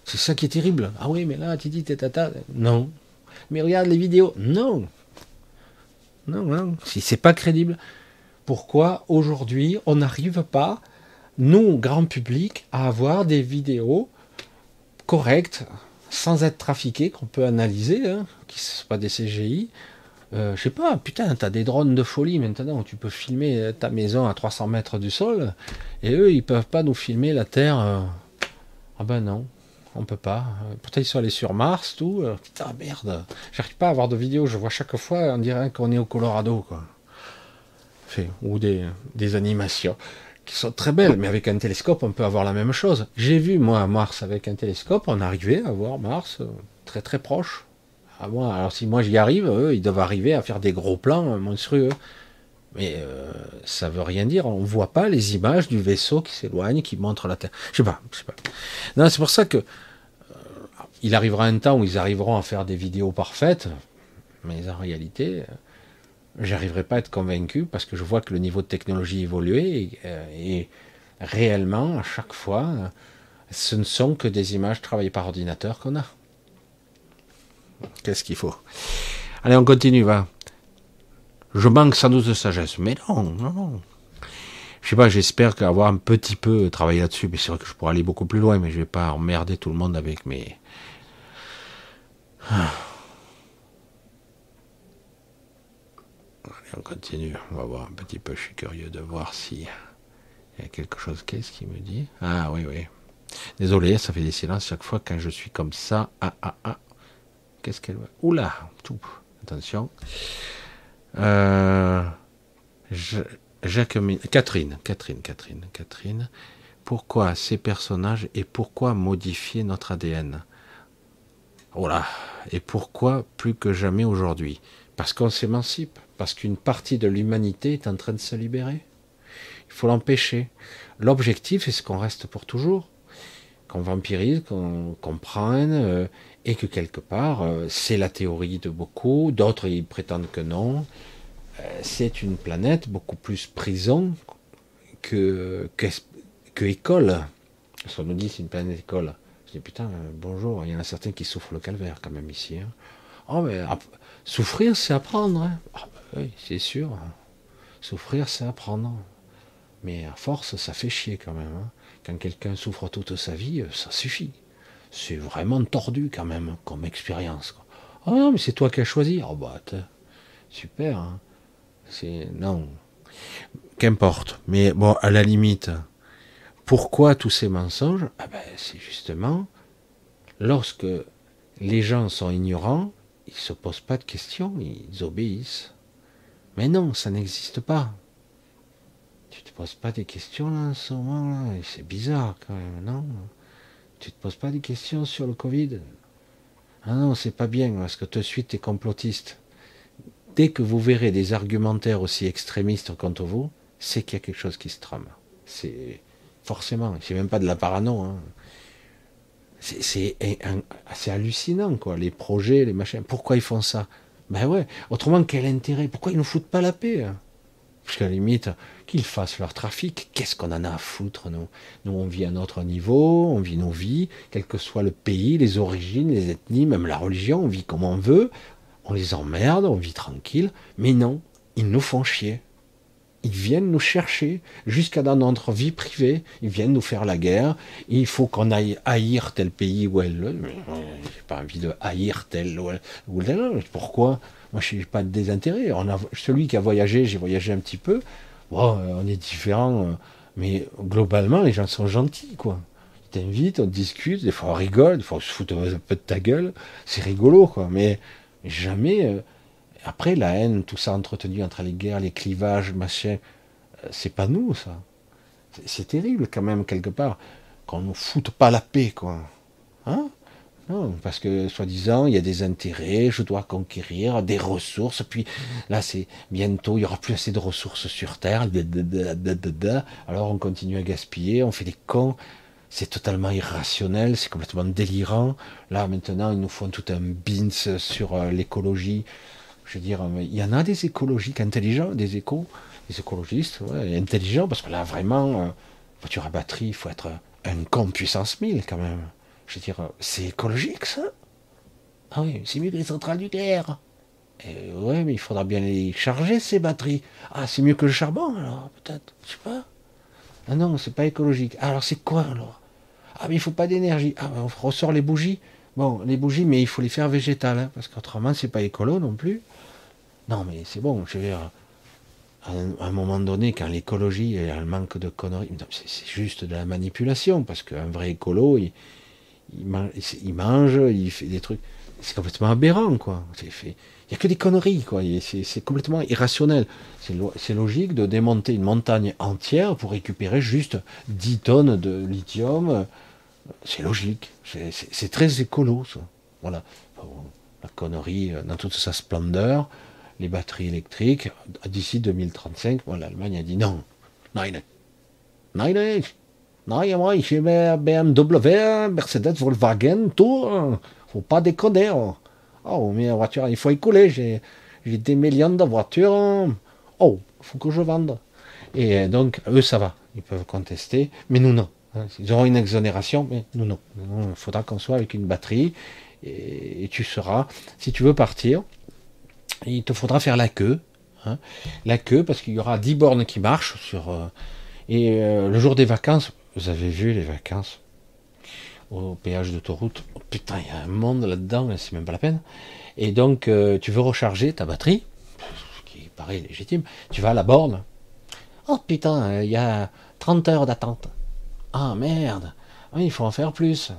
C'est ça qui est terrible. Ah oui, mais là, tu dis tata. Non. Mais regarde les vidéos. Non. Non, non. Si c'est pas crédible, pourquoi aujourd'hui on n'arrive pas nous, grand public, à avoir des vidéos correctes, sans être trafiquées, qu'on peut analyser, hein, qui ne sont pas des CGI. Euh, je sais pas, putain, t'as des drones de folie maintenant où tu peux filmer ta maison à 300 mètres du sol, et eux, ils peuvent pas nous filmer la Terre. Euh. Ah ben non, on peut pas. Pourtant, ils sont allés sur Mars, tout. Euh, putain, merde. J'arrive pas à avoir de vidéos. Je vois chaque fois, on dirait qu'on est au Colorado, quoi. ou des, des animations qui sont très belles, mais avec un télescope, on peut avoir la même chose. J'ai vu, moi, Mars avec un télescope, on arrivait à voir Mars euh, très très proche. À moi, alors si moi j'y arrive, eux, ils doivent arriver à faire des gros plans monstrueux. Mais euh, ça veut rien dire, on voit pas les images du vaisseau qui s'éloigne, qui montre la Terre. Je sais pas, je sais pas. Non, c'est pour ça que euh, il arrivera un temps où ils arriveront à faire des vidéos parfaites, mais en réalité, j'arriverai pas à être convaincu parce que je vois que le niveau de technologie évoluait et, et réellement, à chaque fois, ce ne sont que des images travaillées par ordinateur qu'on a. Qu'est-ce qu'il faut? Allez, on continue, va. Je manque sans doute de sagesse. Mais non, non, non. Je sais pas, j'espère qu'avoir un petit peu travaillé là-dessus, mais c'est vrai que je pourrais aller beaucoup plus loin, mais je vais pas emmerder tout le monde avec mes. Allez, on continue. On va voir un petit peu. Je suis curieux de voir si il y a quelque chose. Qu'est-ce qu'il me dit? Ah oui, oui. Désolé, ça fait des silences chaque fois quand je suis comme ça. Ah, ah, ah. Qu'est-ce qu'elle veut? Oula Tout. Attention. Euh, Catherine, Catherine, Catherine, Catherine. Pourquoi ces personnages et pourquoi modifier notre ADN Voilà. Et pourquoi plus que jamais aujourd'hui? Parce qu'on s'émancipe, parce qu'une partie de l'humanité est en train de se libérer. Il faut l'empêcher. L'objectif est ce qu'on reste pour toujours, qu'on vampirise, qu'on comprenne, euh, et que quelque part, euh, c'est la théorie de beaucoup, d'autres ils prétendent que non, euh, c'est une planète beaucoup plus prison que, que, école. Parce qu'on nous dit c'est une planète école. Putain, euh, bonjour, il y en a certains qui souffrent le calvaire quand même ici. Hein. Oh mais souffrir c'est apprendre. Hein. Ah, bah oui, c'est sûr. Souffrir c'est apprendre. Mais à force, ça fait chier quand même. Hein. Quand quelqu'un souffre toute sa vie, ça suffit c'est vraiment tordu quand même comme expérience. Ah non, mais c'est toi qui as choisi. Oh bah, super. Hein. C'est non. Qu'importe. Mais bon, à la limite, pourquoi tous ces mensonges? Ah ben, C'est justement lorsque les gens sont ignorants, ils ne se posent pas de questions, ils obéissent. Mais non, ça n'existe pas. Tu te poses pas des questions là en ce moment c'est bizarre quand même, non? Tu te poses pas des questions sur le Covid? Ah non, c'est pas bien, parce que tout de suite, tu es complotiste. Dès que vous verrez des argumentaires aussi extrémistes contre vous, c'est qu'il y a quelque chose qui se trame. Forcément, c'est même pas de la parano. Hein. C'est hallucinant, quoi. Les projets, les machins. Pourquoi ils font ça? Ben ouais. Autrement, quel intérêt? Pourquoi ils ne foutent pas la paix hein? Parce qu'à la limite, qu'ils fassent leur trafic, qu'est-ce qu'on en a à foutre, nous? Nous, on vit à notre niveau, on vit nos vies, quel que soit le pays, les origines, les ethnies, même la religion, on vit comme on veut, on les emmerde, on vit tranquille, mais non, ils nous font chier. Ils viennent nous chercher jusqu'à dans notre vie privée. Ils viennent nous faire la guerre. Il faut qu'on aille haïr tel pays ou elle. J'ai pas envie de haïr tel ou tel. Pourquoi? Moi, je n'ai pas de désintérêt. Celui qui a voyagé, j'ai voyagé un petit peu. Bon, euh, on est différents, euh, mais globalement, les gens sont gentils, quoi. Ils t'invitent, on discute, des fois on rigole, des fois on se fout un peu de ta gueule. C'est rigolo, quoi. Mais jamais. Euh, après, la haine, tout ça entretenu entre les guerres, les clivages, machin, c'est pas nous, ça. C'est terrible, quand même, quelque part, qu'on nous foute pas la paix, quoi. Hein? Non, parce que soi-disant, il y a des intérêts, je dois conquérir des ressources, puis là, c'est bientôt, il y aura plus assez de ressources sur Terre, alors on continue à gaspiller, on fait des cons, c'est totalement irrationnel, c'est complètement délirant. Là, maintenant, ils nous font tout un bins sur euh, l'écologie. Je veux dire, il y en a des écologiques intelligents, des échos, des écologistes intelligents, parce que là, vraiment, euh, voiture à batterie, il faut être un con puissance 1000 quand même. Je veux dire, c'est écologique ça Ah oui, c'est mieux que les centrales nucléaires. Ouais, mais il faudra bien les charger ces batteries. Ah, c'est mieux que le charbon alors, peut-être, je sais pas. Ah non, c'est pas écologique. alors c'est quoi alors? Ah mais il faut pas d'énergie. Ah ben, on ressort les bougies. Bon, les bougies, mais il faut les faire végétales, hein, parce qu'autrement c'est pas écolo non plus. Non mais c'est bon, je veux dire, à un, moment donné, quand l'écologie elle manque de conneries, c'est juste de la manipulation, parce qu'un vrai écolo, il, il, mange, il fait des trucs. C'est complètement aberrant, quoi. Il n'y a que des conneries, quoi. C'est complètement irrationnel. C'est logique de démonter une montagne entière pour récupérer juste 10 tonnes de lithium. C'est logique. C'est très écolo, ça. Voilà. La connerie euh, dans toute sa splendeur, les batteries électriques, d'ici 2035, l'Allemagne a dit non. Nein. Nein, a moi, j'ai BMW, Mercedes, Volkswagen, tout. Hein. Faut pas déconner. Oh, oh mais la voiture, il faut écouler. J'ai, j'ai des millions de voitures. Hein. Oh, faut que je vende. Et donc, eux, ça va. Ils peuvent contester. Mais nous, non. Hein. Ils auront une exonération, mais nous, non. Il faudra qu'on soit avec une batterie. Et, tu seras, si tu veux partir, il te faudra faire la queue. La queue, parce qu'il y aura 10 bornes qui marchent sur. Euh, et euh, le jour des vacances, vous avez vu les vacances au péage d'autoroute? Oh, Putain, il y a un monde là-dedans, c'est même pas la peine. Et donc, euh, tu veux recharger ta batterie, ce qui paraît légitime, tu vas à la borne. Oh putain, il y a 30 heures d'attente. Ah merde, il faut en faire plus.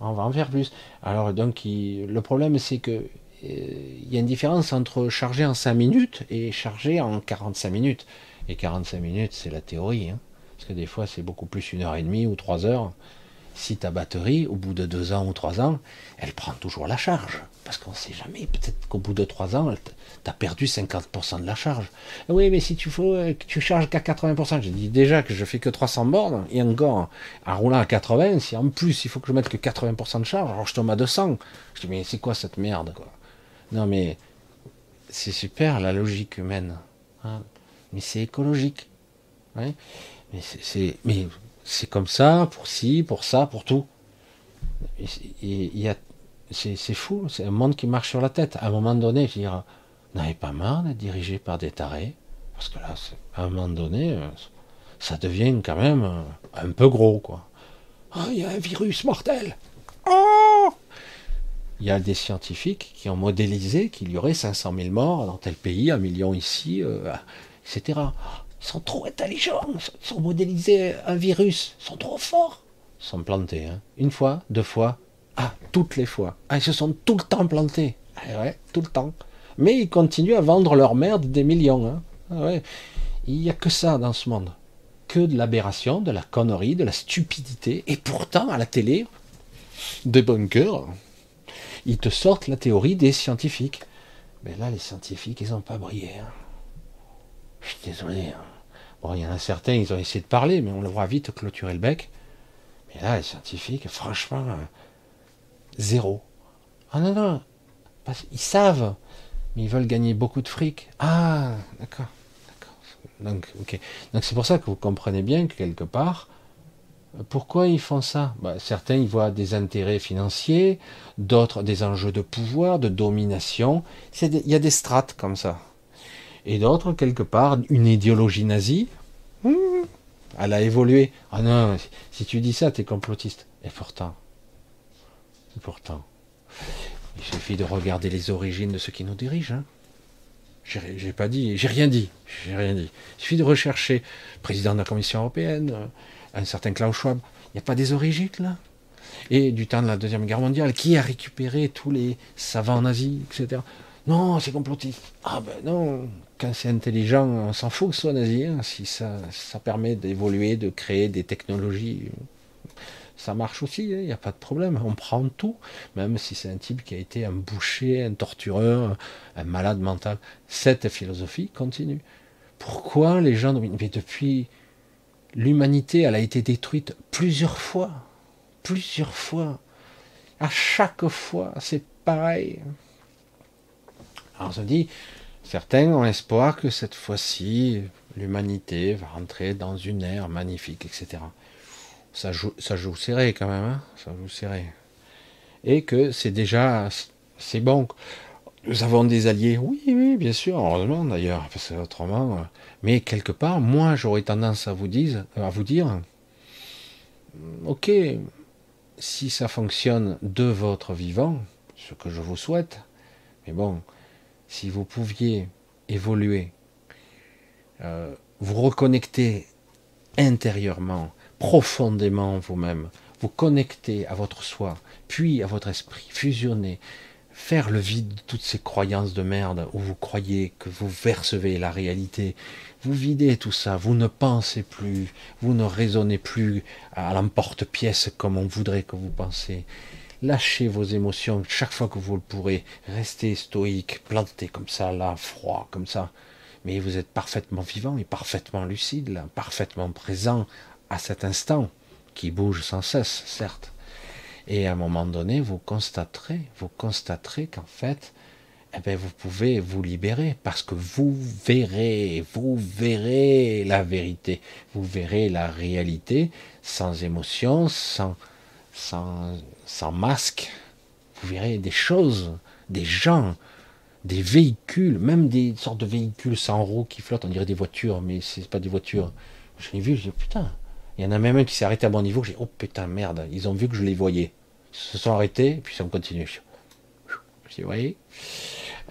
On va en faire plus. Alors, donc, le problème, c'est que il y a une différence entre charger en 5 minutes et charger en 45 minutes. Et 45 minutes, c'est la théorie. Hein parce que des fois c'est beaucoup plus une heure et demie ou trois heures. Si ta batterie, au bout de deux ans ou trois ans, elle prend toujours la charge. Parce qu'on ne sait jamais, peut-être qu'au bout de trois ans, tu as perdu 50% de la charge. Oui, mais si tu faut euh, que tu charges qu'à 80%, j'ai dit déjà que je fais que 300 bornes, et encore, en roulant à 80, si en plus il faut que je mette que 80% de charge, alors je tombe à 200. Je dis, mais c'est quoi cette merde, quoi? Non, mais c'est super la logique humaine. Hein. mais c'est écologique. Ouais. Mais c'est, comme ça, pour ci, pour ça, pour tout. C'est, fou, c'est un monde qui marche sur la tête. À un moment donné, je dirais, n'avez pas marre d'être dirigé par des tarés Parce que là, à un moment donné, euh, ça devient quand même euh, un peu gros, quoi. Ah, il y a un virus mortel. Oh il y a des scientifiques qui ont modélisé qu'il y aurait 500 000 morts dans tel pays, un million ici, euh, etc. Ils sont trop intelligents, ils sont modélisés un virus, ils sont trop forts. Ils sont plantés, hein. Une fois, deux fois, ah, toutes les fois. Ah, ils se sont tout le temps plantés. Ah, tout le temps. Mais ils continuent à vendre leur merde des millions. Hein. Ah. Il n'y a que ça dans ce monde. Que de l'aberration, de la connerie, de la stupidité. Et pourtant, à la télé, des bunkers, ils te sortent la théorie des scientifiques. Mais là, les scientifiques, ils n'ont pas brillé. Hein. Je suis désolé. Hein. Bon, il y en a certains, ils ont essayé de parler, mais on le voit vite clôturer le bec. Mais là, les scientifiques, franchement, euh, zéro. Ah non, non, ils savent, mais ils veulent gagner beaucoup de fric. Ah, d'accord, d'accord. Donc, ok. Donc c'est pour ça que vous comprenez bien que quelque part, pourquoi ils font ça? Bah, Certains ils voient des intérêts financiers, d'autres des enjeux de pouvoir, de domination. Il y a des strates comme ça et d'autres, quelque part, une idéologie nazie. Hmm, elle a évolué. Ah non, si tu dis ça, tu es complotiste. Et pourtant, pourtant, il suffit de regarder les origines de ceux qui nous dirigent. Hein. J'ai pas dit, j'ai rien dit, j'ai rien dit. Il suffit de rechercher président de la Commission européenne, un certain Klaus Schwab. Il n'y a pas des origines là? Et du temps de la Deuxième Guerre mondiale, qui a récupéré tous les savants nazis, etc. Non, c'est complotiste. Ah ben non, quand c'est intelligent, on s'en fout que ce soit nazi. Hein. si ça, ça permet d'évoluer, de créer des technologies, ça marche aussi, il hein, n'y a pas de problème. On prend tout, même si c'est un type qui a été un boucher, un tortureur, un malade mental. Cette philosophie continue. Pourquoi les gens... Mais depuis l'humanité, elle a été détruite plusieurs fois. Plusieurs fois. À chaque fois, c'est pareil. Alors on se dit, certains ont espoir que cette fois-ci, l'humanité va rentrer dans une ère magnifique, etc. Ça joue, serré quand même, hein ça joue. Et que c'est déjà, c'est bon. Nous avons des alliés, oui, oui, bien sûr, heureusement d'ailleurs, parce que autrement. Euh, mais quelque part, moi, j'aurais tendance à vous dire, à vous dire, ok, si ça fonctionne de votre vivant, ce que je vous souhaite, mais bon, si vous pouviez évoluer, euh, vous reconnecter intérieurement, profondément vous-même, vous connecter à votre soi, puis à votre esprit, fusionner, faire le vide de toutes ces croyances de merde où vous croyez que vous percevez la réalité, vous videz tout ça, vous ne pensez plus, vous ne raisonnez plus à l'emporte-pièce comme on voudrait que vous pensiez. Lâchez vos émotions chaque fois que vous le pourrez. Restez stoïque, planté comme ça, là, froid, comme ça. Mais vous êtes parfaitement vivant et parfaitement lucide, parfaitement présent à cet instant, qui bouge sans cesse, certes. Et à un moment donné, vous constaterez, vous constaterez qu'en fait, eh bien, vous pouvez vous libérer parce que vous verrez, vous verrez la vérité, vous verrez la réalité sans émotion, sans, sans, sans masque. Vous verrez des choses, des gens, des véhicules, même des sortes de véhicules sans roues qui flottent, on dirait des voitures, mais c'est pas des voitures. Je l'ai vu, je dis putain, il y en a même un qui s'est arrêté à mon niveau, j'ai oh putain merde, ils ont vu que je les voyais. Ils se sont arrêtés, et puis ils ont continué. Je dis, voyez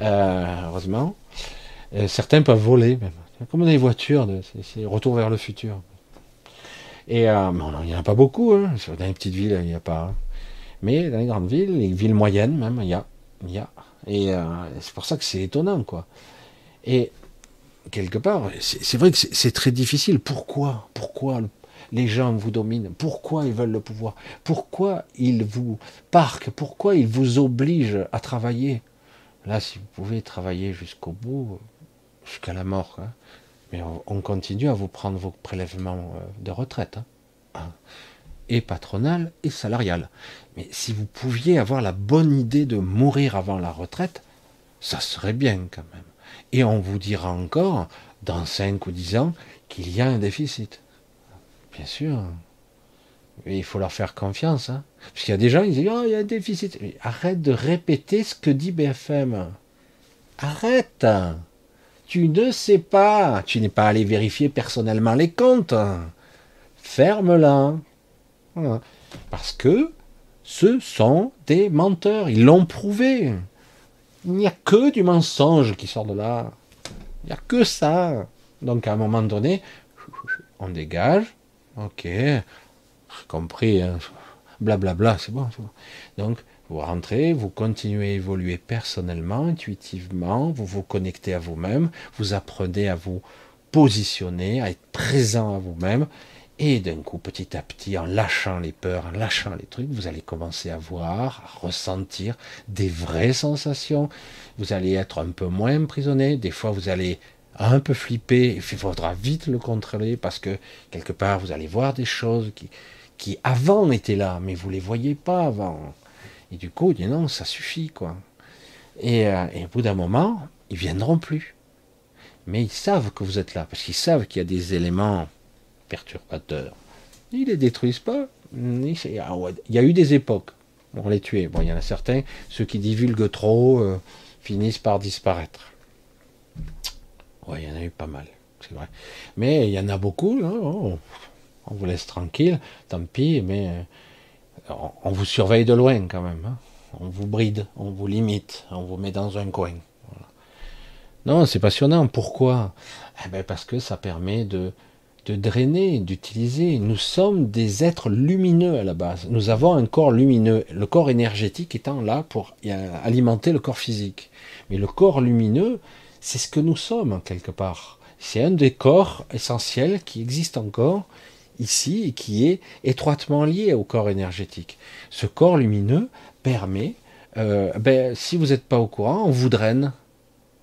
euh, heureusement. Euh, certains peuvent voler, même. Comme des voitures, c'est retour vers le futur. Et euh, il n'y en a pas beaucoup. Hein. Dans les petites villes, il n'y a pas. Hein. Mais dans les grandes villes, les villes moyennes même, il y a. Il y a. Et c'est pour ça que c'est étonnant, quoi. Et quelque part, c'est vrai que c'est très difficile. Pourquoi? Pourquoi les gens vous dominent Pourquoi ils veulent le pouvoir? Pourquoi ils vous parquent? Pourquoi ils vous obligent à travailler? Là, si vous pouvez travailler jusqu'au bout, jusqu'à la mort, hein. mais on, continue à vous prendre vos prélèvements euh, de retraite, hein. Hein. et patronal et salarial. Mais si vous pouviez avoir la bonne idée de mourir avant la retraite, ça serait bien quand même. Et on vous dira encore, dans 5 ou 10 ans, qu'il y a un déficit. Bien sûr. Mais il faut leur faire confiance. Hein. Parce qu'il y a des gens, ils disent Oh, il y a un déficit. arrête de répéter ce que dit BFM. Arrête. Tu ne sais pas. Tu n'es pas allé vérifier personnellement les comptes. Ferme-la. Parce que ce sont des menteurs. Ils l'ont prouvé. Il n'y a que du mensonge qui sort de là. Il n'y a que ça. Donc à un moment donné, on dégage. Ok, compris, hein. blablabla, c'est bon, bon. Donc, vous rentrez, vous continuez à évoluer personnellement, intuitivement, vous vous connectez à vous-même, vous apprenez à vous positionner, à être présent à vous-même, et d'un coup, petit à petit, en lâchant les peurs, en lâchant les trucs, vous allez commencer à voir, à ressentir des vraies sensations. Vous allez être un peu moins emprisonné. Des fois, vous allez un peu flipper. Il faudra vite le contrôler parce que quelque part, vous allez voir des choses qui, avant étaient là, mais vous les voyez pas avant. Et du coup, il dit non, ça suffit, quoi. Et, euh, et au bout d'un moment, ils viendront plus. Mais ils savent que vous êtes là, parce qu'ils savent qu'il y a des éléments perturbateurs. Ils les détruisent pas. Ah il y a eu des époques, on les tuait. Bon, il y en a certains, ceux qui divulguent trop euh, finissent par disparaître. Ouais, il y en a eu pas mal, c'est vrai. Mais il y en a beaucoup, hein, oh, on vous laisse tranquille, tant pis, mais euh, on vous surveille de loin quand même. Hein. On vous bride, on vous limite, on vous met dans un coin. Non, c'est passionnant. Pourquoi? Eh ben Parce que ça permet de, de drainer, d'utiliser. Nous sommes des êtres lumineux à la base. Nous avons un corps lumineux, le corps énergétique étant là pour alimenter le corps physique. Mais le corps lumineux, c'est ce que nous sommes quelque part. C'est un des corps essentiels qui existe encore ici et qui est étroitement lié au corps énergétique. Ce corps lumineux permet, euh, ben, si vous n'êtes pas au courant, on vous draine,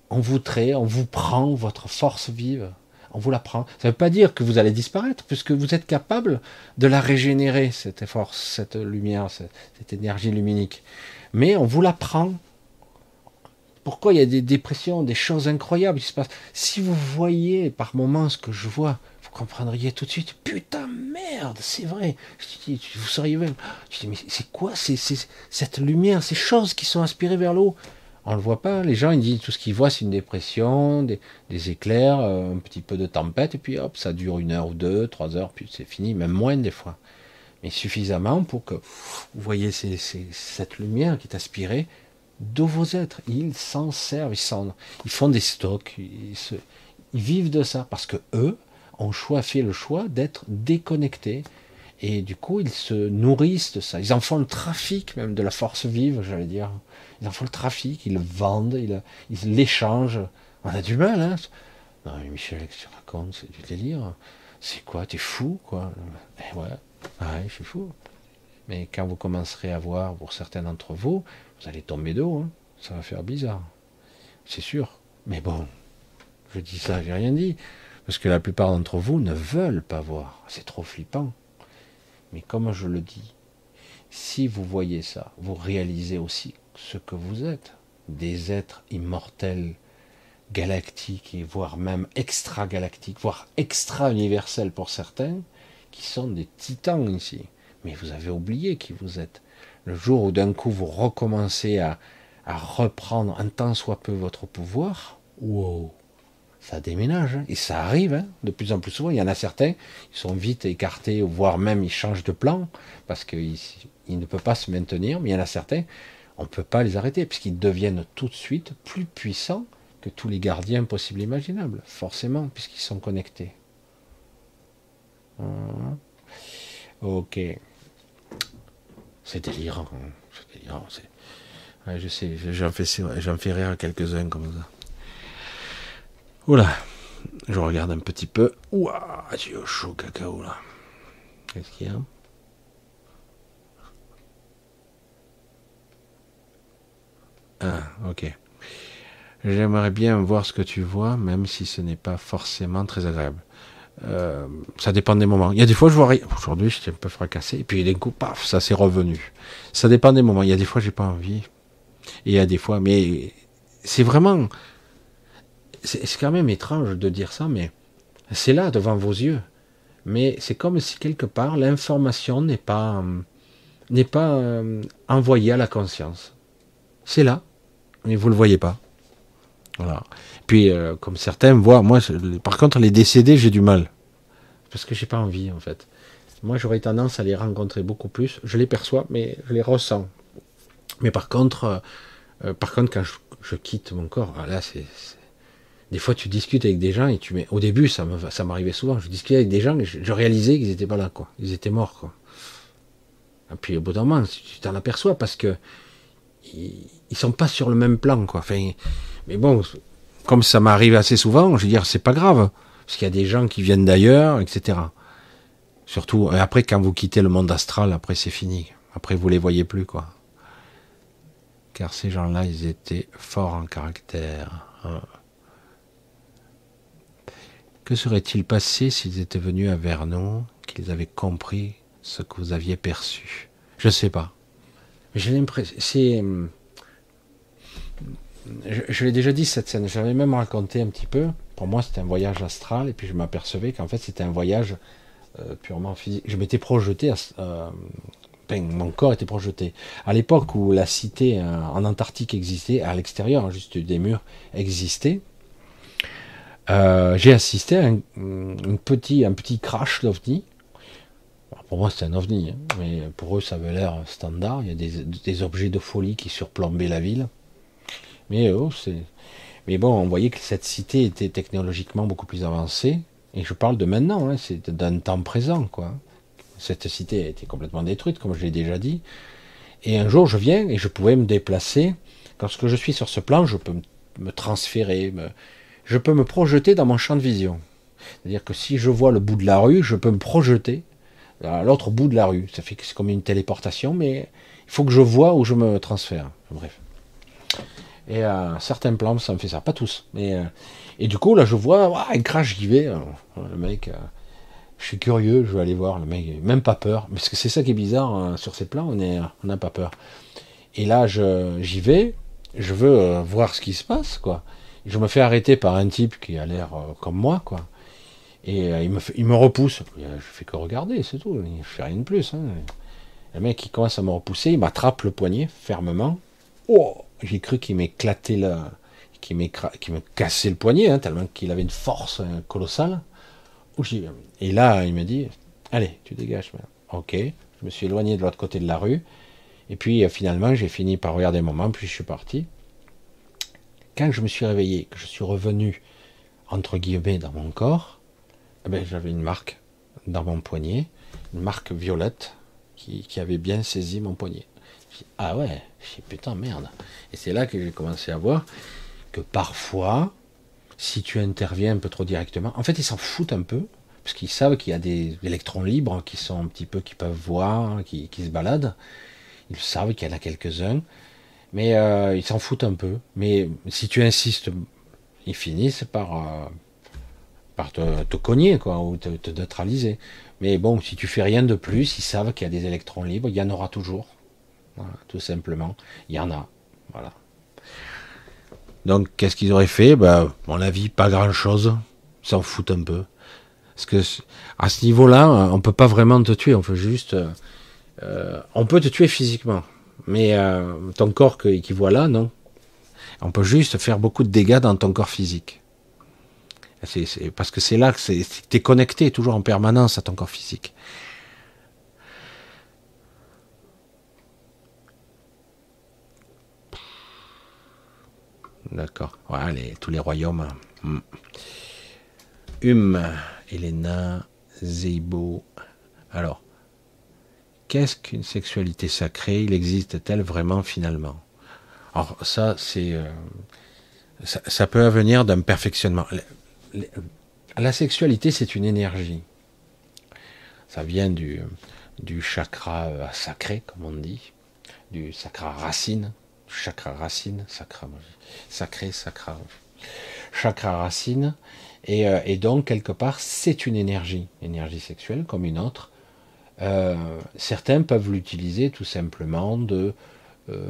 on vous trait, on vous prend votre force vive, on vous la prend. Ça ne veut pas dire que vous allez disparaître, puisque vous êtes capable de la régénérer, cette force, cette lumière, cette, cette énergie luminique. Mais on vous la prend. Pourquoi il y a des dépressions, des choses incroyables qui se passent Si vous voyez par moments ce que je vois, vous comprendriez tout de suite, putain, merde, c'est vrai. vous seriez même. Je dis, mais c'est quoi c'est, cette lumière, ces choses qui sont aspirées vers l'eau On ne le voit pas. Les gens, ils disent tout ce qu'ils voient, c'est une dépression, des, éclairs, euh, un petit peu de tempête, et puis hop, ça dure une heure ou deux, trois heures, puis c'est fini, même moins des fois. Mais suffisamment pour que vous voyez cette lumière qui est aspirée de vos êtres. Ils s'en servent, ils, font des stocks, ils, vivent de ça, parce que eux, ont choix, fait le choix d'être déconnectés. Et du coup, ils se nourrissent de ça. Ils en font le trafic même de la force vive, j'allais dire. Ils en font le trafic, ils le vendent, ils l'échangent. On a du mal, hein Non, mais Michel, que tu racontes? C'est du délire. C'est quoi? T'es fou, quoi? Eh ouais, ouais, je suis fou. Mais quand vous commencerez à voir, pour certains d'entre vous, vous allez tomber d'eau. Hein. Ça va faire bizarre. C'est sûr. Mais bon, je dis ça, j'ai rien dit. Parce que la plupart d'entre vous ne veulent pas voir. C'est trop flippant. Mais comme je le dis, si vous voyez ça, vous réalisez aussi ce que vous êtes. Des êtres immortels, galactiques, et voire même extra-galactiques, voire extra-universels pour certains, qui sont des titans ici. Mais vous avez oublié qui vous êtes. Le jour où d'un coup vous recommencez à, à reprendre un tant soit peu votre pouvoir, wow, ça déménage, hein. et ça arrive hein, de plus en plus souvent. Il y en a certains, ils sont vite écartés, voire même ils changent de plan, parce qu'ils ne peuvent pas se maintenir, mais il y en a certains, on ne peut pas les arrêter, puisqu'ils deviennent tout de suite plus puissants que tous les gardiens possibles et imaginables, forcément, puisqu'ils sont connectés. Ok. C'est délirant. C'est délirant. je sais, j'en fais, j'en fais rire quelques-uns comme ça. Oula, je regarde un petit peu. Ouah, j'ai au chaud cacao là. Qu'est-ce qu'il y a? Ah, ok. J'aimerais bien voir ce que tu vois, même si ce n'est pas forcément très agréable. Euh, ça dépend des moments. Il y a des fois, je vois rien. Aujourd'hui, j'étais un peu fracassé. Et puis, d'un coup, paf, ça s'est revenu. Ça dépend des moments. Il y a des fois, j'ai pas envie. Et il y a des fois, mais c'est vraiment, c'est quand même étrange de dire ça, mais c'est là devant vos yeux. Mais c'est comme si quelque part l'information n'est pas n'est pas euh, envoyée à la conscience. C'est là, mais vous le voyez pas. Puis euh, comme certains voient, moi, par contre, les décédés, j'ai du mal parce que j'ai pas envie en fait. Moi, j'aurais tendance à les rencontrer beaucoup plus. Je les perçois, mais je les ressens. Mais par contre, euh, par contre, quand je, quitte mon corps, ah, là, c'est des fois, tu discutes avec des gens et tu mets. Au début, ça m'arrivait souvent. Je discutais avec des gens et je, réalisais qu'ils n'étaient pas là, quoi. Ils étaient morts, quoi. Et puis au bout d'un moment, tu t'en aperçois parce que ils, sont pas sur le même plan, quoi. Enfin, mais bon, comme ça m'arrive assez souvent, je veux dire, c'est pas grave parce qu'il y a des gens qui viennent d'ailleurs, etc. Surtout après, quand vous quittez le monde astral, après c'est fini. Après, vous les voyez plus, quoi. Car ces gens-là, ils étaient forts en caractère. Hein. Que serait-il passé s'ils étaient venus à Vernon, qu'ils avaient compris ce que vous aviez perçu? Je ne sais pas. J'ai l'impression. Je, l'ai déjà dit cette scène, j'avais même raconté un petit peu. Pour moi, c'était un voyage astral, et puis je m'apercevais qu'en fait, c'était un voyage euh, purement physique. Je m'étais projeté, euh, mon corps était projeté. À l'époque où la cité euh, en Antarctique existait, à l'extérieur, hein, juste des murs, existait, euh, j'ai assisté à un, petit, un petit crash d'OVNI. Pour moi, c'est un OVNI, hein, mais pour eux, ça avait l'air standard. Il y a des, objets de folie qui surplombaient la ville. Mais, oh, mais bon, on voyait que cette cité était technologiquement beaucoup plus avancée. Et je parle de maintenant, hein, c'est d'un temps présent, quoi. Cette cité a été complètement détruite, comme je l'ai déjà dit. Et un jour, je viens et je pouvais me déplacer. Lorsque je suis sur ce plan, je peux me transférer, je peux me projeter dans mon champ de vision. C'est-à-dire que si je vois le bout de la rue, je peux me projeter à l'autre bout de la rue. Ça fait que c'est comme une téléportation, mais il faut que je vois où je me transfère. Bref. Et à certains plans, ça me fait ça. Pas tous. Mais, euh, et du coup, là, je vois, un crash, j'y vais. Le mec, euh, je suis curieux, je vais aller voir. Le mec, même pas peur. Parce que c'est ça qui est bizarre hein, sur ces plans, on n'a pas peur. Et là, j'y vais, je veux euh, voir ce qui se passe, quoi je me fais arrêter par un type qui a l'air euh, comme moi, quoi. Et euh, il, me il me repousse. Je fais que regarder, c'est tout. Je fais rien de plus. Hein. Le mec, il commence à me repousser, il m'attrape le poignet fermement. Oh, j'ai cru qu'il m'éclatait là, qu'il me cassait le poignet, hein, tellement qu'il avait une force euh, colossale. Et là, il me dit, allez, tu dégages. Ok, je me suis éloigné de l'autre côté de la rue. Et puis finalement, j'ai fini par regarder mon main, puis je suis parti quand je me suis réveillé, que je suis revenu, entre guillemets, dans mon corps, eh ben, j'avais une marque dans mon poignet, une marque violette qui, avait bien saisi mon poignet. Ah ouais, je putain merde. Et c'est là que j'ai commencé à voir que parfois, si tu interviens un peu trop directement, en fait ils s'en foutent un peu, parce qu'ils savent qu'il y a des électrons libres qui sont un petit peu, qui peuvent voir, qui, se baladent. Ils savent qu'il y en a quelques-uns. Mais euh, ils s'en foutent un peu. Mais si tu insistes, ils finissent par, euh, te, cogner, quoi, ou te, te, neutraliser. Mais bon, si tu fais rien de plus, ils savent qu'il y a des électrons libres, il y en aura toujours. Tout simplement. Il y en a. Donc, qu'est-ce qu'ils auraient fait? Ben, Mon avis, pas grand-chose. S'en foutent un peu. Parce que à ce niveau-là, on peut pas vraiment te tuer. On peut juste, euh, on peut te tuer physiquement, mais euh, ton corps qui voit là, non. On peut juste faire beaucoup de dégâts dans ton corps physique. Parce que c'est là que tu es connecté toujours en permanence à ton corps physique. D'accord. Ouais, tous les royaumes. Hum. hum. Elena, Zeibo. Alors, qu'est-ce qu'une sexualité sacrée? Il existe-t-elle vraiment finalement? Alors ça, c'est euh, ça, peut venir d'un perfectionnement. La sexualité, c'est une énergie. Ça vient du, du chakra euh, sacré, comme on dit, du chakra racine, chakra racine, sacra, sacré, sacra, chakra racine, euh, et, donc quelque part c'est une énergie, énergie sexuelle comme une autre. Euh, certains peuvent l'utiliser tout simplement de,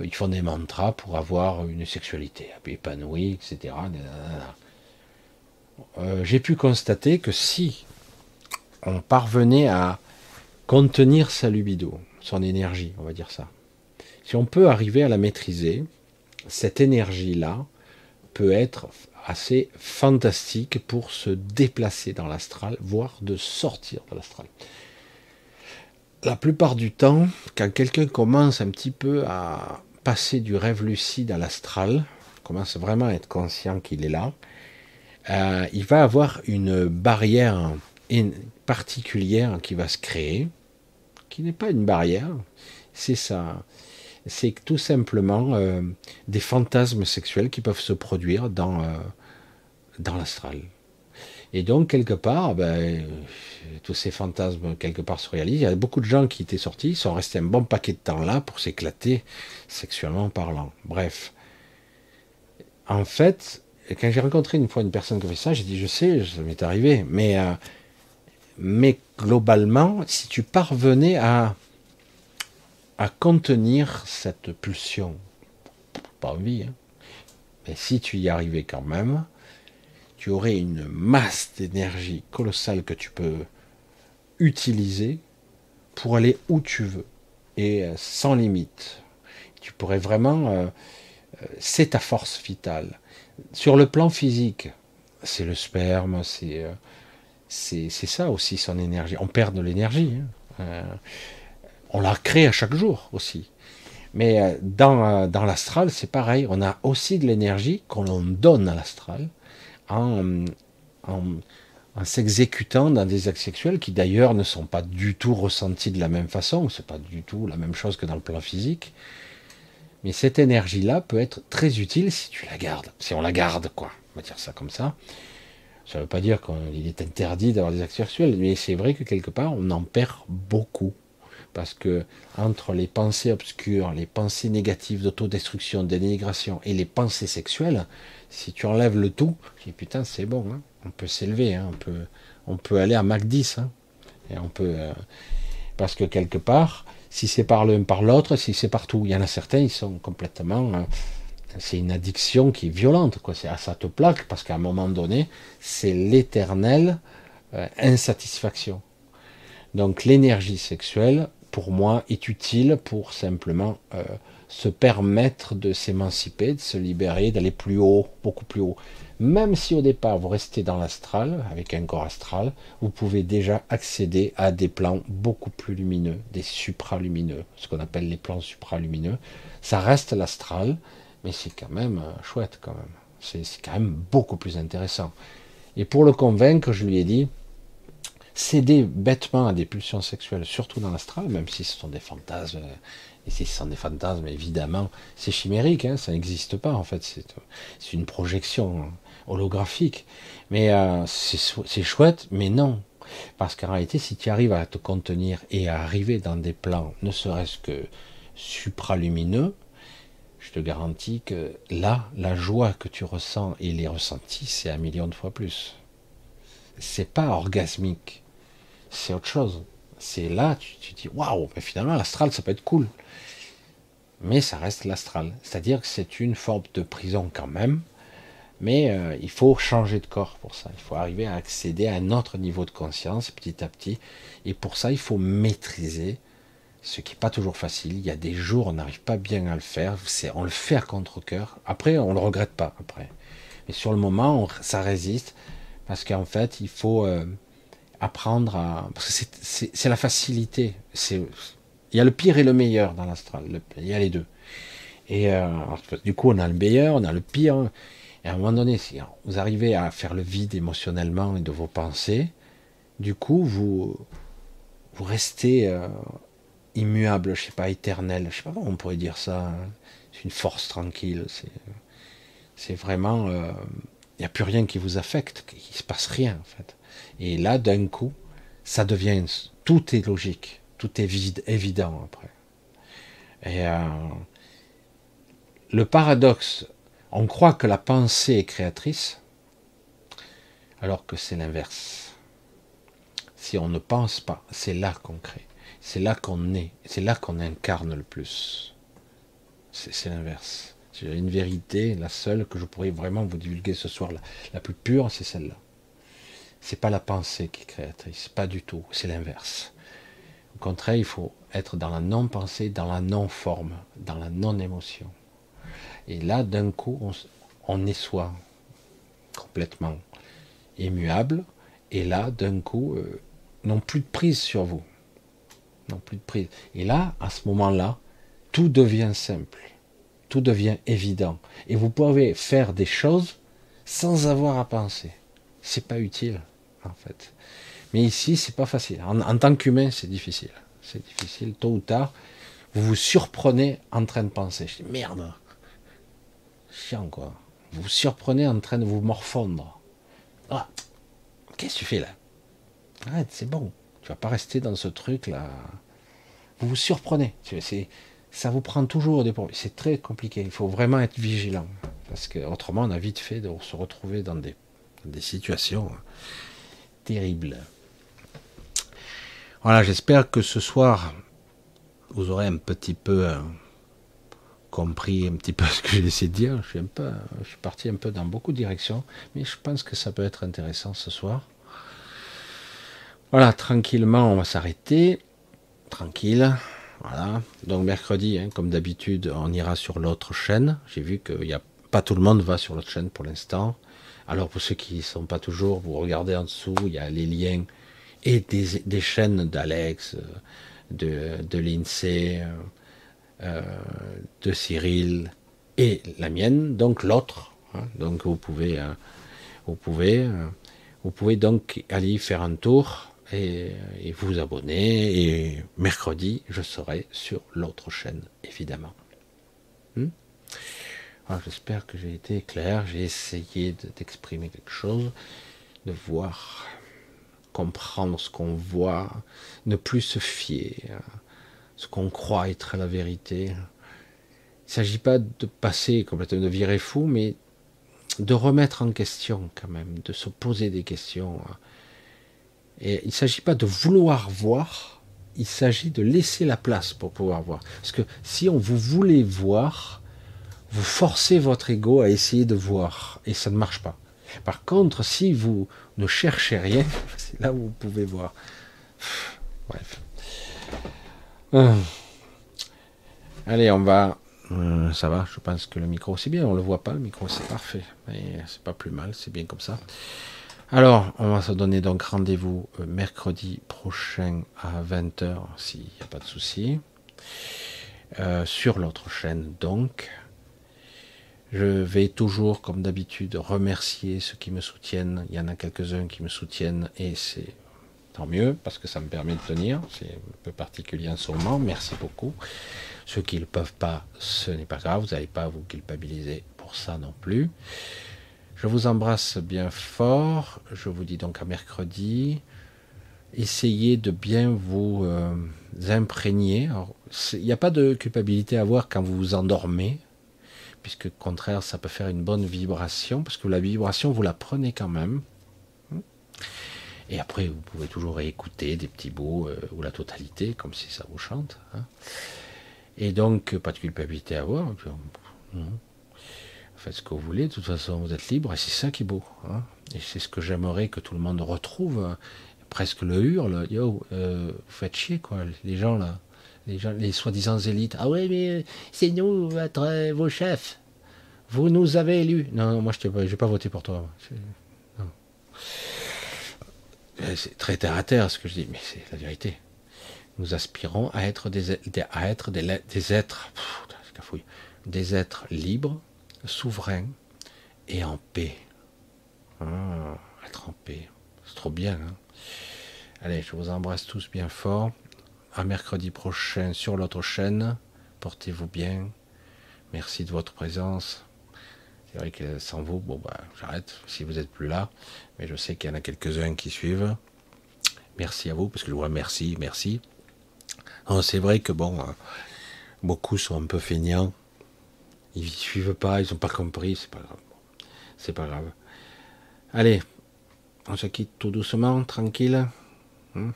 ils font des mantras pour avoir une sexualité épanouie, etc. Euh, j'ai pu constater que si on parvenait à contenir sa libido, son énergie, on va dire ça, si on peut arriver à la maîtriser, cette énergie-là peut être assez fantastique pour se déplacer dans l'astral, voire de sortir de l'astral. La plupart du temps, quand quelqu'un commence un petit peu à passer du rêve lucide à l'astral, commence vraiment à être conscient qu'il est là, euh, il va avoir une barrière particulière qui va se créer, qui n'est pas une barrière, c'est ça. C'est tout simplement euh, des fantasmes sexuels qui peuvent se produire dans, euh, l'astral. Et donc, quelque part, ben, tous ces fantasmes, quelque part, se réalisent. Il y a beaucoup de gens qui étaient sortis, sont restés un bon paquet de temps là pour s'éclater, sexuellement parlant. Bref. En fait, quand j'ai rencontré une fois une personne qui fait ça, j'ai dit, je sais, ça m'est arrivé, euh, mais globalement, si tu parvenais à, à contenir cette pulsion, pas envie, hein, mais si tu y arrivais quand même, tu aurais une masse d'énergie colossale que tu peux utiliser pour aller où tu veux et euh, sans limite. Tu pourrais vraiment, euh, c'est ta force vitale sur le plan physique, c'est le sperme, c'est euh, c'est ça aussi son énergie. On perd de l'énergie. Hein. Euh, on la crée à chaque jour aussi. Mais euh, dans, dans l'astral, c'est pareil. On a aussi de l'énergie qu'on donne à l'astral en, s'exécutant dans des actes sexuels qui d'ailleurs ne sont pas du tout ressentis de la même façon. C'est pas du tout la même chose que dans le plan physique. Mais cette énergie-là peut être très utile si tu la gardes, si on la garde, quoi. On va dire ça comme ça. Ça ne veut pas dire qu'il est interdit d'avoir des actes sexuels, mais c'est vrai que quelque part, on en perd beaucoup. Parce que entre les pensées obscures, les pensées négatives d'autodestruction, de dénigration et les pensées sexuelles, si tu enlèves le tout, dis putain, c'est bon, hein. on peut s'élever, hein. on, peut, on peut aller à Mac 10. Hein. et on peut, euh, parce que quelque part, si c'est par l'un par l'autre, si c'est partout. Il y en a certains, ils sont complètement. Euh, c'est une addiction qui est violente, quoi. C'est, ça te plaque parce qu'à un moment donné, c'est l'éternelle euh, insatisfaction. Donc l'énergie sexuelle, pour moi, est utile pour simplement euh, se permettre de s'émanciper, de se libérer, d'aller plus haut, beaucoup plus haut. Même si au départ vous restez dans l'astral, avec un corps astral, vous pouvez déjà accéder à des plans beaucoup plus lumineux, des supralumineux, ce qu'on appelle les plans supralumineux. Ça reste l'astral, mais c'est quand même euh, chouette quand même. C'est quand même beaucoup plus intéressant. Et pour le convaincre, je lui ai dit, céder bêtement à des pulsions sexuelles, surtout dans l'astral, même si ce sont des fantasmes, et si ce sont des fantasmes, évidemment, c'est chimérique, hein, ça n'existe pas en fait, c'est une projection holographique. Mais euh, c'est chouette, mais non. Parce qu'en réalité, si tu arrives à te contenir et à arriver dans des plans, ne serait-ce que supralumineux, je te garantis que là, la joie que tu ressens et les ressentis, c'est un million de fois plus. c'est pas orgasmique, c'est autre chose. C'est là, tu, tu dis waouh, mais finalement l'astral ça peut être cool, mais ça reste l'astral. C'est-à-dire que c'est une forme de prison quand même, mais euh, il faut changer de corps pour ça. Il faut arriver à accéder à un autre niveau de conscience petit à petit, et pour ça il faut maîtriser ce qui n'est pas toujours facile. Il y a des jours, on n'arrive pas bien à le faire. C'est, on le fait à contre-cœur. Après, on le regrette pas. Après, mais sur le moment, ça résiste parce qu'en fait, il faut euh, apprendre à. Parce que c'est, la facilité. Il y a le pire et le meilleur dans l'astral. il y a les deux. Et euh, du coup, on a le meilleur, on a le pire. Et à un moment donné, si vous arrivez à faire le vide émotionnellement et de vos pensées, du coup, vous vous restez euh, immuable, je sais pas, éternel, je sais pas comment on pourrait dire ça. Hein. C'est une force tranquille. C'est, vraiment, il euh, n'y a plus rien qui vous affecte, il se passe rien en fait. Et là, d'un coup, ça devient, tout est logique, tout est vide, évident après. Et euh, le paradoxe, on croit que la pensée est créatrice, alors que c'est l'inverse. Si on ne pense pas, c'est là qu'on crée. C'est là qu'on est, c'est là qu'on incarne le plus. C'est l'inverse. Une vérité, la seule que je pourrais vraiment vous divulguer ce soir, la, la plus pure, c'est celle-là. C'est pas la pensée qui est créatrice, pas du tout, c'est l'inverse. Au contraire, il faut être dans la non-pensée, dans la non-forme, dans la non-émotion. Et là, d'un coup, on, est soi, complètement immuable, et là, d'un coup, euh, non plus de prise sur vous non plus de prise. Et là, à ce moment-là, tout devient simple, tout devient évident. Et vous pouvez faire des choses sans avoir à penser. C'est pas utile, en fait. Mais ici, c'est pas facile. En, tant qu'humain, c'est difficile. C'est difficile. Tôt ou tard, vous vous surprenez en train de penser. Je dis merde, chiant quoi. Vous vous surprenez en train de vous morfondre. Ah, qu'est-ce que tu fais là? Arrête, c'est bon. Tu vas pas rester dans ce truc là. Vous vous surprenez. Ça vous prend toujours des C'est très compliqué. Il faut vraiment être vigilant. Parce que autrement, on a vite fait de se retrouver dans des, des situations terribles. Voilà, j'espère que ce soir, vous aurez un petit peu euh, compris un petit peu <laughs> ce que j'ai essayé de dire. Je suis, un peu, parti un peu dans beaucoup de directions, mais je pense que ça peut être intéressant ce soir. Voilà, tranquillement, on va s'arrêter. Tranquille. Voilà. Donc mercredi, hein, comme d'habitude, on ira sur l'autre chaîne. J'ai vu que pas tout le monde va sur l'autre chaîne pour l'instant. Alors pour ceux qui ne sont pas toujours, vous regardez en dessous, il y a les liens et des, chaînes d'Alex, de, de l'INSEE, euh, de Cyril et la mienne, donc l'autre. Hein. donc vous pouvez, euh, vous pouvez, euh, vous pouvez donc aller faire un tour et, vous abonner. Et mercredi, je serai sur l'autre chaîne, évidemment. Hmm? J'espère que j'ai été clair. J'ai essayé d'exprimer quelque chose, de voir, comprendre ce qu'on voit, ne plus se fier à ce qu'on croit être la vérité. Il ne s'agit pas de passer complètement de virer fou, mais de remettre en question quand même, de se poser des questions et il ne s'agit pas de vouloir voir, il s'agit de laisser la place pour pouvoir voir. Parce que si on vous voulez voir, vous forcez votre ego à essayer de voir, et ça ne marche pas. Par contre, si vous ne cherchez rien, <laughs> c'est là où vous pouvez voir. Bref. Euh. Allez, on va. Euh, ça va, je pense que le micro c'est bien, on le voit pas, le micro c'est parfait. C'est pas plus mal, c'est bien comme ça. Alors, on va se donner donc rendez-vous euh, mercredi prochain à 20h, s'il n'y a pas de souci, sur l'autre chaîne donc. Je vais toujours, comme d'habitude, remercier ceux qui me soutiennent. Il y en a quelques-uns qui me soutiennent et c'est tant mieux parce que ça me permet de tenir. C'est un peu particulier en ce moment. Merci beaucoup. Ceux qui ne peuvent pas, ce n'est pas grave. Vous n'allez pas vous culpabiliser pour ça non plus. Je vous embrasse bien fort. Je vous dis donc à mercredi. Essayez de bien vous euh, imprégner. Il n'y a pas de culpabilité à avoir quand vous vous endormez, puisque au contraire, ça peut faire une bonne vibration, parce que la vibration, vous la prenez quand même. Et après, vous pouvez toujours écouter des petits bouts euh, ou la totalité, comme si ça vous chante. Hein. Et donc, pas de culpabilité à avoir. Faites ce que vous voulez, de toute façon, vous êtes libre, et c'est ça qui est beau. Hein. Et c'est ce que j'aimerais que tout le monde retrouve. Presque le hurle. Yo, euh, vous faites chier, quoi, les gens là. Les, les soi-disant élites. Ah ouais, mais c'est nous, votre, vos chefs. Vous nous avez élus. Non, moi, je n'ai pas voté pour toi. C'est très terre à terre ce que je dis, mais c'est la vérité. Nous aspirons à être des, à être des, êtres, des êtres libres, souverains et en paix. Ah, être en paix, c'est trop bien. Hein. Allez, je vous embrasse tous bien fort. À mercredi prochain sur l'autre chaîne. Portez-vous bien. Merci de votre présence. C'est vrai que sans vous, bon bah j'arrête si vous n'êtes plus là, mais je sais qu'il y en a quelques-uns qui suivent. Merci à vous, parce que je vois merci, merci. C'est vrai que bon, hein, beaucoup sont un peu feignants. Ils ne suivent pas, ils n'ont pas compris, c'est pas grave. C'est pas grave. Allez, on se quitte tout doucement, tranquille. Hein?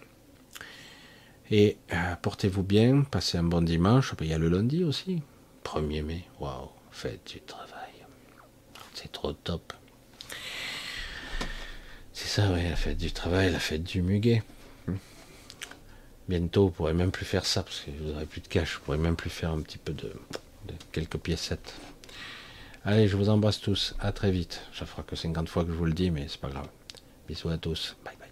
Et euh, portez-vous bien, passez un bon dimanche. Il y a le lundi aussi, 1er mai. Waouh, faites du travail. C'est trop top. C'est ça, oui, la fête du travail, la fête du muguet. Bientôt, vous pourrez même plus faire ça, parce que vous n'aurez plus de cash. Vous pourrez même plus faire un petit peu de, quelques piécettes. Allez, je vous embrasse tous. À très vite. Ça fera que 50 fois que je vous le dis, mais c'est pas grave. Bisous à tous. Bye.